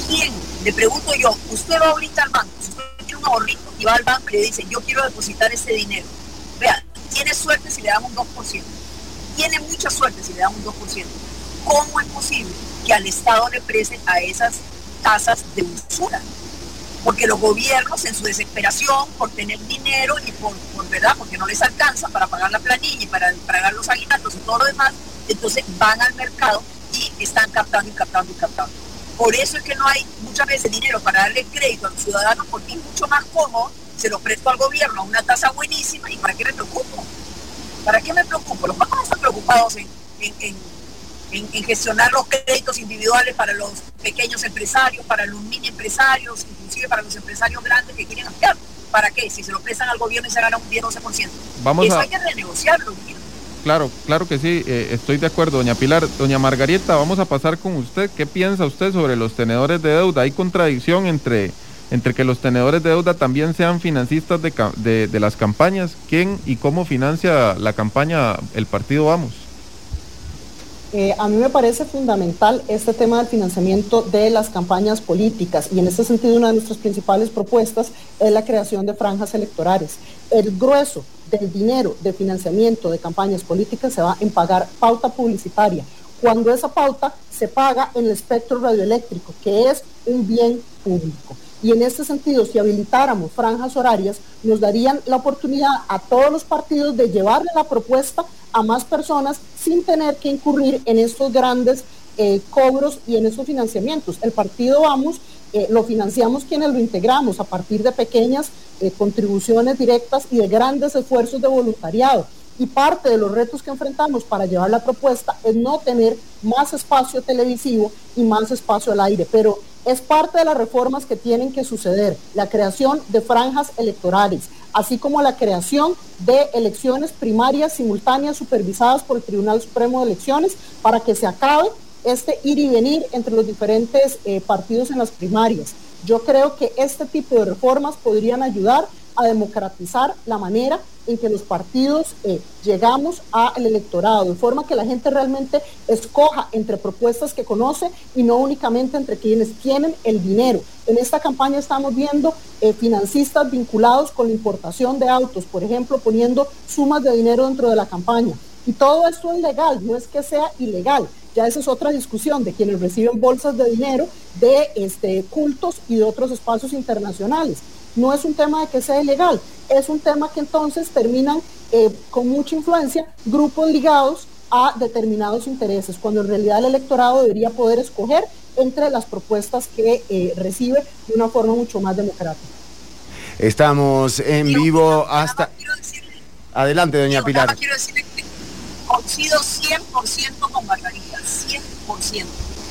¿Quién? Le pregunto yo, usted va ahorita al banco, usted tiene un ahorrito y va al banco y le dice, yo quiero depositar ese dinero. Vea, tiene suerte si le dan un 2%. Tiene mucha suerte si le dan un 2%. ¿Cómo es posible que al Estado le presten a esas tasas de usura? Porque los gobiernos en su desesperación por tener dinero y por, verdad, porque no les alcanza para pagar la planilla y para pagar los aguinaldos y todo lo demás, entonces van al mercado y están captando y captando y captando. Por eso es que no hay muchas veces dinero para darle crédito a los ciudadanos porque es mucho más cómodo, se lo presto al gobierno a una tasa buenísima y ¿para qué me preocupo? ¿Para qué me preocupo? Los bancos están preocupados en, en- en- en- en gestionar los créditos individuales para los pequeños empresarios, para los mini empresarios, inclusive para los empresarios grandes que quieren ampliar. ¿Para qué? Si se lo prestan al gobierno y se gana un 10-12%. Vamos Eso a- hay que renegociarlo. Claro, claro que sí, eh, estoy de acuerdo, doña Pilar. Doña Margarita, vamos a pasar con usted. ¿Qué piensa usted sobre los tenedores de deuda? ¿Hay contradicción entre, entre que los tenedores de deuda también sean financistas de, de, de las campañas? ¿Quién y cómo financia la campaña el partido Vamos? Eh, a mí me parece fundamental este tema del financiamiento de las campañas políticas y en ese sentido una de nuestras principales propuestas es la creación de franjas electorales. El grueso del dinero de financiamiento de campañas políticas se va en pagar pauta publicitaria, cuando esa pauta se paga en el espectro radioeléctrico, que es un bien público. Y en este sentido, si habilitáramos franjas horarias, nos darían la oportunidad a todos los partidos de llevarle la propuesta a más personas sin tener que incurrir en estos grandes eh, cobros y en esos financiamientos. El partido Vamos eh, lo financiamos quienes lo integramos a partir de pequeñas eh, contribuciones directas y de grandes esfuerzos de voluntariado. Y parte de los retos que enfrentamos para llevar la propuesta es no tener más espacio televisivo y más espacio al aire, pero es parte de las reformas que tienen que suceder, la creación de franjas electorales, así como la creación de elecciones primarias simultáneas supervisadas por el Tribunal Supremo de Elecciones para que se acabe este ir y venir entre los diferentes eh, partidos en las primarias. Yo creo que este tipo de reformas podrían ayudar a democratizar la manera en que los partidos eh, llegamos al electorado, de forma que la gente realmente escoja entre propuestas que conoce y no únicamente entre quienes tienen el dinero. En esta campaña estamos viendo eh, financistas vinculados con la importación de autos, por ejemplo, poniendo sumas de dinero dentro de la campaña. Y todo esto es legal, no es que sea ilegal. Ya esa es otra discusión de quienes reciben bolsas de dinero de este, cultos y de otros espacios internacionales. No es un tema de que sea ilegal, es un tema que entonces terminan eh, con mucha influencia grupos ligados a determinados intereses, cuando en realidad el electorado debería poder escoger entre las propuestas que eh, recibe de una forma mucho más democrática. Estamos en vivo hasta... Adelante, doña nada Pilar. quiero decirle que coincido 100% con Margarita, 100%.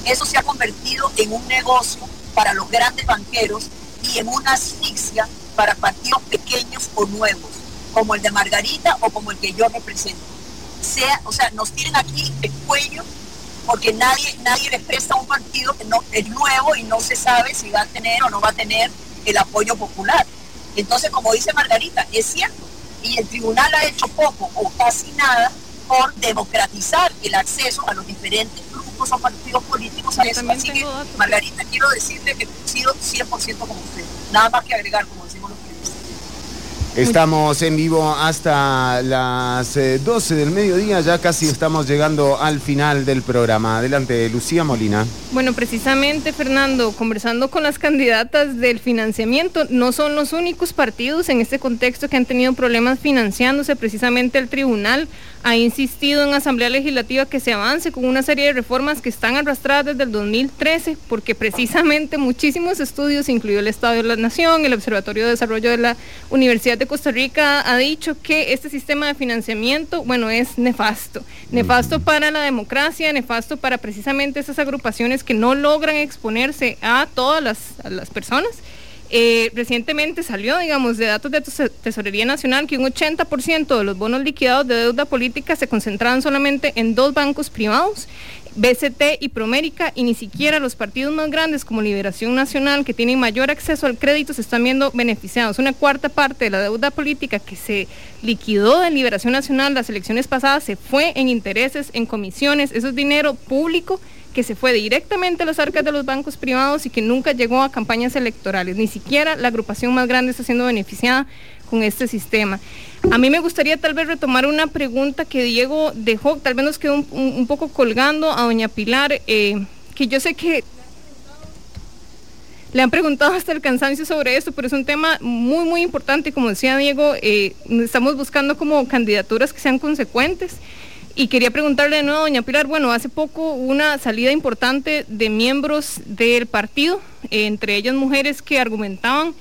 Eso se ha convertido en un negocio para los grandes banqueros y en una asfixia para partidos pequeños o nuevos, como el de Margarita o como el que yo represento. Sea, o sea, nos tienen aquí el cuello porque nadie, nadie les presta un partido que no es nuevo y no se sabe si va a tener o no va a tener el apoyo popular. Entonces, como dice Margarita, es cierto, y el tribunal ha hecho poco o casi nada por democratizar el acceso a los diferentes grupos o partidos políticos a eso. Así que, Margarita, quiero decirle que he sido 100% como usted. Nada más que agregar, como decimos los periodistas. Estamos en vivo hasta las eh, 12 del mediodía, ya casi estamos llegando al final del programa. Adelante, Lucía Molina. Bueno, precisamente, Fernando, conversando con las candidatas del financiamiento, no son los únicos partidos en este contexto que han tenido problemas financiándose. Precisamente el tribunal ha insistido en Asamblea Legislativa que se avance con una serie de reformas que están arrastradas desde el 2013, porque precisamente muchísimos estudios, incluido el Estado de la Nación, el Observatorio de Desarrollo de la Universidad de Costa Rica, ha dicho que este sistema de financiamiento, bueno, es nefasto. Nefasto para la democracia, nefasto para precisamente esas agrupaciones que no logran exponerse a todas las, a las personas. Eh, recientemente salió, digamos, de datos de Tes- Tesorería Nacional que un 80% de los bonos liquidados de deuda política se concentraban solamente en dos bancos privados, BCT y Promérica, y ni siquiera los partidos más grandes como Liberación Nacional, que tienen mayor acceso al crédito, se están viendo beneficiados. Una cuarta parte de la deuda política que se liquidó de Liberación Nacional las elecciones pasadas se fue en intereses, en comisiones, eso es dinero público que se fue directamente a las arcas de los bancos privados y que nunca llegó a campañas electorales. Ni siquiera la agrupación más grande está siendo beneficiada con este sistema. A mí me gustaría tal vez retomar una pregunta que Diego dejó, tal vez nos quedó un, poco colgando a doña Pilar, eh, que yo sé que le han preguntado hasta el cansancio sobre esto, pero es un tema muy, muy importante. Como decía Diego, eh, estamos buscando como candidaturas que sean consecuentes. Y quería preguntarle de nuevo doña Pilar, bueno, hace poco una salida importante de miembros del partido, eh, entre ellas mujeres que argumentaban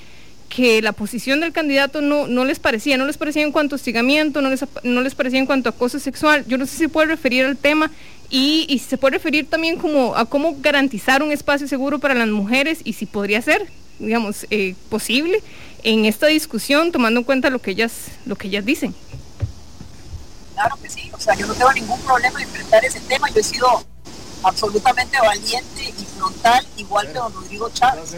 que la posición del candidato no, no les parecía, no les parecía en cuanto a hostigamiento, no les, no les parecía en cuanto a acoso sexual. Yo no sé si se puede referir al tema y, y si se puede referir también como a cómo garantizar un espacio seguro para las mujeres y si podría ser, digamos, eh, posible en esta discusión, tomando en cuenta lo que ellas, lo que ellas dicen. Claro que sí, o sea, yo no tengo ningún problema en enfrentar ese tema, yo he sido absolutamente valiente y frontal, igual que don Rodrigo Chávez.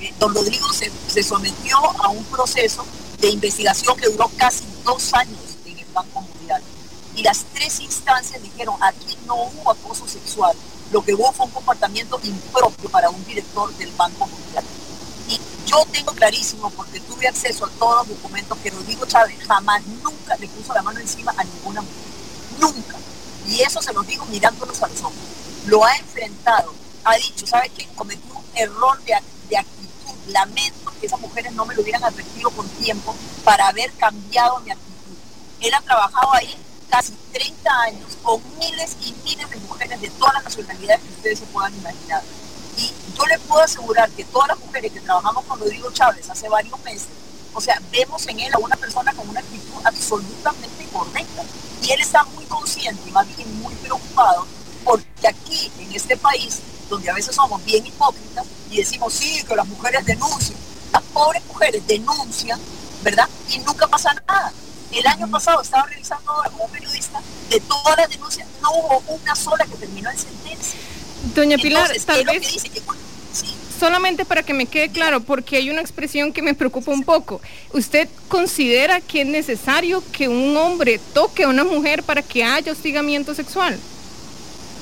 Eh, don Rodrigo se, se sometió a un proceso de investigación que duró casi dos años en el Banco Mundial. Y las tres instancias dijeron, aquí no hubo acoso sexual, lo que hubo fue un comportamiento impropio para un director del Banco Mundial. Y yo tengo clarísimo, porque tuve acceso a todos los documentos, que Rodrigo Chávez jamás, nunca le puso la mano encima a ninguna mujer. Nunca. Y eso se los digo mirándolos a los. Lo ha enfrentado. Ha dicho, ¿sabes qué? Cometí un error de, de actitud. Lamento que esas mujeres no me lo hubieran advertido con tiempo para haber cambiado mi actitud. Él ha trabajado ahí casi 30 años con miles y miles de mujeres de todas las nacionalidades que ustedes se puedan imaginar. Y yo le puedo asegurar que todas las mujeres que trabajamos con Rodrigo Chávez hace varios meses, o sea, vemos en él a una persona con una actitud absolutamente correcta. Y él está muy consciente y más bien muy preocupado porque aquí, en este país, donde a veces somos bien hipócritas y decimos, sí, que las mujeres denuncian, las pobres mujeres denuncian, ¿verdad? Y nunca pasa nada. El año pasado estaba revisando como periodista, de todas las denuncias, no hubo una sola que terminó en sentencia. Doña Pilar, Entonces, tal vez que solamente para que me quede claro, porque hay una expresión que me preocupa un poco. ¿Usted considera que es necesario que un hombre toque a una mujer para que haya hostigamiento sexual?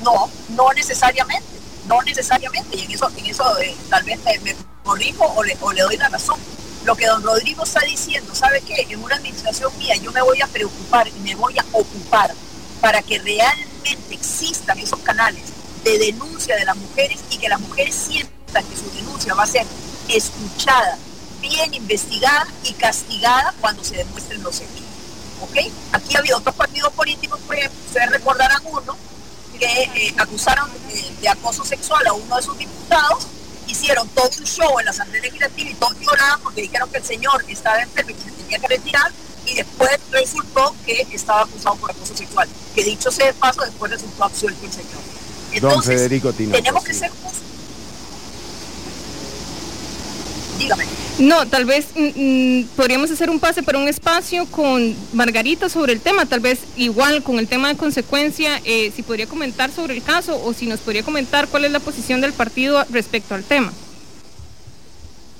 No, no necesariamente, no necesariamente, y en eso, en eso eh, tal vez me, me corrijo o le, o le doy la razón. Lo que don Rodrigo está diciendo, ¿sabe qué? En una administración mía yo me voy a preocupar y me voy a ocupar para que realmente existan esos canales de denuncia de las mujeres y que las mujeres sientan que su denuncia va a ser escuchada, bien investigada y castigada cuando se demuestren los hechos. ¿Ok? Aquí ha habido otros partidos políticos, por ejemplo, ustedes recordarán uno, que eh, acusaron de, de acoso sexual a uno de sus diputados, hicieron todo un show en la Asamblea Legislativa y todos lloraban porque dijeron que el señor estaba enfermo y que se tenía que retirar y después resultó que estaba acusado por acoso sexual. Que dicho sea de paso, después resultó absuelto el señor. Don Federico Tinoco. Tenemos que ser Dígame. No, tal vez mm, mm, podríamos hacer un pase para un espacio con Margarita sobre el tema, tal vez igual con el tema de consecuencia, eh, si podría comentar sobre el caso o si nos podría comentar cuál es la posición del partido respecto al tema.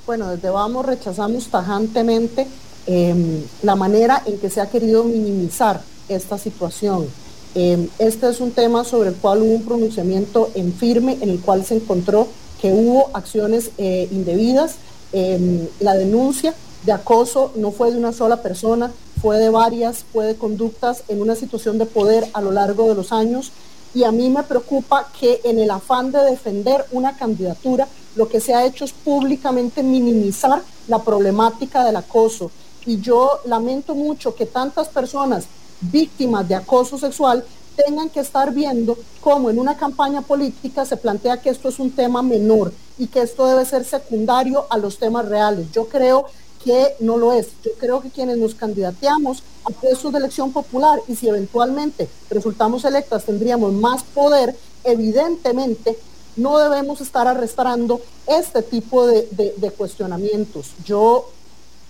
Bueno, desde Vamos rechazamos tajantemente em, la manera en que se ha querido minimizar esta situación. Em, este es un tema sobre el cual hubo un pronunciamiento en firme, en el cual se encontró que hubo acciones eh, indebidas Em, la denuncia de acoso no fue de una sola persona, fue de varias, fue de conductas en una situación de poder a lo largo de los años. Y a mí me preocupa que en el afán de defender una candidatura, lo que se ha hecho es públicamente minimizar la problemática del acoso. Y yo lamento mucho que tantas personas víctimas de acoso sexual tengan que estar viendo cómo en una campaña política se plantea que esto es un tema menor y que esto debe ser secundario a los temas reales. Yo creo que no lo es. Yo creo que quienes nos candidateamos a puestos de elección popular y si eventualmente resultamos electas tendríamos más poder, evidentemente no debemos estar arrastrando este tipo de, de cuestionamientos. Yo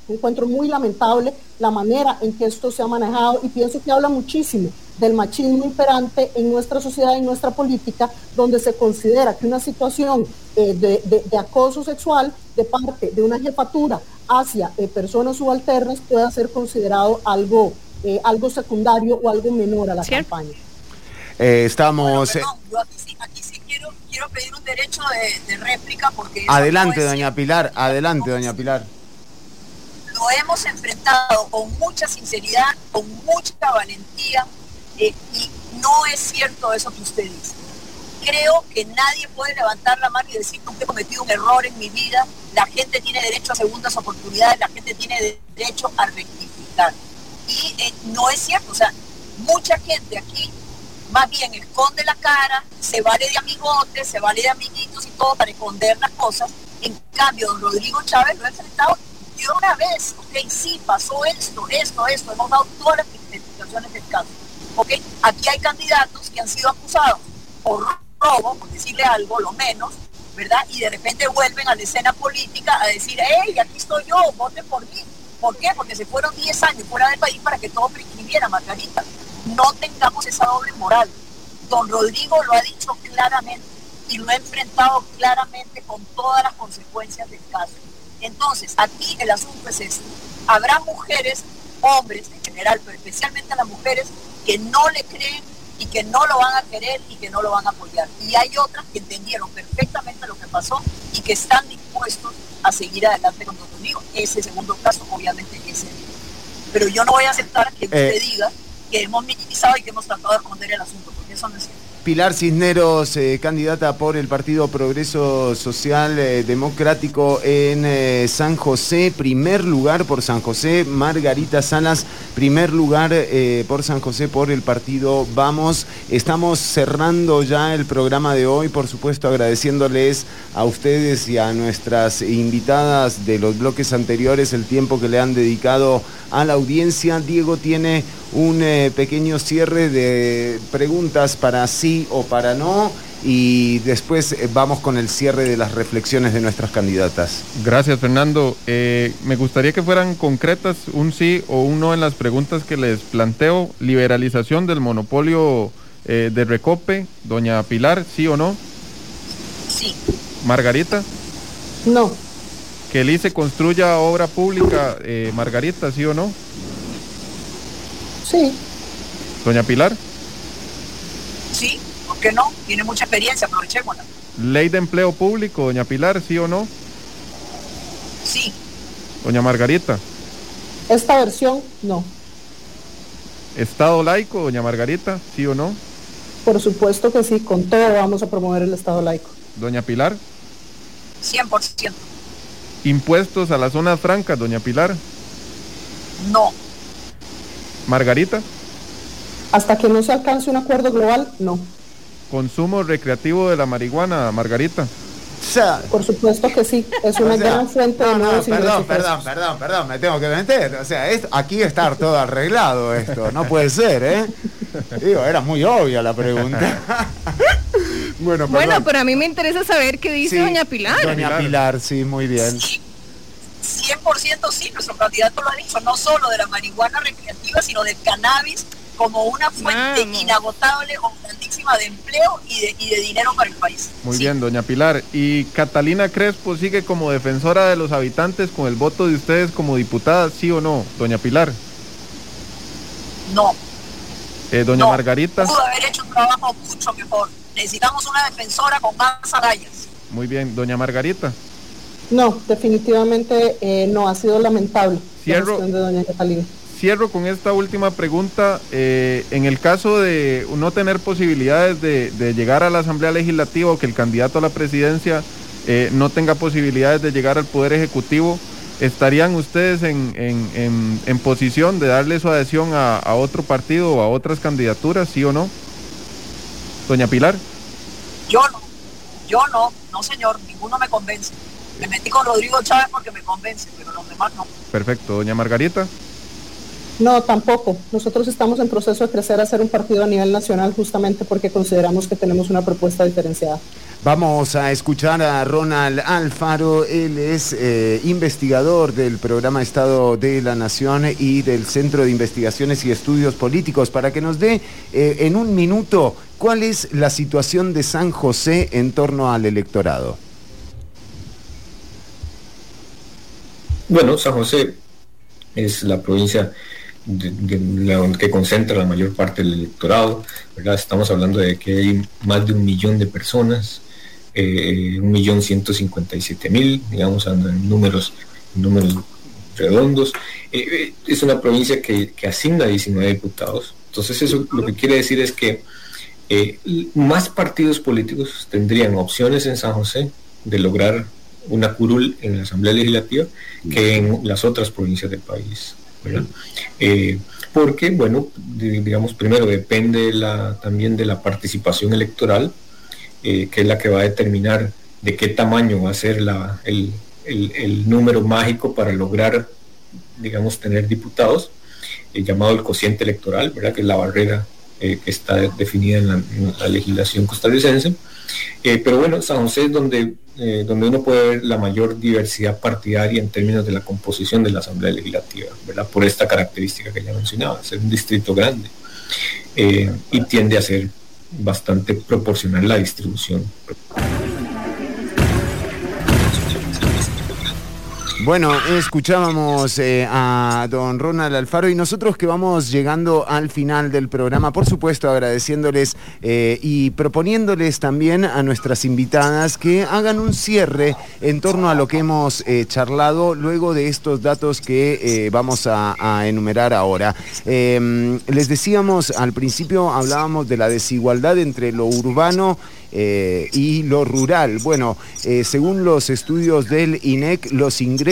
encuentro muy lamentable la manera en que esto se ha manejado y pienso que habla muchísimo del machismo imperante en nuestra sociedad y en nuestra política, donde se considera que una situación eh, de, acoso sexual de parte de una jefatura hacia eh, personas subalternas pueda ser considerado algo, eh, algo secundario o algo menor a la campaña. estamos... yo aquí sí, quiero, pedir un derecho de, réplica porque... Adelante, doña Pilar, adelante, doña Pilar lo hemos enfrentado con mucha sinceridad, con mucha valentía, eh, y no es cierto eso que usted dice. Creo que nadie puede levantar la mano y decir que he cometido un error en mi vida. La gente tiene derecho a segundas oportunidades, la gente tiene derecho a rectificar. Y eh, no es cierto, o sea, mucha gente aquí más bien esconde la cara, se vale de amigotes, se vale de amiguitos y todo para esconder las cosas. En cambio, don Rodrigo Chávez lo ha enfrentado de una vez, ok, sí, pasó esto, esto, esto, hemos dado todas las explicaciones del caso. ¿ok? Aquí hay candidatos que han sido acusados por robo, por decirle algo, lo menos, ¿verdad? Y de repente vuelven a la escena política a decir, hey, aquí estoy yo, voten por mí. ¿Por qué? Porque se fueron 10 años fuera del país para que todo prescribiera, Margarita. No tengamos esa doble moral. Don Rodrigo lo ha dicho claramente y lo ha enfrentado claramente con todas las consecuencias del caso. Entonces, aquí el asunto es este. Habrá mujeres, hombres en general, pero especialmente las mujeres, que no le creen y que no lo van a querer y que no lo van a apoyar. Y hay otras que entendieron perfectamente lo que pasó y que están dispuestos a seguir adelante con conmigo. Ese segundo caso, obviamente, es el Pero yo no voy a aceptar que usted eh. diga que hemos minimizado y que hemos tratado de esconder el asunto, porque eso no es cierto. Pilar Cisneros, eh, candidata por el Partido Progreso Social eh, Democrático en eh, San José, primer lugar por San José, Margarita Salas, primer lugar por San José por el partido Vamos. Estamos cerrando ya el programa de hoy, por supuesto agradeciéndoles a ustedes y a nuestras invitadas de los bloques anteriores el tiempo que le han dedicado a la audiencia. Diego tiene un pequeño cierre de preguntas para sí o para no y después eh, vamos con el cierre de las reflexiones de nuestras candidatas. Gracias Fernando. Eh, me gustaría que fueran concretas un sí o un no en las preguntas que les planteo. Liberalización del monopolio eh, de Recope, doña Pilar, sí o no. Sí. Margarita. No. Que el ICE construya obra pública, Margarita, sí o no. Sí. Doña Pilar. Sí, ¿por qué no? Tiene mucha experiencia, aprovechémosla. Ley de empleo público, doña Pilar, ¿sí o no? Sí. Doña Margarita. Esta versión, no. Estado laico, doña Margarita, ¿sí o no? Por supuesto que sí, con todo vamos a promover el Estado laico. Doña Pilar. 100%. Impuestos a las zonas francas, doña Pilar. No. Margarita. Hasta que no se alcance un acuerdo global, no. Consumo recreativo de la marihuana, Margarita. Por supuesto que sí, es una gran fuente de nuevos Perdón, perdón, perdón, perdón, me tengo que meter. O sea, aquí está todo arreglado esto, no puede ser, ¿eh? Digo, era muy obvia la pregunta. Bueno, pero a mí me interesa saber qué dice Sí, doña Pilar. Doña Pilar, sí, muy bien. 100% sí, nuestro candidato lo ha dicho, no solo de la marihuana recreativa, sino del cannabis como una fuente inagotable o grandísima de empleo y de, y de dinero para el país. Muy bien, doña Pilar. ¿Y Catalina Crespo sigue como defensora de los habitantes con el voto de ustedes como diputada, sí o no, doña Pilar? No, Eh, doña No. Margarita. pudo haber hecho un trabajo mucho mejor. Necesitamos una defensora con más agallas. Muy bien, doña Margarita. No, definitivamente eh, no, ha sido lamentable Cierro. la de doña Catalina. Cierro con esta última pregunta. Eh, en el caso de no tener posibilidades de, de llegar a la Asamblea Legislativa o que el candidato a la presidencia eh, no tenga posibilidades de llegar al Poder Ejecutivo, ¿estarían ustedes en, en- en- en posición de darle su adhesión a, a otro partido o a otras candidaturas, sí o no? Doña Pilar. Yo no, yo no, no señor, ninguno me convence. Me metí con Rodrigo Chávez porque me convence, pero los demás no. Perfecto. Doña Margarita. No, tampoco. Nosotros estamos en proceso de crecer a ser un partido a nivel nacional justamente porque consideramos que tenemos una propuesta diferenciada. Vamos a escuchar a Ronald Alfaro, él es eh, investigador del programa Estado de la Nación y del Centro de Investigaciones y Estudios Políticos, para que nos dé eh, en un minuto cuál es la situación de San José en torno al electorado. Bueno, San José es la provincia que concentra la mayor parte del electorado. Estamos hablando de que hay más de un millón de personas, eh, un millón ciento cincuenta y siete mil, digamos, en números, números redondos. Eh, eh, es una provincia que, asigna 19 diputados. Entonces eso lo que quiere decir es que más partidos políticos tendrían opciones en San José de lograr una curul en la Asamblea Legislativa que en las otras provincias del país. Eh, porque, bueno, di- digamos, primero depende la, también de la participación electoral, eh, que es la que va a determinar de qué tamaño va a ser la, el, el- el número mágico para lograr, digamos, tener diputados, eh, llamado el cociente electoral, ¿verdad? que es la barrera que está definida en la, en la legislación costarricense. Pero bueno, San José es donde, eh, donde uno puede ver la mayor diversidad partidaria en términos de la composición de la Asamblea Legislativa, ¿verdad? Por esta característica que ya mencionaba, ser un distrito grande. Eh, y tiende a ser bastante proporcional la distribución. Bueno, escuchábamos eh, a don Ronald Alfaro y nosotros que vamos llegando al final del programa, por supuesto agradeciéndoles eh, y proponiéndoles también a nuestras invitadas que hagan un cierre en torno a lo que hemos eh, charlado luego de estos datos que vamos a, enumerar ahora. Eh, les decíamos al principio, hablábamos de la desigualdad entre lo urbano y lo rural. Bueno, según los estudios del INEC, los ingresos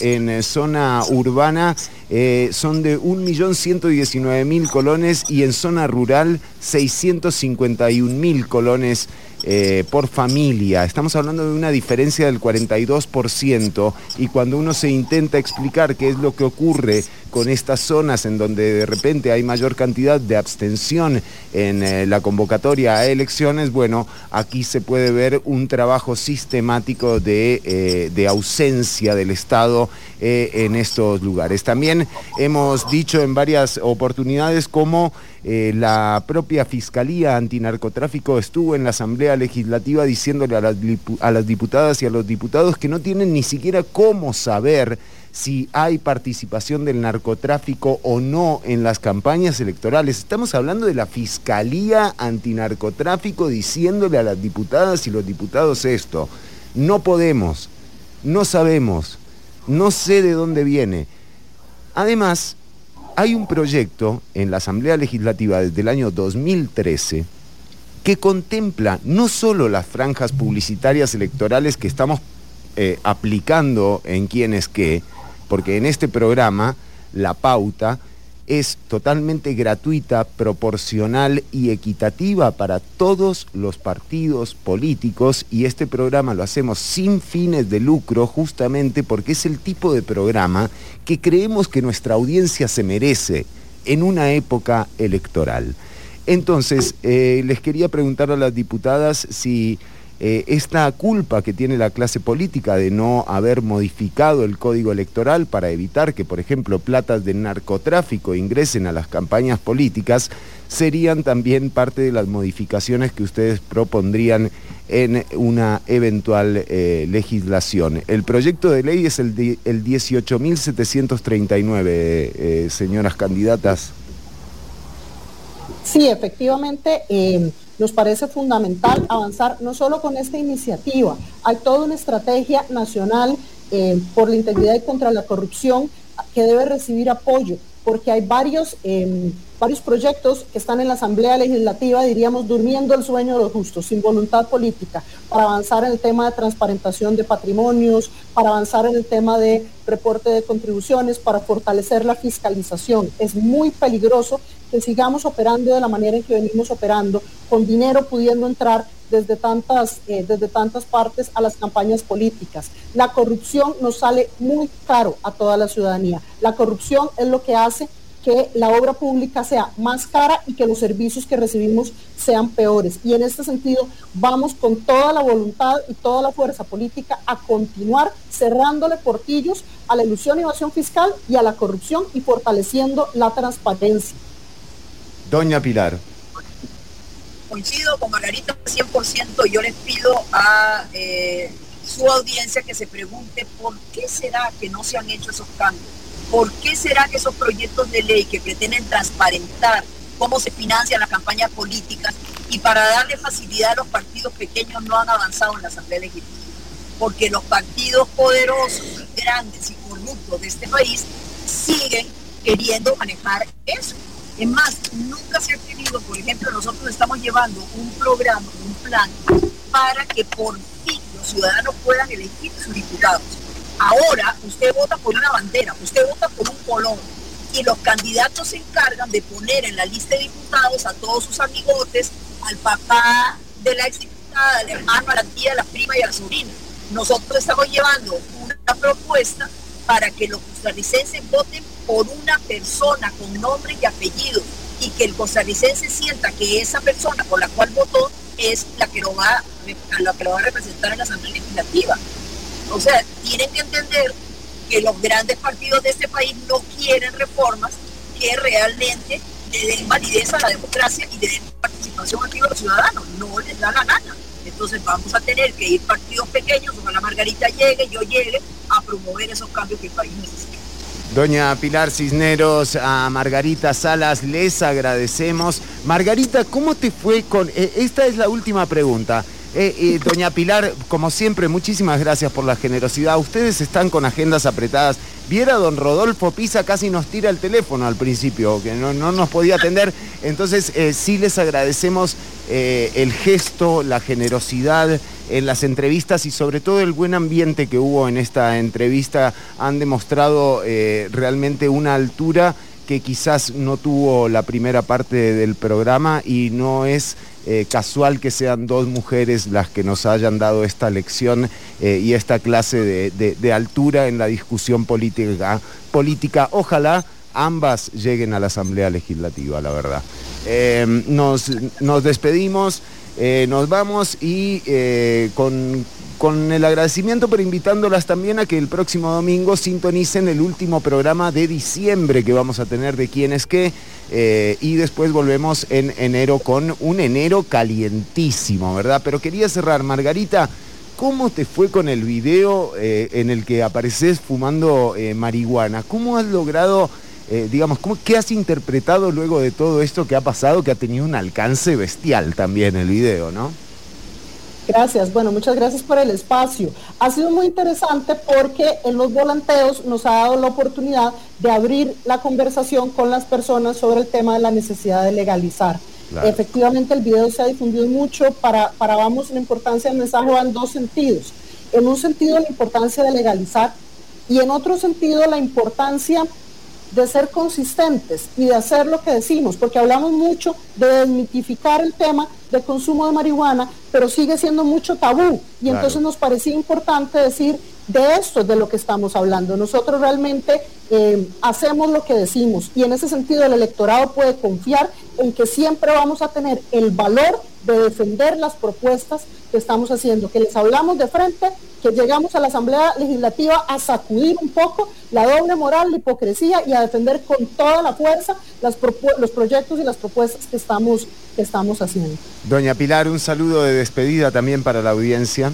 en eh, zona urbana eh, son de 1.119.000 colones y en zona rural 651.000 colones eh, por familia. Estamos hablando de una diferencia del 42% y cuando uno se intenta explicar qué es lo que ocurre con estas zonas en donde de repente hay mayor cantidad de abstención en eh, la convocatoria a elecciones, bueno, aquí se puede ver un trabajo sistemático de, eh, de ausencia del Estado eh, en estos lugares. También hemos dicho en varias oportunidades cómo la propia Fiscalía Antinarcotráfico estuvo en la Asamblea Legislativa diciéndole a las diputadas y a los diputados que no tienen ni siquiera cómo saber si hay participación del narcotráfico o no en las campañas electorales. Estamos hablando de la Fiscalía Antinarcotráfico diciéndole a las diputadas y los diputados esto. No podemos, no sabemos, no sé de dónde viene. Además, hay un proyecto en la Asamblea Legislativa desde el año 2013 que contempla no solo las franjas publicitarias electorales que estamos eh, aplicando en quienes que, porque en este programa la pauta es totalmente gratuita, proporcional y equitativa para todos los partidos políticos y este programa lo hacemos sin fines de lucro justamente porque es el tipo de programa que creemos que nuestra audiencia se merece en una época electoral. Entonces, eh, les quería preguntar a las diputadas si eh, esta culpa que tiene la clase política de no haber modificado el código electoral para evitar que, por ejemplo, platas de narcotráfico ingresen a las campañas políticas, serían también parte de las modificaciones que ustedes propondrían en una eventual eh, legislación. El proyecto de ley es el, el 18.739, eh, señoras candidatas. Sí, efectivamente, eh, nos parece fundamental avanzar no solo con esta iniciativa, hay toda una estrategia nacional eh, por la integridad y contra la corrupción que debe recibir apoyo, porque hay varios, eh, varios proyectos que están en la Asamblea Legislativa, diríamos, durmiendo el sueño de los justos, sin voluntad política, para avanzar en el tema de transparentación de patrimonios, para avanzar en el tema de reporte de contribuciones, para fortalecer la fiscalización. Es muy peligroso que sigamos operando de la manera en que venimos operando, con dinero pudiendo entrar desde tantas, eh, desde tantas partes a las campañas políticas. La corrupción nos sale muy caro a toda la ciudadanía. La corrupción es lo que hace que la obra pública sea más cara y que los servicios que recibimos sean peores. Y en este sentido vamos con toda la voluntad y toda la fuerza política a continuar cerrándole portillos a la ilusión y evasión fiscal y a la corrupción y fortaleciendo la transparencia. Doña Pilar. coincido con Margarita 100%, yo les pido a eh, su audiencia que se pregunte por qué será que no se han hecho esos cambios, por qué será que esos proyectos de ley que pretenden transparentar cómo se financian las campañas políticas y para darle facilidad a los partidos pequeños no han avanzado en la Asamblea Legislativa, porque los partidos poderosos, grandes y corruptos de este país siguen queriendo manejar eso. Es más, nunca se ha tenido, por ejemplo, nosotros estamos llevando un programa, un plan, para que por fin los ciudadanos puedan elegir sus diputados. Ahora usted vota por una bandera, usted vota por un color, y los candidatos se encargan de poner en la lista de diputados a todos sus amigotes, al papá de la exdiputada, al hermano, a la tía, a la prima y a la sobrina. Nosotros estamos llevando una propuesta para que los costarricenses voten por una persona con nombre y apellido y que el costarricense sienta que esa persona por la cual votó es la que lo va, la que lo va a representar en la Asamblea Legislativa. O sea, tienen que entender que los grandes partidos de este país no quieren reformas que realmente le den validez a la democracia y le den participación activa a los ciudadanos. No les da la gana. Entonces vamos a tener que ir partidos pequeños, ojalá Margarita llegue, yo llegue, a promover esos cambios que el país necesita. Doña Pilar Cisneros, a Margarita Salas, les agradecemos. Margarita, ¿cómo te fue con... eh, esta es la última pregunta. Eh, eh, doña Pilar, como siempre, muchísimas gracias por la generosidad. Ustedes están con agendas apretadas. Viera don Rodolfo Pisa casi nos tira el teléfono al principio, que no, no nos podía atender. Entonces, eh, sí les agradecemos el gesto, la generosidad en las entrevistas y sobre todo el buen ambiente que hubo en esta entrevista. Han demostrado realmente una altura que quizás no tuvo la primera parte del programa y no es eh, casual que sean dos mujeres las que nos hayan dado esta lección eh, y esta clase de, altura en la discusión política. política. Ojalá ambas lleguen a la Asamblea Legislativa, la verdad. Eh, nos, nos despedimos, eh, nos vamos y eh, con, con el agradecimiento, pero invitándolas también a que el próximo domingo sintonicen el último programa de diciembre que vamos a tener de quién es qué. eh, y después volvemos en enero con un enero calientísimo, ¿verdad? Pero quería cerrar, Margarita. ¿Cómo te fue con el video en el que apareces fumando marihuana? ¿Cómo has logrado, eh, digamos, cómo, qué has interpretado luego de todo esto que ha pasado, que ha tenido un alcance bestial también el video, ¿no? Gracias, bueno, muchas gracias por el espacio. Ha sido muy interesante porque en los volanteos nos ha dado la oportunidad de abrir la conversación con las personas sobre el tema de la necesidad de legalizar. Claro. Efectivamente, el video se ha difundido mucho. Para, para vamos, la importancia del mensaje va en dos sentidos. En un sentido, la importancia de legalizar y en otro sentido, la importancia de ser consistentes y de hacer lo que decimos, porque hablamos mucho de desmitificar el tema del consumo de marihuana, pero sigue siendo mucho tabú. Y Claro. entonces nos parecía importante decir, De esto es de lo que estamos hablando. Nosotros realmente eh, hacemos lo que decimos y en ese sentido el electorado puede confiar en que siempre vamos a tener el valor de defender las propuestas que estamos haciendo, que les hablamos de frente, que llegamos a la Asamblea Legislativa a sacudir un poco la doble moral, la hipocresía y a defender con toda la fuerza las los proyectos y las propuestas que estamos, que estamos haciendo. Doña Pilar, un saludo de despedida también para la audiencia.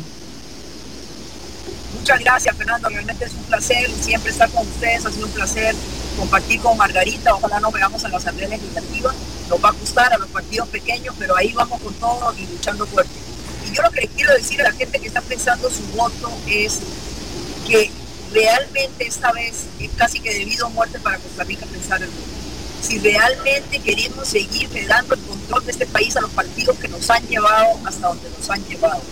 Muchas gracias, Fernando. Realmente es un placer siempre estar con ustedes. Ha sido un placer compartir con Margarita. Ojalá nos veamos en la Asamblea Legislativa. Nos va a gustar a los partidos pequeños, pero ahí vamos con todo y luchando fuerte. Yo lo que le quiero decir a la gente que está pensando su voto es que realmente esta vez es casi que debido a muerte para Costa Rica pensar el voto. Si realmente queremos seguir dando el control de este país a los partidos que nos han llevado hasta donde nos han llevado,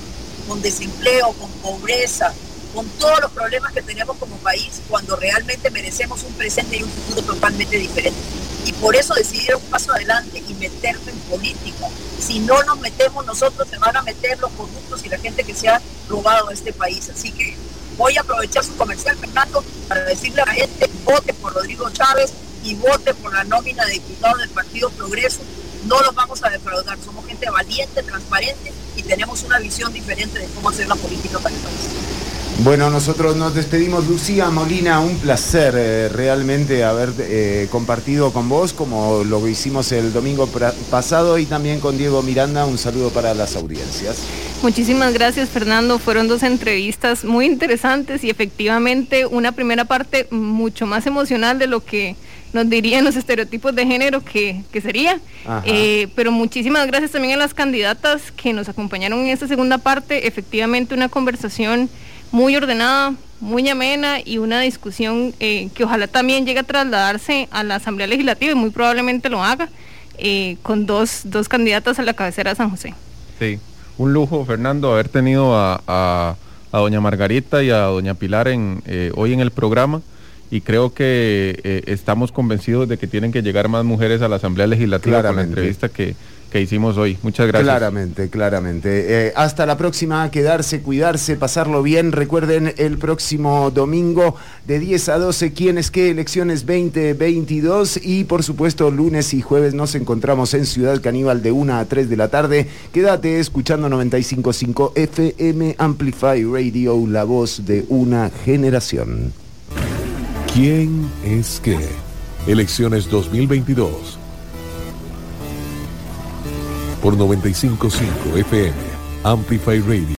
con desempleo, con pobreza, con todos los problemas que tenemos como país, cuando realmente merecemos un presente y un futuro totalmente diferente. Y por eso decidieron un paso adelante y meterse en política. Si no nos metemos nosotros, se van a meter los corruptos y la gente que se ha robado este país. Así que voy a aprovechar su comercial, Fernando, para decirle a la gente, vote por Rodrigo Chávez y vote por la nómina de diputados del Partido Progreso. No los vamos a defraudar. Somos gente valiente, transparente y tenemos una visión diferente de cómo hacer la política para el país. Bueno, nosotros nos despedimos, Lucía Molina, un placer eh, realmente haber eh, compartido con vos como lo hicimos el domingo pasado y también con Diego Miranda, un saludo para las audiencias. Muchísimas gracias Fernando, fueron dos entrevistas muy interesantes y efectivamente una primera parte mucho más emocional de lo que nos dirían los estereotipos de género que, sería. Eh, pero muchísimas gracias también a las candidatas que nos acompañaron en esta segunda parte, efectivamente una conversación muy ordenada, muy amena y una discusión eh, que ojalá también llegue a trasladarse a la Asamblea Legislativa y muy probablemente lo haga eh, con dos, dos candidatas a la cabecera de San José. Sí, un lujo, Fernando, haber tenido a, a, doña Margarita y a doña Pilar en, eh, hoy en el programa. Y creo que estamos convencidos de que tienen que llegar más mujeres a la Asamblea Legislativa con la entrevista que, que hicimos hoy. Muchas gracias. Claramente, claramente. Eh, hasta la próxima, quedarse, cuidarse, pasarlo bien. Recuerden el próximo domingo de 10 a 12, quién es qué, elecciones 2022 y por supuesto lunes y jueves nos encontramos en Ciudad Caníbal de 1 a 3 de la tarde. Quédate escuchando 95.5 FM Amplify Radio, la voz de una generación. ¿Quién es qué? Elecciones 2022 por 95.5 FM, Amplify Radio.